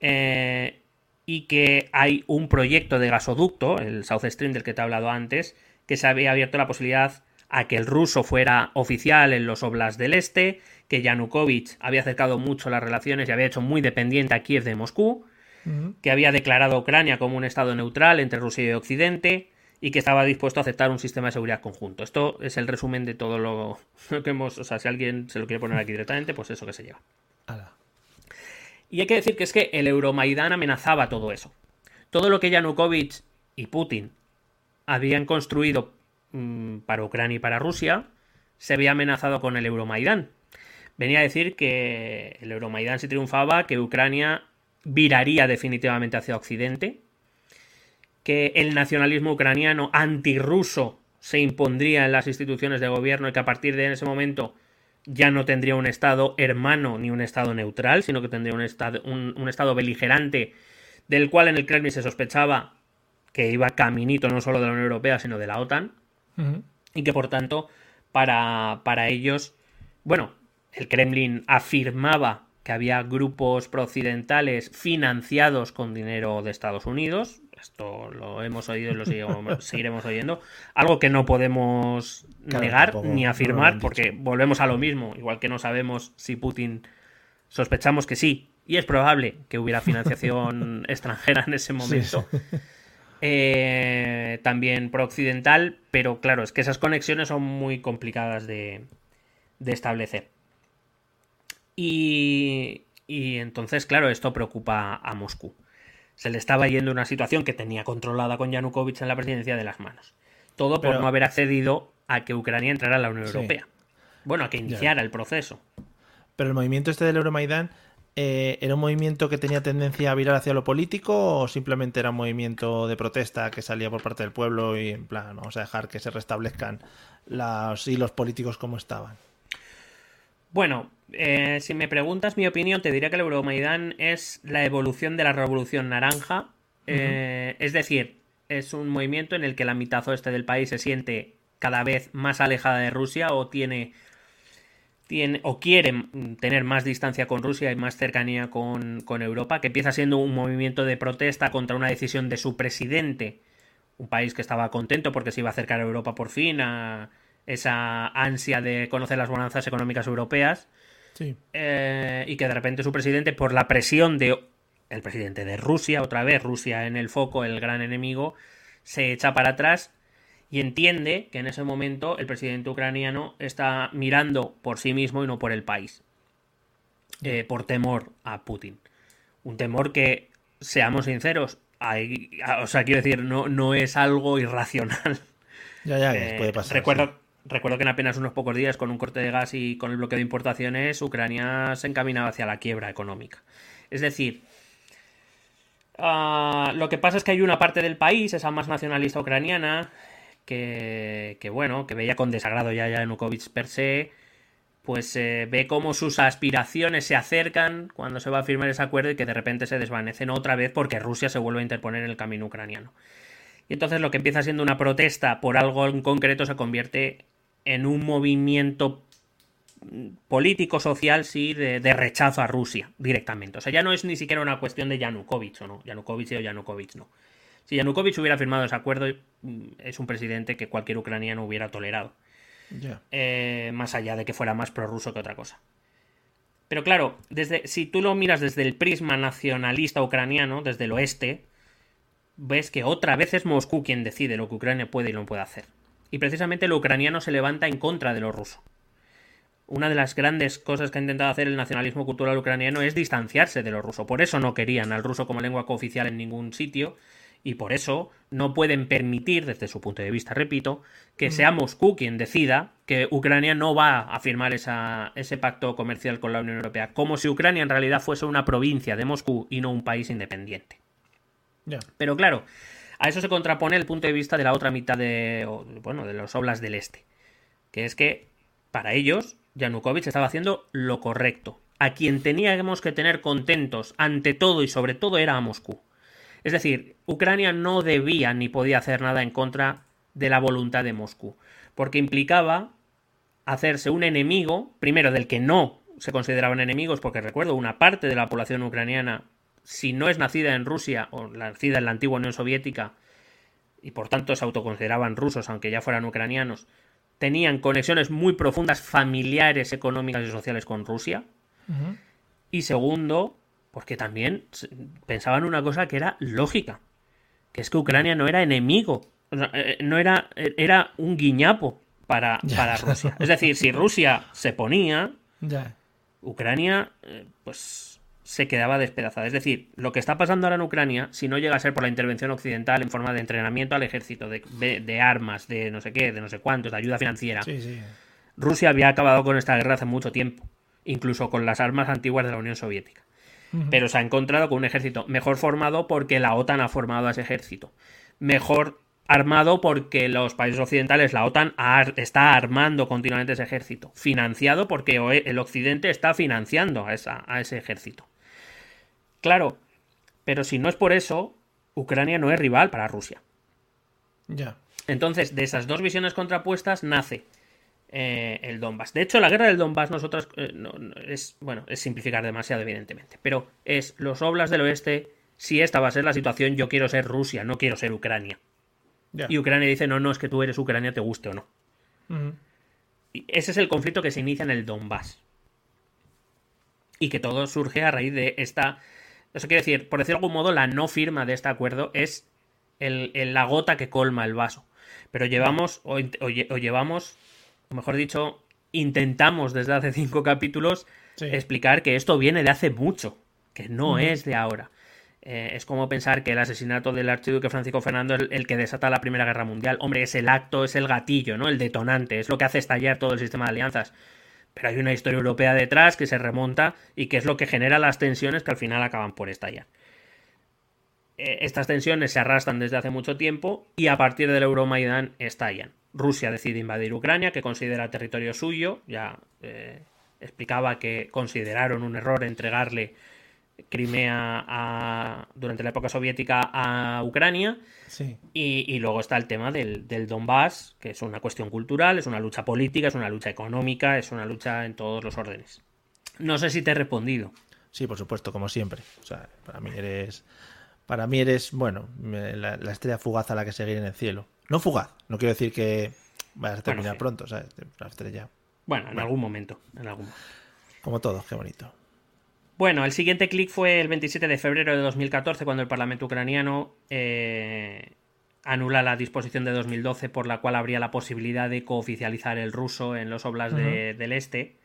eh, y que hay un proyecto de gasoducto, el South Stream del que te he hablado antes, que se había abierto la posibilidad a que el ruso fuera oficial en los Oblast del Este, que Yanukovych había acercado mucho las relaciones y había hecho muy dependiente a Kiev de Moscú, que había declarado a Ucrania como un estado neutral entre Rusia y Occidente y que estaba dispuesto a aceptar un sistema de seguridad conjunto. Esto es el resumen de todo lo, que hemos, o sea, si alguien se lo quiere poner aquí directamente, pues eso que se lleva. Y hay que decir que es que el Euromaidán amenazaba todo eso. Todo lo que Yanukovych y Putin habían construido mm, para Ucrania y para Rusia se había amenazado con el Euromaidán. Venía a decir que el Euromaidán si triunfaba, que Ucrania viraría definitivamente hacia Occidente, que el nacionalismo ucraniano antirruso se impondría en las instituciones de gobierno y que a partir de ese momento ya no tendría un Estado hermano ni un Estado neutral, sino que tendría un Estado, un, estado beligerante del cual en el Kremlin se sospechaba que iba caminito no solo de la Unión Europea, sino de la OTAN, y que por tanto para, para ellos, bueno, el Kremlin afirmaba que había grupos prooccidentales financiados con dinero de Estados Unidos. Esto lo hemos oído y lo seguiremos oyendo. Algo que no podemos negar ni afirmar, porque volvemos a lo mismo. Igual que no sabemos si Putin. Sospechamos que sí, y es probable que hubiera financiación extranjera en ese momento. Eh, también prooccidental, pero claro, es que esas conexiones son muy complicadas de establecer. Y, entonces, claro, esto preocupa a Moscú. Se le estaba yendo una situación que tenía controlada con Yanukovych en la presidencia de las manos. Todo por no haber accedido a que Ucrania entrara a la Unión Europea. Bueno, a que iniciara el proceso. Pero el movimiento este del Euromaidán eh, ¿era un movimiento que tenía tendencia a virar hacia lo político o simplemente era un movimiento de protesta que salía por parte del pueblo y en plan, vamos a dejar que se restablezcan los hilos políticos como estaban? Bueno, eh, si me preguntas mi opinión, te diría que el Euromaidán es la evolución de la Revolución Naranja. Eh, es decir, es un movimiento en el que la mitad oeste del país se siente cada vez más alejada de Rusia o tiene, tiene o quiere tener más distancia con Rusia y más cercanía con, con Europa, que empieza siendo un movimiento de protesta contra una decisión de su presidente, un país que estaba contento porque se iba a acercar a Europa por fin, a, esa ansia de conocer las bonanzas económicas europeas. Eh, y que de repente su presidente, por la presión de el presidente de Rusia, otra vez Rusia en el foco, el gran enemigo, se echa para atrás y entiende que en ese momento el presidente ucraniano está mirando por sí mismo y no por el país. Eh, por temor a Putin. Un temor que, seamos sinceros, o sea, quiero decir, no, no es algo irracional. Ya, ya, eh, puede pasar. Recuerdo, Recuerdo que en apenas unos pocos días, con un corte de gas y con el bloqueo de importaciones, Ucrania se encaminaba hacia la quiebra económica. Es decir, ah, lo que pasa es que hay una parte del país, esa más nacionalista ucraniana, que, bueno, que veía con desagrado ya Yanukovych per se, pues eh, ve cómo sus aspiraciones se acercan cuando se va a firmar ese acuerdo y que de repente se desvanecen otra vez porque Rusia se vuelve a interponer en el camino ucraniano. Y entonces lo que empieza siendo una protesta por algo en concreto se convierte en un movimiento político-social, sí, de, rechazo a Rusia directamente. O sea, ya no es ni siquiera una cuestión de Yanukovych o no. Yanukovych o Yanukovych no. Si Yanukovych hubiera firmado ese acuerdo, mm, es un presidente que cualquier ucraniano hubiera tolerado. Eh, más allá de que fuera más prorruso que otra cosa. Pero claro, desde, si tú lo miras desde el prisma nacionalista ucraniano, desde el oeste, ves que otra vez es Moscú quien decide lo que Ucrania puede y no puede hacer. Y precisamente lo ucraniano se levanta en contra de lo ruso. Una de las grandes cosas que ha intentado hacer el nacionalismo cultural ucraniano es distanciarse de lo ruso. Por eso no querían al ruso como lengua cooficial en ningún sitio y por eso no pueden permitir, desde su punto de vista, repito, que sea Moscú quien decida que Ucrania no va a firmar ese pacto comercial con la Unión Europea, como si Ucrania en realidad fuese una provincia de Moscú y no un país independiente. Pero claro, a eso se contrapone el punto de vista de la otra mitad de, bueno, de los oblas del este, que es que para ellos Yanukovych estaba haciendo lo correcto. A quien teníamos que tener contentos ante todo y sobre todo era a Moscú. Es decir, Ucrania no debía ni podía hacer nada en contra de la voluntad de Moscú, porque implicaba hacerse un enemigo, primero del que no se consideraban enemigos, porque recuerdo, una parte de la población ucraniana si no es nacida en Rusia o nacida en la antigua Unión Soviética, y por tanto se autoconsideraban rusos, aunque ya fueran ucranianos, tenían conexiones muy profundas familiares, económicas y sociales con Rusia. Y segundo, porque también pensaban una cosa que era lógica, que es que Ucrania no era enemigo, eh, no era, eh, era un guiñapo para, para Rusia. Es decir, si Rusia se ponía, Ucrania, eh, pues se quedaba despedazada. Es decir, lo que está pasando ahora en Ucrania, si no llega a ser por la intervención occidental en forma de entrenamiento al ejército, de, armas, de no sé qué, de no sé cuántos, de ayuda financiera, Rusia había acabado con esta guerra hace mucho tiempo, incluso con las armas antiguas de la Unión Soviética. Pero se ha encontrado con un ejército mejor formado porque la OTAN ha formado a ese ejército. Mejor armado porque los países occidentales, la OTAN, está armando continuamente ese ejército. Financiado porque el occidente está financiando a ese ejército. Claro, pero si no es por eso, Ucrania no es rival para Rusia. Ya. Entonces, de esas dos visiones contrapuestas nace eh, el Donbass. De hecho, la guerra del Donbass, nosotros, eh, es, bueno, es simplificar demasiado, evidentemente, pero es los oblas del oeste, si esta va a ser la situación, yo quiero ser Rusia, no quiero ser Ucrania. Y Ucrania dice, no, no, es que tú eres Ucrania, te guste o no. y ese es el conflicto que se inicia en el Donbass. Y que todo surge a raíz de esta eso quiere decir, por decir de algún modo, la no firma de este acuerdo es el, la gota que colma el vaso. Pero llevamos, o, llevamos, o mejor dicho, intentamos desde hace cinco capítulos explicar que esto viene de hace mucho, que no es de ahora. Eh, es como pensar que el asesinato del archiduque Francisco Fernando es el que desata la Primera Guerra Mundial. Hombre, es el acto, es el gatillo, ¿no? El detonante, es lo que hace estallar todo el sistema de alianzas pero hay una historia europea detrás que se remonta y que es lo que genera las tensiones que al final acaban por estallar. Eh, estas tensiones se arrastran desde hace mucho tiempo y a partir del Euromaidán estallan. Rusia decide invadir Ucrania, que considera territorio suyo, ya eh, explicaba que consideraron un error entregarle Crimea durante la época soviética a Ucrania. Y, luego está el tema del, del, Donbass, que es una cuestión cultural, es una lucha política, es una lucha económica, es una lucha en todos los órdenes. No sé si te he respondido. Sí, por supuesto, como siempre. O sea, para mí eres. Para mí eres, bueno, la, estrella fugaz a la que seguir en el cielo. No fugaz, no quiero decir que vayas a terminar pronto, ¿sabes? La estrella. Bueno, en algún momento. En algún Como todos, qué bonito. Bueno, el siguiente clic fue el 27 de febrero de 2014, cuando el Parlamento ucraniano eh, anula la disposición de 2012 por la cual habría la posibilidad de cooficializar el ruso en los oblas del este.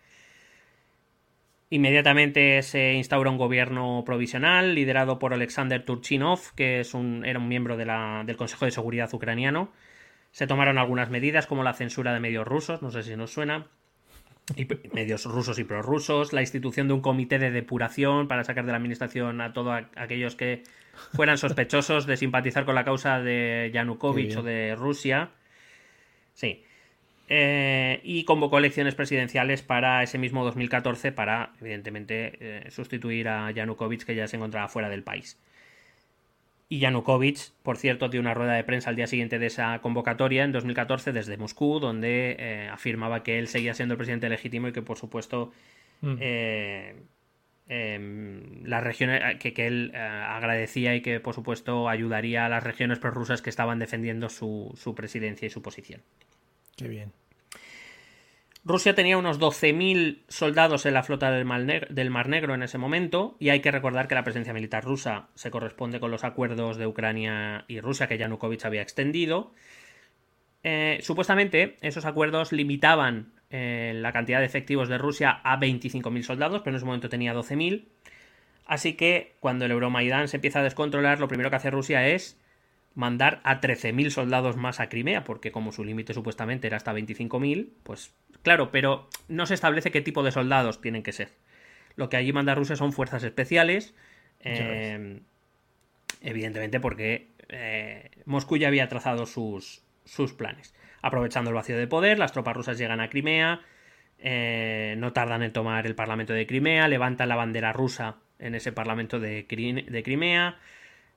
Inmediatamente se instaura un gobierno provisional liderado por Alexander Turchinov, que es un, era un miembro del Consejo de Seguridad ucraniano. Se tomaron algunas medidas como la censura de medios rusos, no sé si nos suena y medios rusos y prorrusos, la institución de un comité de depuración para sacar de la administración a todos aquellos que fueran sospechosos de simpatizar con la causa de Yanukovych o de Rusia. Sí. Eh, y convocó elecciones presidenciales para ese mismo 2014 para, evidentemente, eh, sustituir a Yanukovych que ya se encontraba fuera del país. Y Yanukovych, por cierto, dio una rueda de prensa al día siguiente de esa convocatoria, en 2014, desde Moscú, donde eh, afirmaba que él seguía siendo el presidente legítimo y que, por supuesto, mm. eh, em, las regiones que, él eh, agradecía y que, por supuesto, ayudaría a las regiones prorrusas que estaban defendiendo su, su presidencia y su posición. Qué bien. Rusia tenía unos 12.000 soldados en la flota del Mar, Negro, en ese momento, y hay que recordar que la presencia militar rusa se corresponde con los acuerdos de Ucrania y Rusia que Yanukovych había extendido. Eh, supuestamente, esos acuerdos limitaban eh, la cantidad de efectivos de Rusia a 25.000 soldados, pero en ese momento tenía 12.000. Así que cuando el Euromaidán se empieza a descontrolar, lo primero que hace Rusia es mandar a 13.000 soldados más a Crimea, porque como su límite supuestamente era hasta 25.000, pues claro, pero no se establece qué tipo de soldados tienen que ser. Lo que allí manda Rusia son fuerzas especiales, eh, evidentemente porque eh, Moscú ya había trazado sus, sus planes. Aprovechando el vacío de poder, las tropas rusas llegan a Crimea, eh, no tardan en tomar el Parlamento de Crimea, levantan la bandera rusa en ese Parlamento de, de Crimea,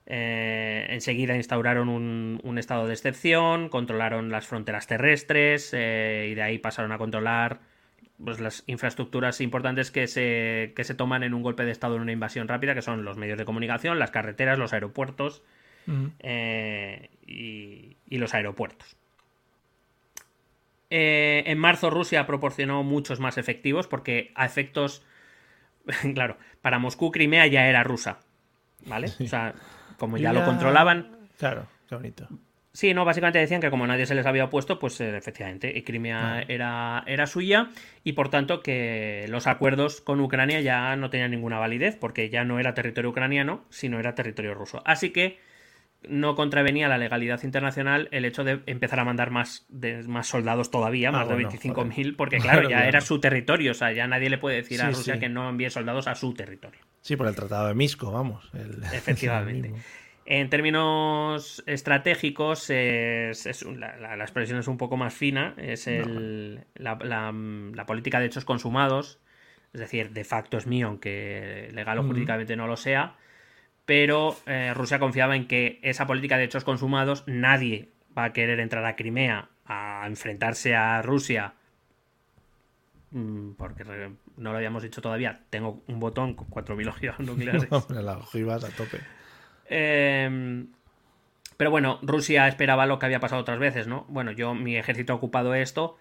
eh, enseguida instauraron un, estado de excepción, controlaron las fronteras terrestres eh, y de ahí pasaron a controlar pues las infraestructuras importantes que se, que se toman en un golpe de Estado en una invasión rápida, que son los medios de comunicación, las carreteras, los aeropuertos eh, y, y los aeropuertos. Eh, en marzo Rusia proporcionó muchos más efectivos porque a efectos... claro, para Moscú Crimea ya era rusa. ¿Vale? O sea, como ya lo controlaban... Claro, qué bonito. Sí, no, básicamente decían que como nadie se les había opuesto, pues eh, efectivamente, y Crimea era, era suya y por tanto que los acuerdos con Ucrania ya no tenían ninguna validez porque ya no era territorio ucraniano, sino era territorio ruso. Así que no contravenía la legalidad internacional el hecho de empezar a mandar más, de, más soldados todavía, Ah, más bueno, de 25.000, joder. porque claro, Claro, ya claro. era su territorio, o sea, ya nadie le puede decir a Rusia sí. que no envíe soldados a su territorio. Sí, por el Tratado de Misco, vamos. el- Efectivamente. En términos estratégicos, es, es la, la- la expresión es un poco más fina, es el- la, la- la política de hechos consumados, es decir, de facto es mío, aunque legal o jurídicamente no lo sea, pero eh, Rusia confiaba en que esa política de hechos consumados, nadie va a querer entrar a Crimea a enfrentarse a Rusia, mm, porque no lo habíamos dicho todavía, tengo un botón con 4.000 ojivas nucleares. Hombre, las ojivas a tope. Eh, pero bueno, Rusia esperaba lo que había pasado otras veces, ¿no? Bueno, yo, mi ejército ha ocupado esto.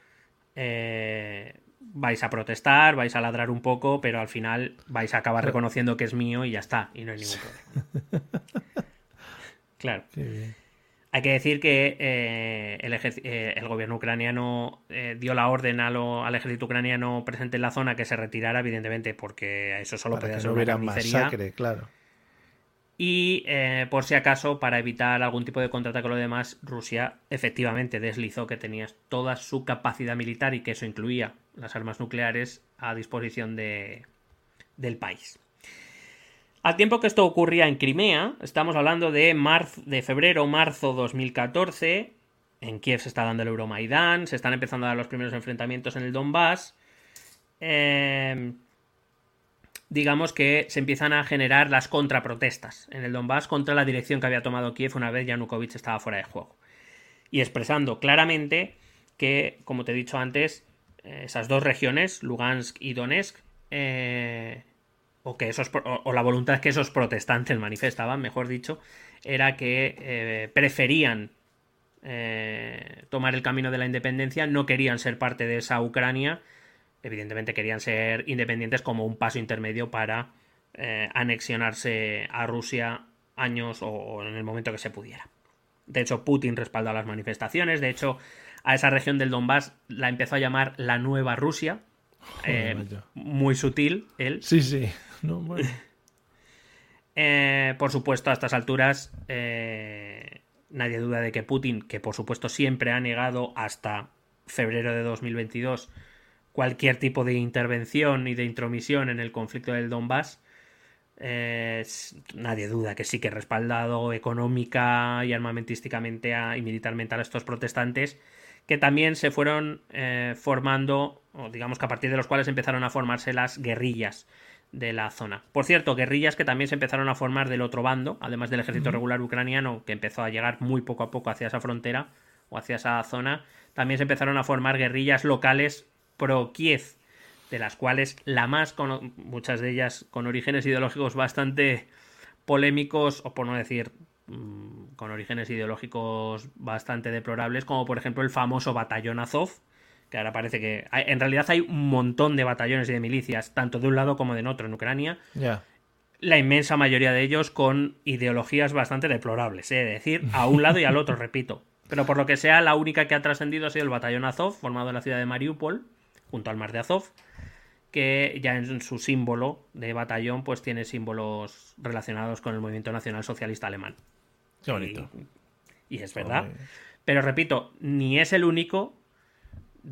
eh, vais a protestar, vais a ladrar un poco, pero al final vais a acabar reconociendo que es mío y ya está, y no hay ningún problema. Claro. Qué bien. Hay que decir que eh, el, eh, el gobierno ucraniano eh, dio la orden a lo- al ejército ucraniano presente en la zona que se retirara, evidentemente, porque eso solo Para podía que ser no hubiera masacre, claro. Y por si acaso, para evitar algún tipo de contraataque o lo demás, Rusia efectivamente deslizó que tenía toda su capacidad militar y que eso incluía las armas nucleares a disposición de, del país. Al tiempo que esto ocurría en Crimea, estamos hablando de, marzo, de febrero marzo 2014, en Kiev se está dando el Euromaidán, se están empezando a dar los primeros enfrentamientos en el Donbass. Eh, digamos que se empiezan a generar las contraprotestas en el Donbass contra la dirección que había tomado Kiev una vez Yanukovych estaba fuera de juego. Y expresando claramente que, como te he dicho antes, eh, esas dos regiones, Lugansk y Donetsk, eh, o, que esos, o, o la voluntad que esos protestantes manifestaban, mejor dicho, era que eh, preferían eh, tomar el camino de la independencia, no querían ser parte de esa Ucrania, evidentemente querían ser independientes como un paso intermedio para eh, anexionarse a Rusia años o, o en el momento que se pudiera. De hecho, Putin respaldó las manifestaciones, de hecho, a esa región del Donbass la empezó a llamar la nueva Rusia, eh, muy sutil él, Sí, sí. Eh, por supuesto, a estas alturas, eh, nadie duda de que Putin, que por supuesto siempre ha negado hasta febrero de 2022 cualquier tipo de intervención y de intromisión en el conflicto del Donbass, eh, nadie duda que sí que respaldado económica y armamentísticamente y militarmente a estos protestantes, que también se fueron formando, o digamos que a partir de los cuales empezaron a formarse las guerrillas de la zona. Por cierto, guerrillas que también se empezaron a formar del otro bando, además del ejército regular ucraniano, que empezó a llegar muy poco a poco hacia esa frontera o hacia esa zona, también se empezaron a formar guerrillas locales pro-Kiev, de las cuales la más, cono- muchas de ellas con orígenes ideológicos bastante polémicos, o por no decir mm, con orígenes ideológicos bastante deplorables, como por ejemplo el famoso batallón Azov, que ahora parece que hay- en realidad hay un montón de batallones y de milicias, tanto de un lado como de otro en Ucrania, la inmensa mayoría de ellos con ideologías bastante deplorables, ¿eh? es decir, a un lado y al otro, repito. Pero por lo que sea, la única que ha trascendido ha sido el batallón Azov, formado en la ciudad de Mariupol, junto al mar de Azov, que ya en su símbolo de batallón pues tiene símbolos relacionados con el movimiento nacional socialista alemán. Qué bonito. Y, y es verdad. Pero repito, ni es el único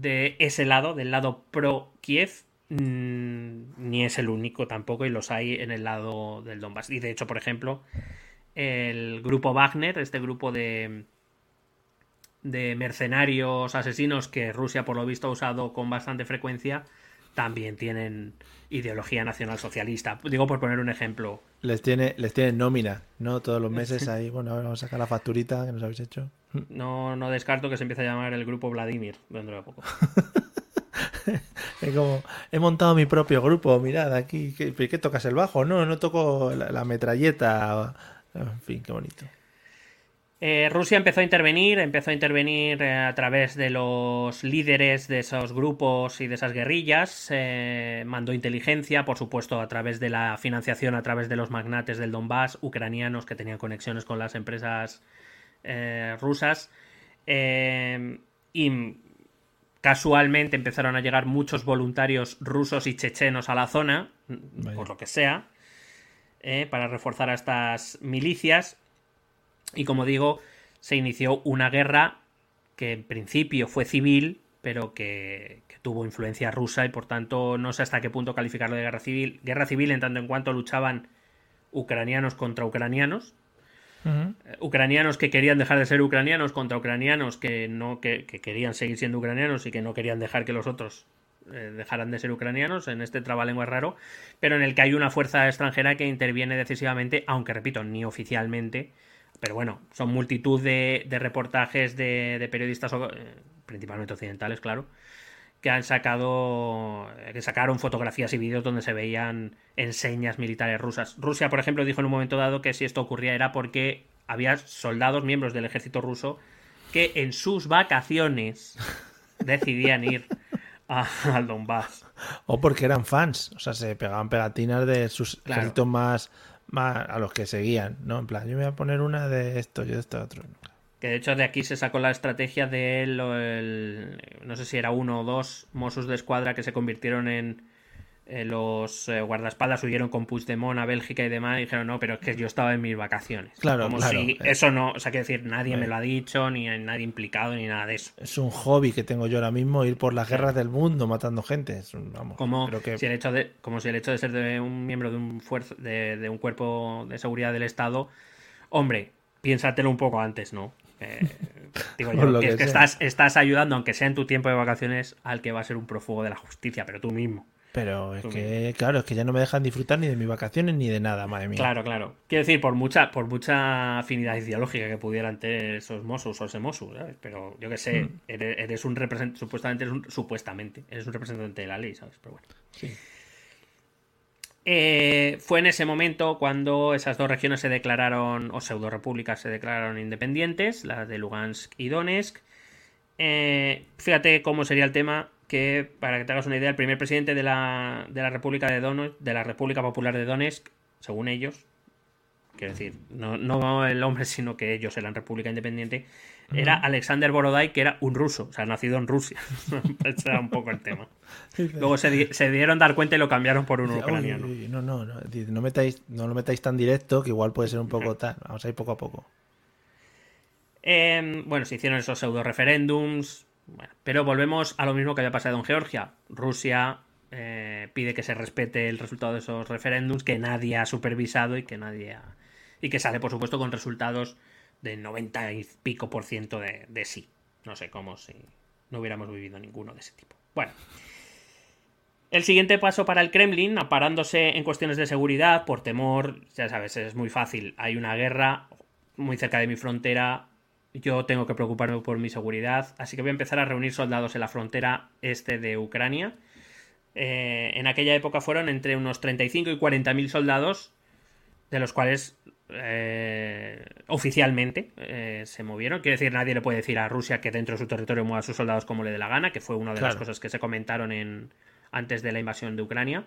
de ese lado, del lado pro-Kiev, mm, ni es el único tampoco, y los hay en el lado del Donbass. Y de hecho, por ejemplo, el grupo Wagner, este grupo de, de mercenarios asesinos que Rusia, por lo visto, ha usado con bastante frecuencia, también tienen ideología nacionalsocialista. Digo por poner un ejemplo. Les tiene, les tiene nómina, ¿no? Todos los meses ahí, bueno, a ver, vamos a sacar la facturita que nos habéis hecho. No, no descarto que se empiece a llamar el grupo Vladimir dentro de poco. Es como, he montado mi propio grupo, mirad aquí, ¿qué, ¿qué tocas el bajo? No, no toco la, la metralleta. En fin, qué bonito. Eh, Rusia empezó a intervenir, empezó a intervenir eh, a través de los líderes de esos grupos y de esas guerrillas, eh, mandó inteligencia, por supuesto, a través de la financiación, a través de los magnates del Donbass, ucranianos que tenían conexiones con las empresas rusas, y casualmente empezaron a llegar muchos voluntarios rusos y chechenos a la zona, Vaya. por lo que sea, para reforzar a estas milicias. Y como digo, se inició una guerra que en principio fue civil, pero que, que tuvo influencia rusa y por tanto no sé hasta qué punto calificarlo de guerra civil. Guerra civil en tanto en cuanto luchaban ucranianos contra ucranianos, eh, ucranianos que querían dejar de ser ucranianos contra ucranianos que no que, que querían seguir siendo ucranianos y que no querían dejar que los otros eh, dejaran de ser ucranianos en este trabalengua raro, pero en el que hay una fuerza extranjera que interviene decisivamente, aunque repito, ni oficialmente. Pero bueno, son multitud de, de reportajes de, de periodistas, eh, principalmente occidentales, claro, que han sacado, eh, que sacaron fotografías y vídeos donde se veían enseñas militares rusas. Rusia, por ejemplo, dijo en un momento dado que si esto ocurría era porque había soldados, miembros del ejército ruso, que en sus vacaciones decidían ir al Donbass. O porque eran fans, o sea, se pegaban pegatinas de sus Claro. ejércitos más, a los que seguían, ¿no? En plan, yo me voy a poner una de esto, yo de esto otro. Que de hecho de aquí se sacó la estrategia de él, el- no sé si era uno o dos Mossos de escuadra que se convirtieron en, en los eh, guardaespaldas, huyeron con Puigdemont a Bélgica y demás, y dijeron, no, pero es que yo estaba en mis vacaciones. Claro, Como claro. si Eh. eso no, o sea, quiero decir, nadie Eh. me lo ha dicho, ni hay nadie implicado, ni nada de eso. Es un hobby que tengo yo ahora mismo, ir por las guerras del mundo matando gente. Es un- vamos, Como, creo que si el hecho de, como si el hecho de ser de un miembro de un, fuerza, de, de un cuerpo de seguridad del Estado, hombre, piénsatelo un poco antes, ¿no? Eh, digo yo, lo que, es que estás, estás ayudando, aunque sea en tu tiempo de vacaciones, al que va a ser un prófugo de la justicia, pero tú mismo. Pero es que, claro, es que ya no me dejan disfrutar ni de mis vacaciones ni de nada, madre mía. Claro, claro. Quiero decir, por mucha, por mucha afinidad ideológica que pudieran tener esos Mossos o ese Mosu, ¿sabes? Pero yo que sé, Mm. eres, eres un representante, supuestamente eres un, supuestamente, eres un representante de la ley, ¿sabes? Pero bueno. Sí. Eh, fue en ese momento cuando esas dos regiones se declararon, o pseudo repúblicas se declararon independientes, las de Lugansk y Donetsk. Eh, fíjate cómo sería el tema que, para que te hagas una idea, el primer presidente de la, de la República de Donetsk, de la República Popular de Donetsk, según ellos, quiero decir, no, no el hombre, sino que ellos eran República Independiente, era Alexander Borodai, que era un ruso, o sea, nacido en Rusia. Ese era un poco el tema. Luego se, di- se dieron dar cuenta y lo cambiaron por un ucraniano. uy, uy, no, no, no, no, metáis, no lo metáis tan directo que igual puede ser un poco tal. Vamos a ir poco a poco. Eh, bueno, se hicieron esos pseudo referéndums. Bueno, pero volvemos a lo mismo que había pasado en Georgia. Rusia eh, pide que se respete el resultado de esos referéndums que nadie ha supervisado y que nadie ha. Y que sale, por supuesto, con resultados de 90 y pico por ciento de, de sí. No sé cómo si no hubiéramos vivido ninguno de ese tipo. Bueno. El siguiente paso para el Kremlin, aparándose en cuestiones de seguridad, por temor, ya sabes, es muy fácil. Hay una guerra muy cerca de mi frontera, yo tengo que preocuparme por mi seguridad, así que voy a empezar a reunir soldados en la frontera este de Ucrania. Eh, en aquella época fueron entre unos 35 y 40 mil soldados, de los cuales eh, oficialmente eh, se movieron. Quiero decir, nadie le puede decir a Rusia que dentro de su territorio mueva a sus soldados como le dé la gana, que fue una de las cosas que se comentaron en, antes de la invasión de Ucrania.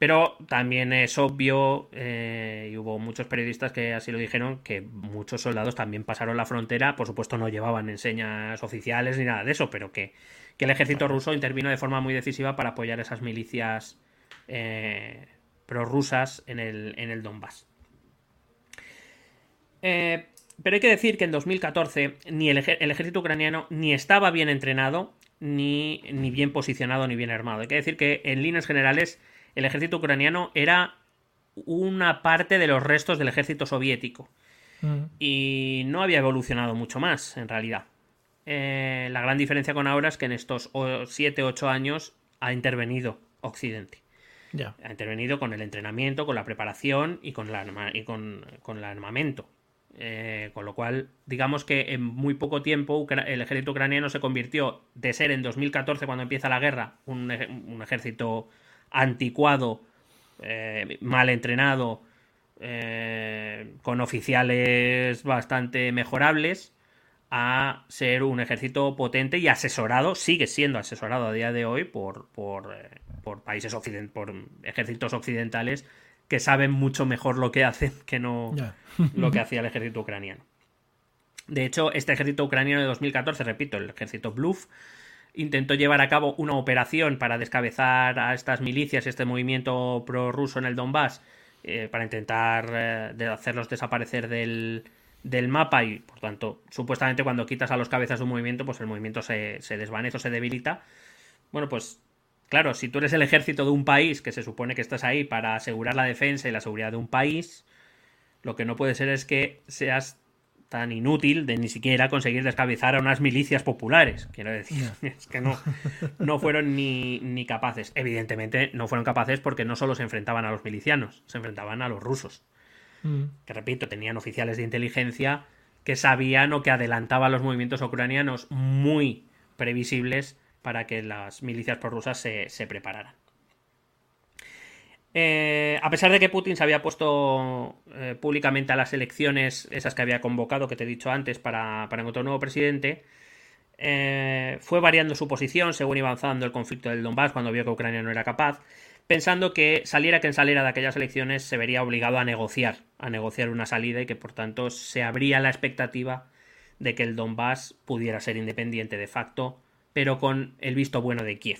Pero también es obvio, eh, y hubo muchos periodistas que así lo dijeron, que muchos soldados también pasaron la frontera. Por supuesto, no llevaban enseñas oficiales ni nada de eso, pero que, que el ejército ruso intervino de forma muy decisiva para apoyar esas milicias eh, prorrusas en el, en el Donbass. Eh, pero hay que decir que en 2014 ni el, el ejército ucraniano ni estaba bien entrenado, ni, ni bien posicionado, ni bien armado. Hay que decir que en líneas generales el ejército ucraniano era una parte de los restos del ejército soviético Mm. y no había evolucionado mucho más en realidad. Eh, la gran diferencia con ahora es que en estos 7-8 años ha intervenido Occidente. Ha intervenido con el entrenamiento, con la preparación y con, la arma- y con, con el armamento. Eh, con lo cual, digamos que en muy poco tiempo el ejército ucraniano se convirtió de ser en 2014, cuando empieza la guerra, un, ejército anticuado, eh, mal entrenado, eh, con oficiales bastante mejorables, a ser un ejército potente y asesorado, sigue siendo asesorado a día de hoy por, por, por países occidentales, por ejércitos occidentales que saben mucho mejor lo que hacen que no lo que hacía el ejército ucraniano. De hecho, este ejército ucraniano de 2014, repito, el ejército Bluff, intentó llevar a cabo una operación para descabezar a estas milicias, este movimiento prorruso en el Donbass, eh, para intentar eh, hacerlos desaparecer del, del, mapa y, por tanto, supuestamente cuando quitas a los cabezas de un movimiento, pues el movimiento se, se desvanece o se debilita. Bueno, pues Claro, si tú eres el ejército de un país, que se supone que estás ahí para asegurar la defensa y la seguridad de un país, lo que no puede ser es que seas tan inútil de ni siquiera conseguir descabezar a unas milicias populares. Quiero decir, es que no, no fueron ni, ni, capaces. Evidentemente no fueron capaces porque no solo se enfrentaban a los milicianos, se enfrentaban a los rusos. Mm. Que repito, tenían oficiales de inteligencia que sabían o que adelantaban los movimientos ucranianos muy previsibles para que las milicias prorrusas se, se prepararan. Eh, a pesar de que Putin se había puesto eh, públicamente a las elecciones, esas que había convocado, que te he dicho antes, para, encontrar un nuevo presidente, eh, fue variando su posición según iba avanzando el conflicto del Donbass cuando vio que Ucrania no era capaz, pensando que saliera quien saliera de aquellas elecciones se vería obligado a negociar, a negociar una salida y que por tanto se abría la expectativa de que el Donbass pudiera ser independiente de facto pero con el visto bueno de Kiev,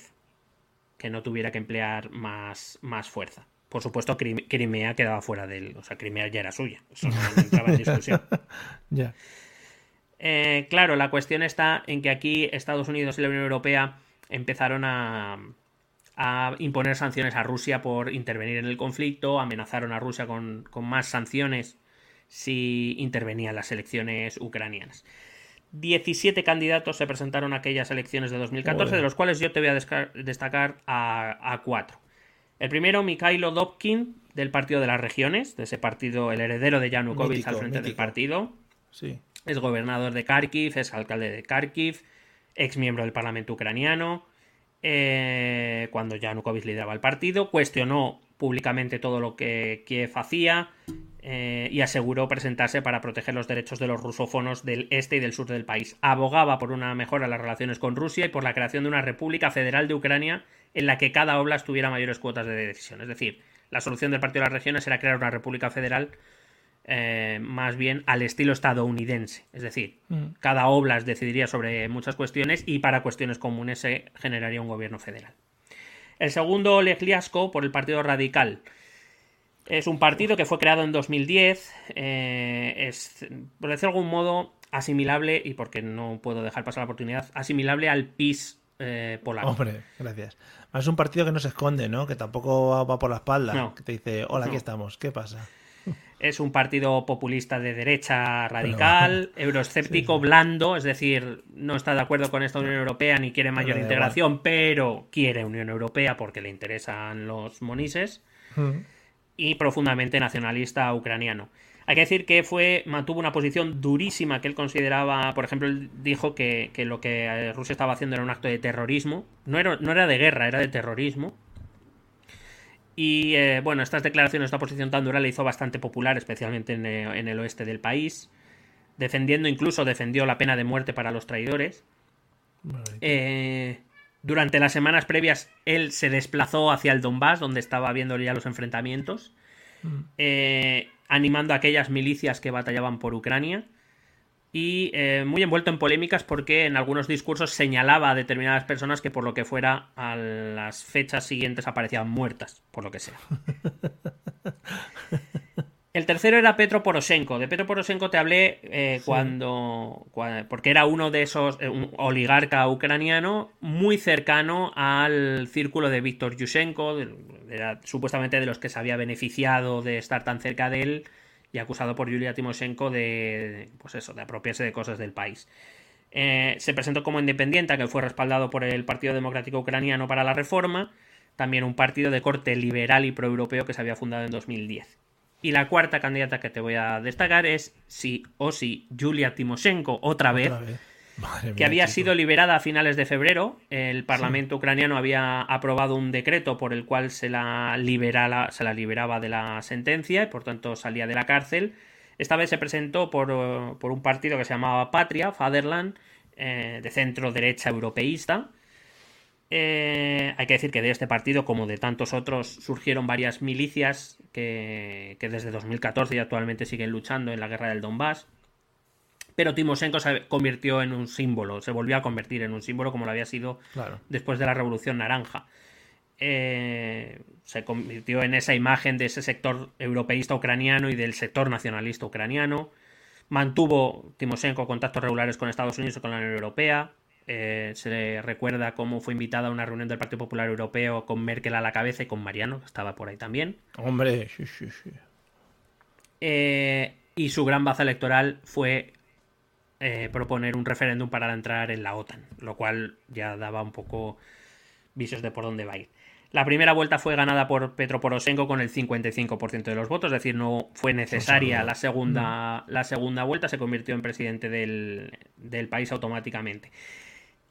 que no tuviera que emplear más, más fuerza. Por supuesto, Crimea quedaba fuera del. O sea, Crimea ya era suya. Eso no entraba en discusión. ya. Eh, claro, la cuestión está en que aquí Estados Unidos y la Unión Europea empezaron a, a imponer sanciones a Rusia por intervenir en el conflicto, amenazaron a Rusia con, con más sanciones si intervenían las elecciones ucranianas. 17 candidatos se presentaron a aquellas elecciones de 2014, de los cuales yo te voy a destacar a, cuatro. El primero, Mikhailo Dobkin, del Partido de las Regiones, de ese partido, el heredero de Yanukovych al frente del partido. Sí. Es gobernador de Kharkiv, es alcalde de Kharkiv, ex miembro del Parlamento ucraniano. Eh, cuando Yanukovych lideraba el partido, cuestionó públicamente todo lo que Kiev hacía, eh, y aseguró presentarse para proteger los derechos de los rusófonos del este y del sur del país. Abogaba por una mejora en las relaciones con Rusia y por la creación de una República Federal de Ucrania en la que cada oblast tuviera mayores cuotas de decisión. Es decir, la solución del Partido de las Regiones era crear una República Federal eh, más bien al estilo estadounidense. Es decir, mm. cada oblast decidiría sobre muchas cuestiones y para cuestiones comunes se generaría un gobierno federal. El segundo, Oleg por el Partido Radical. Es un partido que fue creado en 2010. Eh, es, por decirlo de algún modo, asimilable, y porque no puedo dejar pasar la oportunidad, asimilable al PIS eh, polaco. Hombre, gracias. Es un partido que no se esconde, ¿no? Que tampoco va por la espalda. Que te dice, hola, aquí estamos, ¿qué pasa? Es un partido populista de derecha radical, euroscéptico, blando, es decir, no está de acuerdo con esta Unión Europea ni quiere mayor integración, pero quiere Unión Europea porque le interesan los monises. Mm y profundamente nacionalista ucraniano. Hay que decir que fue, mantuvo una posición durísima que él consideraba, por ejemplo, él dijo que, lo que eh, Rusia estaba haciendo era un acto de terrorismo. No era, no era de guerra, era de terrorismo. Y eh, bueno, estas declaraciones, esta posición tan dura le hizo bastante popular, especialmente en, eh, en, el oeste del país. Defendiendo, incluso defendió la pena de muerte para los traidores. Eh, durante las semanas previas, él se desplazó hacia el Donbass, donde estaba viendo ya los enfrentamientos, mm. eh, animando a aquellas milicias que batallaban por Ucrania. Y eh, muy envuelto en polémicas porque en algunos discursos señalaba a determinadas personas que por lo que fuera a las fechas siguientes aparecían muertas, por lo que sea. El tercero era Petro Poroshenko. De Petro Poroshenko te hablé eh, cuando, porque era uno de esos, eh, un oligarca ucraniano muy cercano al círculo de Víctor Yushchenko, era supuestamente de los que se había beneficiado de estar tan cerca de él y acusado por Yulia Timoshenko de, pues eso, de apropiarse de cosas del país. Eh, se presentó como independiente, que fue respaldado por el Partido Democrático Ucraniano para la Reforma, también un partido de corte liberal y proeuropeo que se había fundado en 2010. Y la cuarta candidata que te voy a destacar es sí o sí Yulia Timoshenko, otra vez, Otra vez. Madre que había chico. sido liberada a finales de febrero. El Parlamento ucraniano había aprobado un decreto por el cual se la, liberala- se la liberaba de la sentencia y por tanto salía de la cárcel. Esta vez se presentó por, eh, por un partido que se llamaba Patria, Fatherland, eh, de centro derecha europeísta. Eh, hay que decir que de este partido, como de tantos otros, surgieron varias milicias que, que desde 2014 y actualmente siguen luchando en la guerra del Donbass. Pero Timoshenko se convirtió en un símbolo, se volvió a convertir en un símbolo como lo había sido Claro. después de la Revolución Naranja. Eh, se convirtió en esa imagen de ese sector europeísta ucraniano y del sector nacionalista ucraniano. Mantuvo Timoshenko contactos regulares con Estados Unidos y con la Unión Europea. Eh, se recuerda cómo fue invitada a una reunión del Partido Popular Europeo con Merkel a la cabeza y con Mariano, que estaba por ahí también. Hombre, sí, sí, sí. Eh, y su gran baza electoral fue eh, proponer un referéndum para entrar en la OTAN, lo cual ya daba un poco visos de por dónde va a ir. La primera vuelta fue ganada por Petro Poroshenko con el 55% de los votos, es decir, no fue necesaria la segunda, la segunda vuelta, se convirtió en presidente del, del país automáticamente.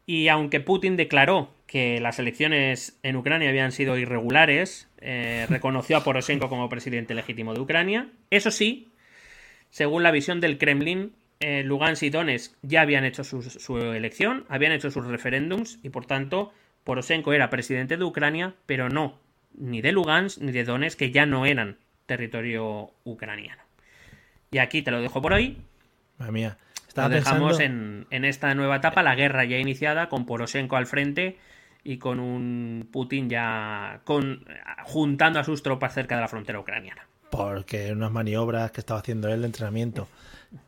Y aunque Putin declaró que las elecciones en Ucrania habían sido irregulares, eh, reconoció a Poroshenko como presidente legítimo de Ucrania. Eso sí, según la visión del Kremlin, eh, Lugansk y Donetsk ya habían hecho su, su elección, habían hecho sus referéndums y por tanto Poroshenko era presidente de Ucrania, pero no ni de Lugansk ni de Donetsk, que ya no eran territorio ucraniano. Y aquí te lo dejo por hoy. Madre mía. Estaba Lo dejamos pensando- en, en esta nueva etapa, la guerra ya iniciada, con Poroshenko al frente y con un Putin ya con, juntando a sus tropas cerca de la frontera ucraniana. Porque unas maniobras que estaba haciendo él de entrenamiento.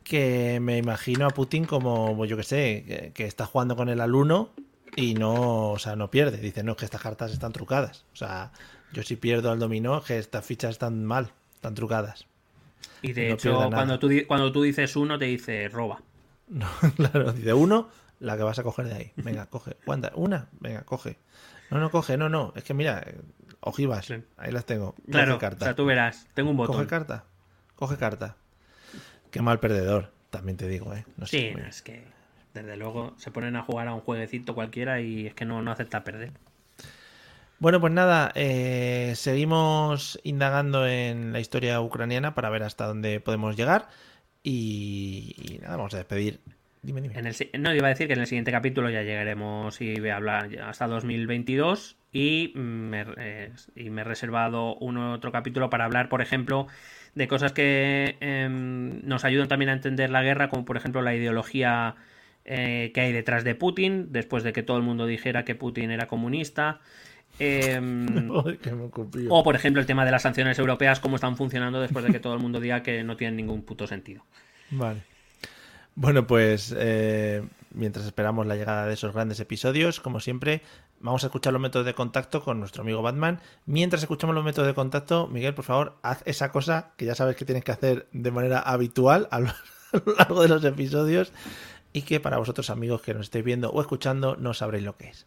Que me imagino a Putin como, pues yo que sé, que, que está jugando con el alumno y no, o sea, no pierde. Dice, no, es que estas cartas están trucadas. O sea, yo si pierdo al dominó, es que estas fichas están mal, están trucadas. Y de No hecho, cuando tú, cuando tú dices uno, te dice roba. No, claro, dice uno, la que vas a coger de ahí. Venga, coge. ¿Cuántas? ¿Una? Venga, coge. No, no, coge, no, no. Es que mira, eh, ojivas. Sí. Ahí las tengo. Coge Claro, o carta. sea, tú verás, tengo un botón. Coge carta. Coge carta. Qué mal perdedor, también te digo, ¿eh? No Sí, no, es que desde luego se ponen a jugar a un jueguecito cualquiera y es que no, no acepta perder. Bueno, pues nada, eh, seguimos indagando en la historia ucraniana para ver hasta dónde podemos llegar. Y, nada, vamos a despedir. Dime, dime. En el, no, iba a decir que en el siguiente capítulo ya llegaremos y voy a hablar hasta 2022 y me, eh, y me he reservado un otro capítulo para hablar, por ejemplo, de cosas que em, nos ayudan también a entender la guerra, como por ejemplo la ideología eh, que hay detrás de Putin, después de que todo el mundo dijera que Putin era comunista. Em, o por ejemplo el tema de las sanciones europeas, cómo están funcionando después de que todo el mundo diga que no tienen ningún puto sentido. Vale. Bueno, pues eh, mientras esperamos la llegada de esos grandes episodios, como siempre, vamos a escuchar los métodos de contacto con nuestro amigo Batman. Mientras escuchamos los métodos de contacto, Miguel, por favor, haz esa cosa que ya sabes que tienes que hacer de manera habitual a lo, a lo largo de los episodios y que para vosotros, amigos que nos estéis viendo o escuchando, no sabréis lo que es.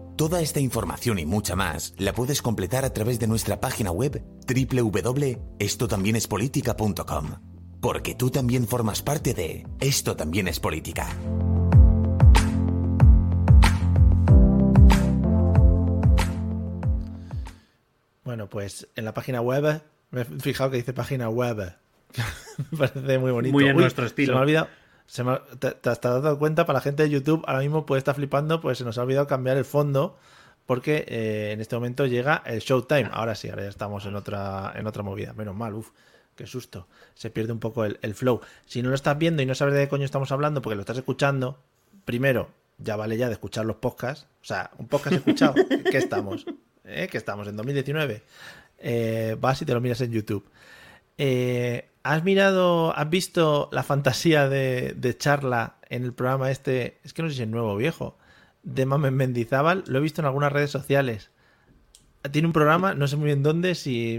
Toda esta información y mucha más la puedes completar a través de nuestra página web www.estotambiénespolitica.com. Porque tú también formas parte de Esto también es política. Bueno, pues en la página web, me he fijado que dice página web. me parece muy bonito. Muy en Uy, nuestro estilo. Se me ha olvidado. Se me te, te has dado cuenta para la gente de YouTube, ahora mismo puede estar flipando, pues se nos ha olvidado cambiar el fondo. Porque eh, en este momento llega el Showtime. Ahora sí, ahora ya estamos en otra, en otra movida. Menos mal, uff, qué susto. Se pierde un poco el, el flow. Si no lo estás viendo y no sabes de qué coño estamos hablando, porque lo estás escuchando, primero, ya vale ya de escuchar los podcasts. O sea, un podcast escuchado. ¿Qué estamos? ¿Eh? ¿Qué estamos? ¿En 2019? Eh, vas y te lo miras en YouTube. Eh, ¿Has mirado, has visto la fantasía de, charla en el programa este? Es que no sé si es nuevo o viejo. De Mamen Mendizábal. Lo he visto en algunas redes sociales. Tiene un programa, no sé muy bien dónde, si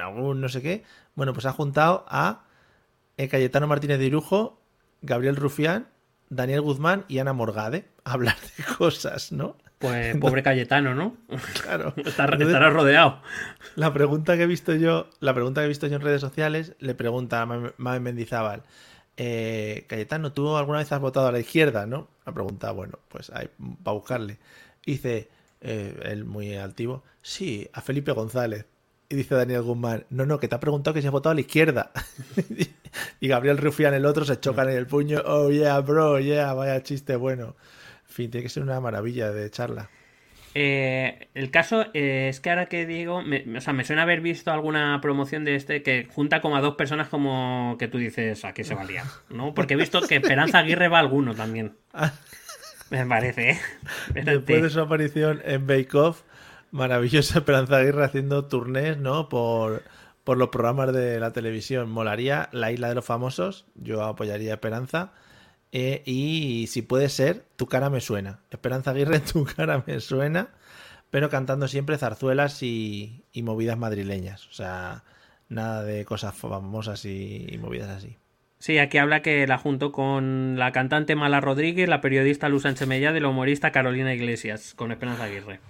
algún no sé qué. Bueno, pues ha juntado a eh, Cayetano Martínez de Gabriel Rufián, Daniel Guzmán y Ana Morgade a hablar de cosas, ¿no? Pues pobre Cayetano, ¿no? Claro. Entonces, estará rodeado. La pregunta que he visto yo, la pregunta que he visto yo en redes sociales, le pregunta a Mame Mendizábal, eh, Cayetano, ¿tú alguna vez has votado a la izquierda, no? La pregunta, bueno, pues hay para buscarle. Dice, eh, él muy altivo, sí, a Felipe González. Y dice Daniel Guzmán, no, no, que te ha preguntado que si has votado a la izquierda. y Gabriel Rufián, el otro, se chocan en el puño, oh yeah, bro, yeah, vaya chiste bueno. Fin, tiene que ser una maravilla de charla. Eh, el caso eh, es que ahora que digo, me, o sea, me suena haber visto alguna promoción de este que junta como a dos personas como que tú dices, aquí se valía, ¿no? Porque he visto que Esperanza Aguirre va a alguno también. Me parece, ¿eh? Después de su aparición en Bake Off, maravillosa Esperanza Aguirre haciendo turnés, ¿no? Por, por los programas de la televisión. Molaría La Isla de los Famosos, yo apoyaría a Esperanza. Eh, y si puede ser, Tu cara me suena. Esperanza Aguirre, Tu cara me suena, pero cantando siempre zarzuelas y, y movidas madrileñas. O sea, nada de cosas famosas y, y movidas así. Sí, aquí habla que la junto con la cantante Mala Rodríguez, la periodista Luz Sánchez y la humorista Carolina Iglesias, con Esperanza Aguirre.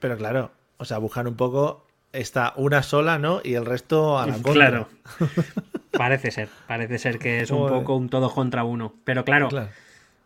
Pero claro, o sea, buscar un poco, está una sola, ¿no? Y el resto a la contra. Claro. Parece ser, parece ser que es un Joder. poco un todo contra uno. Pero claro, Claro.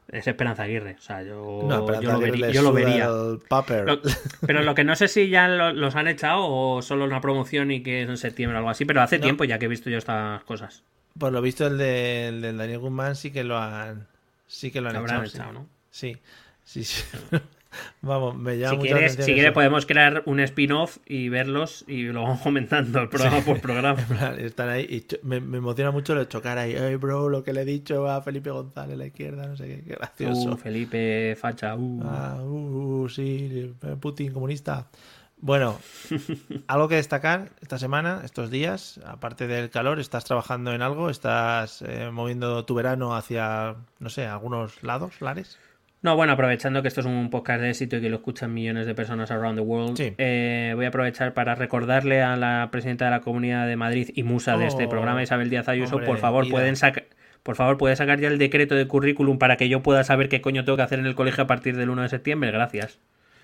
es Esperanza Aguirre. O sea, yo, No, yo lo, vería- yo lo vería. Lo- pero lo que no sé si ya lo- los han echado o solo una promoción y que es en septiembre o algo así, pero hace No. tiempo ya que he visto yo estas cosas. Por lo visto, el de, el Daniel Guzmán sí que lo han. Sí que lo han echado. sí. echado, ¿no? Sí, sí, sí. Vamos, me llama Si quieres, si quieres podemos crear un spin-off y verlos y lo vamos comentando el programa por programa. Están ahí y me, me emociona mucho de chocar ahí. Ay, bro, lo que le he dicho a Felipe González a la izquierda, no sé qué, qué gracioso. Uh, Felipe, facha, uh. Ah, uh, uh, sí, Putin comunista. Bueno, algo que destacar esta semana, estos días, aparte del calor, ¿estás trabajando en algo? ¿Estás eh, moviendo tu verano hacia, no sé, algunos lados, lares? No, bueno, aprovechando que esto es un podcast de éxito y que lo escuchan millones de personas around the world, Sí. eh, voy a aprovechar para recordarle a la presidenta de la Comunidad de Madrid y musa de este Oh, programa, Isabel Díaz Ayuso, hombre, por favor, pueden sacar... Por favor, ¿puede sacar ya el decreto de currículum para que yo pueda saber qué coño tengo que hacer en el colegio a partir del 1 de septiembre? Gracias.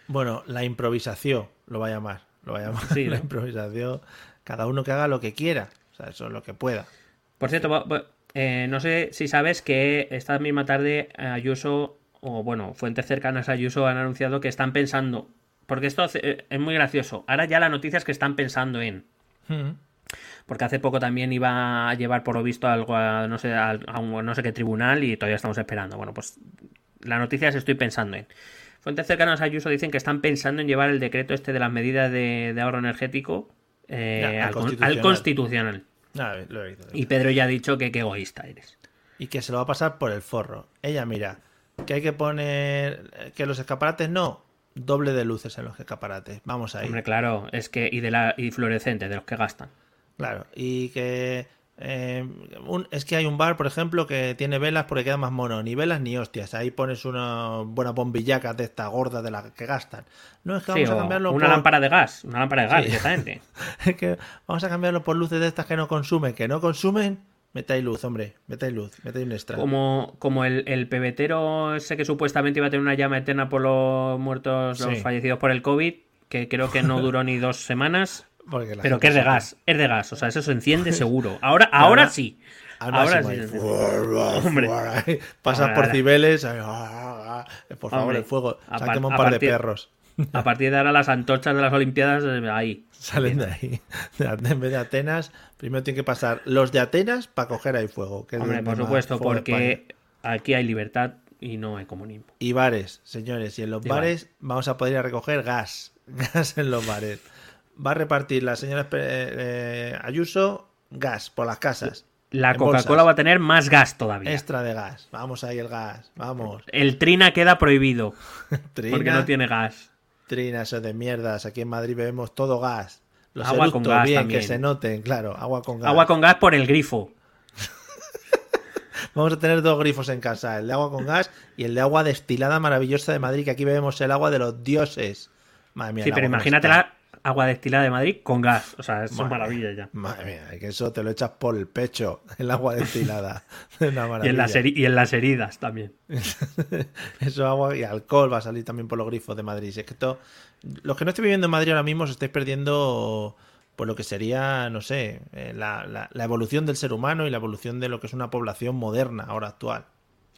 Bueno, la improvisación lo va a llamar. Lo va a llamar Sí, la ¿no? improvisación. Cada uno que haga lo que quiera. O sea, eso es lo que pueda. Por cierto, eh, no sé si sabes que esta misma tarde Ayuso, o bueno, fuentes cercanas a Ayuso han anunciado que están pensando, porque esto hace- eh, es muy gracioso, ahora ya la noticia es que están pensando en, Mm. porque hace poco también iba a llevar por lo visto algo a no sé, a, a un no sé qué tribunal y todavía estamos esperando. Bueno, pues la noticia es estoy pensando en. Fuentes cercanas a Ayuso dicen que están pensando en llevar el decreto este de las medidas de, de ahorro energético eh, Ya, al al, con- al constitucional. Ah, lo he visto. Y Pedro ya ha dicho que qué egoísta eres. y que se lo va a pasar por el forro. Ella mira, que hay que poner que los escaparates no, doble de luces en los escaparates. Vamos ahí. Hombre, claro, es que. Y de la y fluorescente, de los que gastan. Claro, y que eh, un- es que hay un bar, por ejemplo, que tiene velas porque queda más mono, ni velas ni hostias. Ahí pones una buena bombillacas de esta gorda de las que gastan. No es que Sí, vamos a cambiarlo una por lámpara de gas, una lámpara de gas, Sí. directamente. es que vamos a cambiarlo por luces de estas que no consumen, que no consumen. Metáis luz, hombre, metáis luz, metáis un extra. Como, como el, el pebetero ese que supuestamente iba a tener una llama eterna por los muertos, los Sí. fallecidos por el COVID, que creo que no duró ni dos semanas, pero que es de gas, es de gas, o sea, eso se enciende seguro. Ahora, ahora sí. Ahora sí. Hombre. Pasas Ahora, por. Cibeles. ahí, ah, ah, Por favor, Hombre, el fuego. quema un par de perros. A partir de ahora las antorchas de las Olimpiadas, eh, ahí. Salen de ahí. En vez de Atenas, primero tienen que pasar los de Atenas para coger ahí fuego. que Hombre, por supuesto, porque aquí hay libertad y no hay comunismo. Y bares, señores. Y en los Y bares vamos a poder ir a recoger gas. Gas en los bares. Va a repartir la señora Espe- eh, Ayuso gas por las casas. La Coca-Cola va a tener más gas todavía. Extra de gas. Vamos ahí el gas. Vamos. El Trina queda prohibido Trina, porque no tiene gas. Trina, eso de mierdas. Aquí en Madrid bebemos todo gas. Los Agua con gas bien, también. que se noten, claro, agua con gas. Agua con gas por el grifo. Vamos a tener dos grifos en casa, el de agua con gas y el de agua destilada maravillosa de Madrid, que aquí bebemos el agua de los dioses. Madre mía, Sí, pero agua agua destilada de Madrid con gas. O sea, eso es Madre maravilla ya. Madre mía, que eso te lo echas por el pecho, el agua destilada. Una Y en, maravilla. las y en las heridas también. Eso agua y alcohol va a salir también por los grifos de Madrid. Si es que esto, los que no estéis viviendo en Madrid ahora mismo os estáis perdiendo pues lo que sería, no sé, eh, la, la- la evolución del ser humano y la evolución de lo que es una población moderna ahora actual.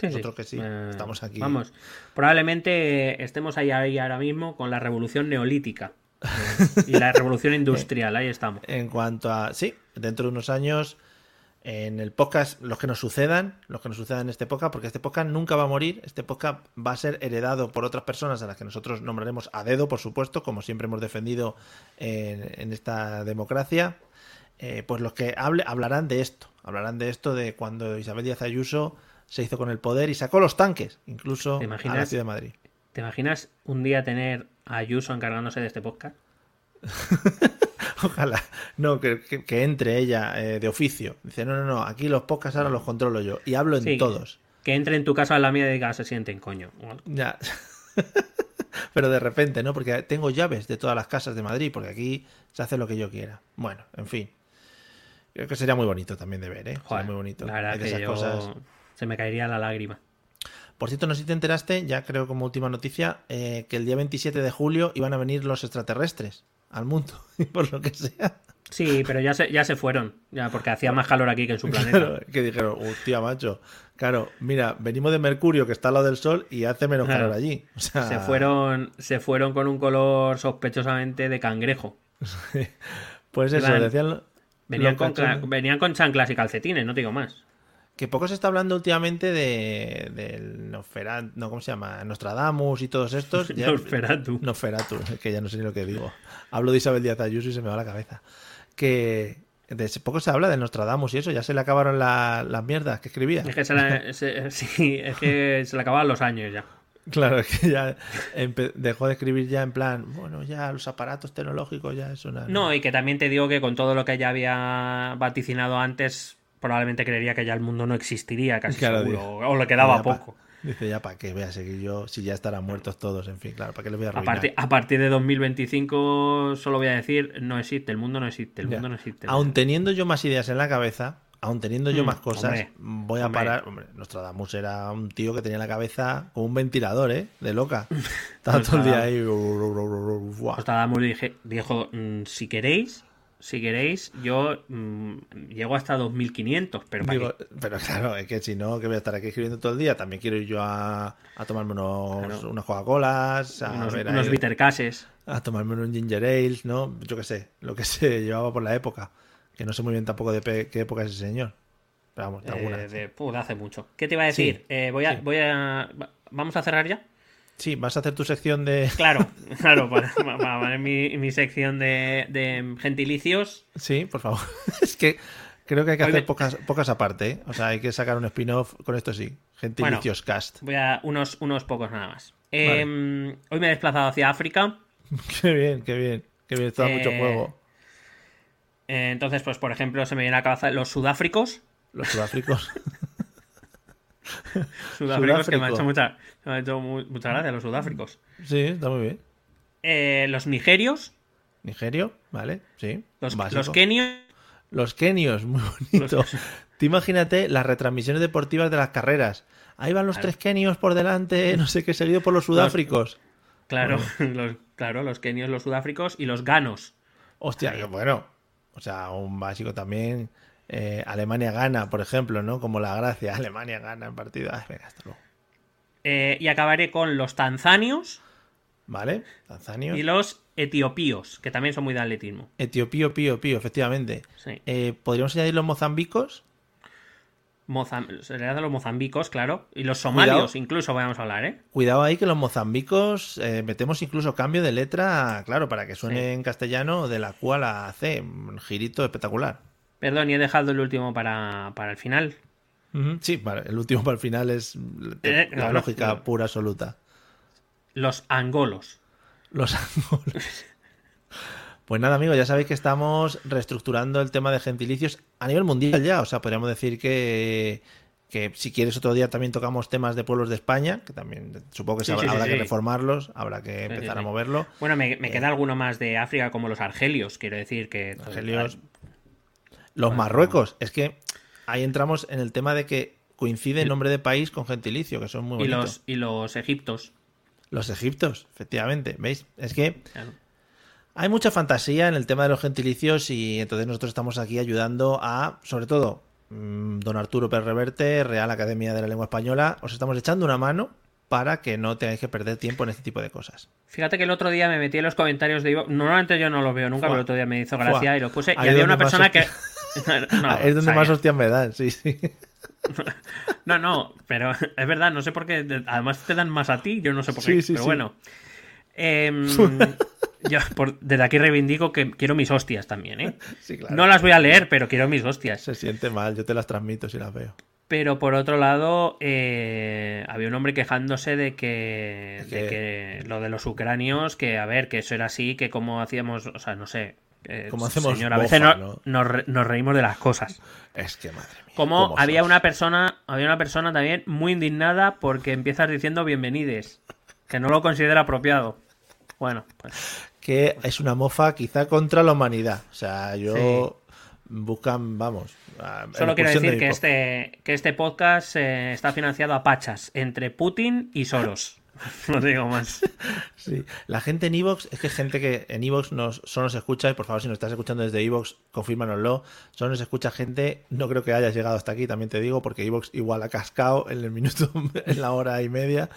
Sí, sí. Nosotros que sí, Eh, estamos aquí. Vamos, probablemente estemos ahí, ahí ahora mismo con la revolución neolítica. Y la revolución industrial, ahí estamos. En cuanto a, sí, dentro de unos años, en el podcast, los que nos sucedan, los que nos sucedan en este podcast, porque este podcast nunca va a morir, este podcast va a ser heredado por otras personas a las que nosotros nombraremos a dedo, por supuesto, como siempre hemos defendido en, en esta democracia. Eh, pues los que hable, hablarán de esto, hablarán de esto de cuando Isabel Díaz Ayuso se hizo con el poder y sacó los tanques, incluso ¿Te a la ciudad de Madrid. ¿Te imaginas un día tener a Ayuso encargándose de este podcast? Ojalá. No, que, que- que entre ella eh, de oficio. Dice, no, no, no, aquí los podcasts ahora los controlo yo. Y hablo en Sí, todos. Que entre en tu casa a la mía y diga, se sienten, coño. Ya. Pero de repente, ¿no? Porque tengo llaves de todas las casas de Madrid, porque aquí se hace lo que yo quiera. Bueno, en fin. Creo que sería muy bonito también de ver, ¿eh? Sería muy bonito. La verdad que yo... cosas. se me caería la lágrima. Por cierto, no sé si te enteraste, ya creo como última noticia, eh, que el día 27 de julio iban a venir los extraterrestres al mundo, y por lo que sea. Sí, pero ya se, ya se fueron, ya porque hacía más calor aquí que en su planeta. Claro, que dijeron, hostia, macho. Claro, mira, venimos de Mercurio, que está al lado del Sol, y hace menos Claro. calor allí. O sea, Se fueron, se fueron con un color sospechosamente de cangrejo. Pues eso, Iban- decían lo- Venían con, cachondos. venían con chanclas y calcetines, no te digo más. Que poco se está hablando últimamente de del Nosferatu, no, ¿cómo se llama? Nostradamus y todos estos. Ya- Nosferatu. Nosferatu, es que ya no sé ni lo que digo. Hablo de Isabel Díaz Ayuso y se me va la cabeza. Que de poco se habla del Nostradamus y eso, ya se le acabaron la- las mierdas que escribía. Es que se, la- se- sí, es que se le acababan los años ya. Claro, es que ya dejó de escribir ya en plan, bueno, ya los aparatos tecnológicos ya es una... No, y que también te digo que con todo lo que ya había vaticinado antes, probablemente creería que ya el mundo no existiría casi Claro, seguro. digo, O le quedaba Ya pa- poco. Dice, ya para qué voy a seguir yo si ya estarán muertos todos, en fin, claro, ¿para qué les voy a A arruinar? partir, a partir de 2025 solo voy a decir, no existe, el mundo no existe, el Ya. mundo no existe. Aún teniendo yo más ideas en la cabeza, aún teniendo yo Mm, más cosas, hombre, voy a hombre. parar. Hombre, Nostradamus era un tío que tenía la cabeza como un ventilador, ¿eh? De loca. Estaba todo el día ahí. Nostradamus dije, dijo, mm, si queréis, si queréis, yo mm, llego hasta 2500, pero ¿para Digo, pero claro, es que si no, que voy a estar aquí escribiendo todo el día. También quiero ir yo a, a tomarme unos, Claro. unas Coca-Colas, a, unos, ver unos bittercases. a tomarme un ginger ale, ¿no? Yo qué sé, lo que se llevaba por la época. Que no sé muy bien tampoco de qué época es ese señor. Pero vamos, de eh, alguna. de, de hace mucho. ¿Qué te iba a decir? Sí, Eh, voy a, sí. voy a, va- ¿Vamos a cerrar ya? Sí, vas a hacer tu sección de. Claro, claro, para, para- para mi, mi sección de, de gentilicios. Sí, por favor. es que creo que hay que hacer pocas, pocas aparte, ¿eh? O sea, hay que sacar un spin-off con esto sí. Gentilicios Cast. Voy a unos, unos pocos nada más. Eh, Hoy me he desplazado hacia África. qué bien, qué bien. Qué bien, está mucho Eh, juego. Eh, entonces, pues por ejemplo, se me viene a la cabeza los sudáfricos. Los sudáfricos. Sudáfricos que me ha Sudáfrico. hecho mucha, me ha hecho mu- mucha gracia, los sudáfricos. sí, está muy bien. Eh, los nigerios. Nigerio, ¿vale? Sí. Los, los kenios. Los kenios, muy bonito. Los- Tú imagínate las retransmisiones deportivas de las carreras. Ahí van los Claro. tres kenios por delante, no sé qué, seguido por los sudáfricos. Claro, los, claro, los kenios, los sudáfricos y los ganos. Hostia, qué bueno. O sea, un básico también. eh, Alemania gana, por ejemplo, ¿no? Como la gracia. Alemania gana en partido. Ay, venga, hasta luego. Eh, y acabaré con los tanzanios ¿Vale? Tanzania. y los etiopíos, que también son muy de atletismo. Etiopío, pío, pío, efectivamente. Sí. Eh, ¿Podríamos añadir los mozambicos? Mozam- se le los mozambicos, claro. Y los somalios, Cuidado. incluso, vamos a hablar, ¿eh? Cuidado ahí que los mozambicos eh, metemos incluso cambio de letra, claro, para que suene Sí. en castellano de la Q a la C. Un girito espectacular. Perdón, y he dejado el último para, para el final. Sí, vale, el último para el final es Eh, la claro, lógica claro. pura absoluta. Los angolos. Los angolos. Pues nada, amigos, ya sabéis que estamos reestructurando el tema de gentilicios a nivel mundial ya. O sea, podríamos decir que, que si quieres otro día también tocamos temas de pueblos de España, que también supongo que Sí, se sí, habrá sí, que sí. reformarlos, habrá que Sí, empezar sí, a moverlo. Bueno, me, me queda alguno más de África, como los argelios, quiero decir que. Argelios. Los Marruecos, es que ahí entramos en el tema de que coincide el nombre de país con gentilicio, que son muy Y bonitos. los, y los egiptos. Los egiptos, efectivamente, ¿veis? Es que Claro. hay mucha fantasía en el tema de los gentilicios y entonces nosotros estamos aquí ayudando a, sobre todo, mm, don Arturo Pérez Reverte, Real Academia de la Lengua Española, os estamos echando una mano para que no tengáis que perder tiempo en este tipo de cosas. Fíjate que el otro día me metí en los comentarios de Ivo- Normalmente yo no los veo nunca, Fua. pero el otro día me hizo gracia Fua. y lo puse. Ahí y había una persona que. No, Ah, es donde o sea, más hostias me dan, sí, sí. No, no, pero es verdad, no sé por qué. de- Además te dan más a ti, yo no sé por qué. Sí, sí, pero sí. bueno. Em, yo por- desde aquí reivindico que quiero mis hostias también, ¿eh? Sí, claro. No las voy a leer, pero quiero mis hostias. Se siente mal, yo te las transmito si las veo. Pero por otro lado, eh, había un hombre quejándose de que, ¿De que lo de los ucranios, que a ver, que eso era así, que como hacíamos, o sea, no sé. Eh, Como hacemos señor, a veces bofa, no- ¿no? Nos, re- nos reímos de las cosas. Es que madre mía. Como ¿cómo había sos? una persona, había una persona también muy indignada porque empiezas diciendo bienvenides, que no lo considera apropiado. Bueno, pues que es una mofa quizá contra la humanidad. O sea, yo buscan, vamos. solo quiero de decir que este, que este podcast eh, está financiado a pachas entre Putin y Soros. No digo más. Sí. La gente en Evox, es que gente que en Evox nos, solo nos escucha, y por favor, si nos estás escuchando desde Evox, confírmanoslo. Solo nos escucha gente, no creo que hayas llegado hasta aquí, también te digo, porque Evox igual ha cascado en el minuto, en la hora y media.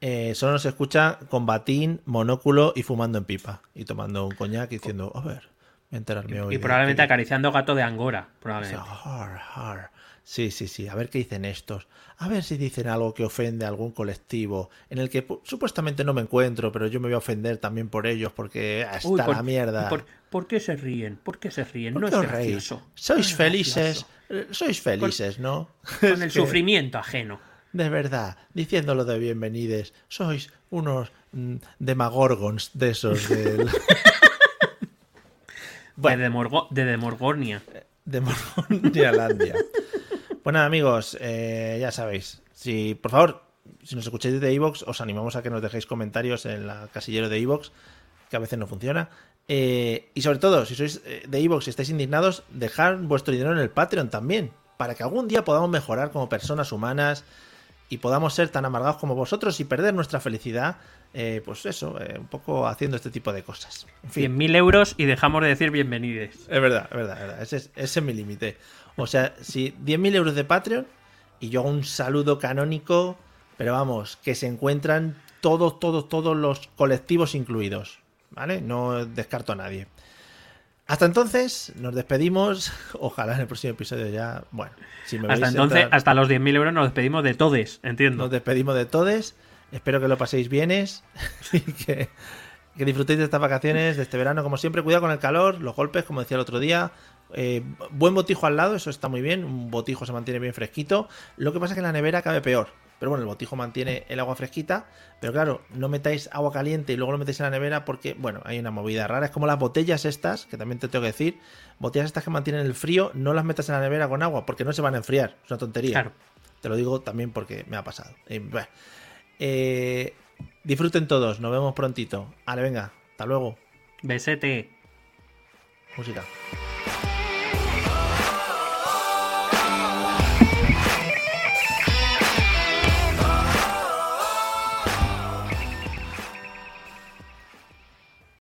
Eh, solo nos escucha con batín, monóculo y fumando en pipa. Y tomando un coñac y diciendo, a ver, voy a enterarme hoy. Y de probablemente acariciando gato de Angora. Probablemente. Sí, sí, sí. A ver qué dicen estos. A ver si dicen algo que ofende a algún colectivo en el que pu- supuestamente no me encuentro, pero yo me voy a ofender también por ellos porque Uy, por- la mierda. ¿por, por qué se ríen? ¿Por qué se ríen? ¿Por No qué es gracioso. Sois No es felices. gracioso. Sois felices, ¿no? Con Es el que, sufrimiento ajeno. De verdad, diciéndolo de bienvenides. Sois unos mm, demagorgons de esos del... De, Demorgo- de Demorgornia. de Morgonialandia. Pues nada, amigos, eh, ya sabéis. Si, por favor, si nos escucháis de Evox, os animamos a que nos dejéis comentarios en la casillero de Evox, que a veces no funciona. Eh, y sobre todo, si sois eh, de Evox y estáis indignados, dejad vuestro dinero en el Patreon también, para que algún día podamos mejorar como personas humanas y podamos ser tan amargados como vosotros y perder nuestra felicidad, eh, pues eso, eh, un poco haciendo este tipo de cosas. En fin. 100.000 euros y dejamos de decir bienvenides. Es verdad, es verdad, es verdad. Ese es, ese es mi límite. O sea, si 10.000 euros de Patreon y yo hago un saludo canónico, pero vamos, que se encuentran todos, todos, todos los colectivos incluidos. ¿Vale? No descarto a nadie. Hasta entonces, nos despedimos. Ojalá en el próximo episodio ya. Bueno, si me Hasta entonces, entrar- hasta los 10.000 euros nos despedimos de todes, entiendo. nos despedimos de todos. Espero que lo paséis bienes y que, que disfrutéis de estas vacaciones, de este verano, como siempre. Cuidado con el calor, los golpes, como decía el otro día. Eh, buen botijo al lado, eso está muy bien. Un botijo se mantiene bien fresquito. Lo que pasa es que en la nevera cabe peor. Pero bueno, el botijo mantiene el agua fresquita. Pero claro, no metáis agua caliente y luego lo metéis en la nevera porque, bueno, hay una movida rara. Es como las botellas estas, que también te tengo que decir. Botellas estas que mantienen el frío, no las metas en la nevera con agua porque no se van a enfriar. Es una tontería. Claro. Te lo digo también porque me ha pasado. Eh, bueno. Eh, disfruten todos, nos vemos prontito. Vale, venga, hasta luego. Besete. Música.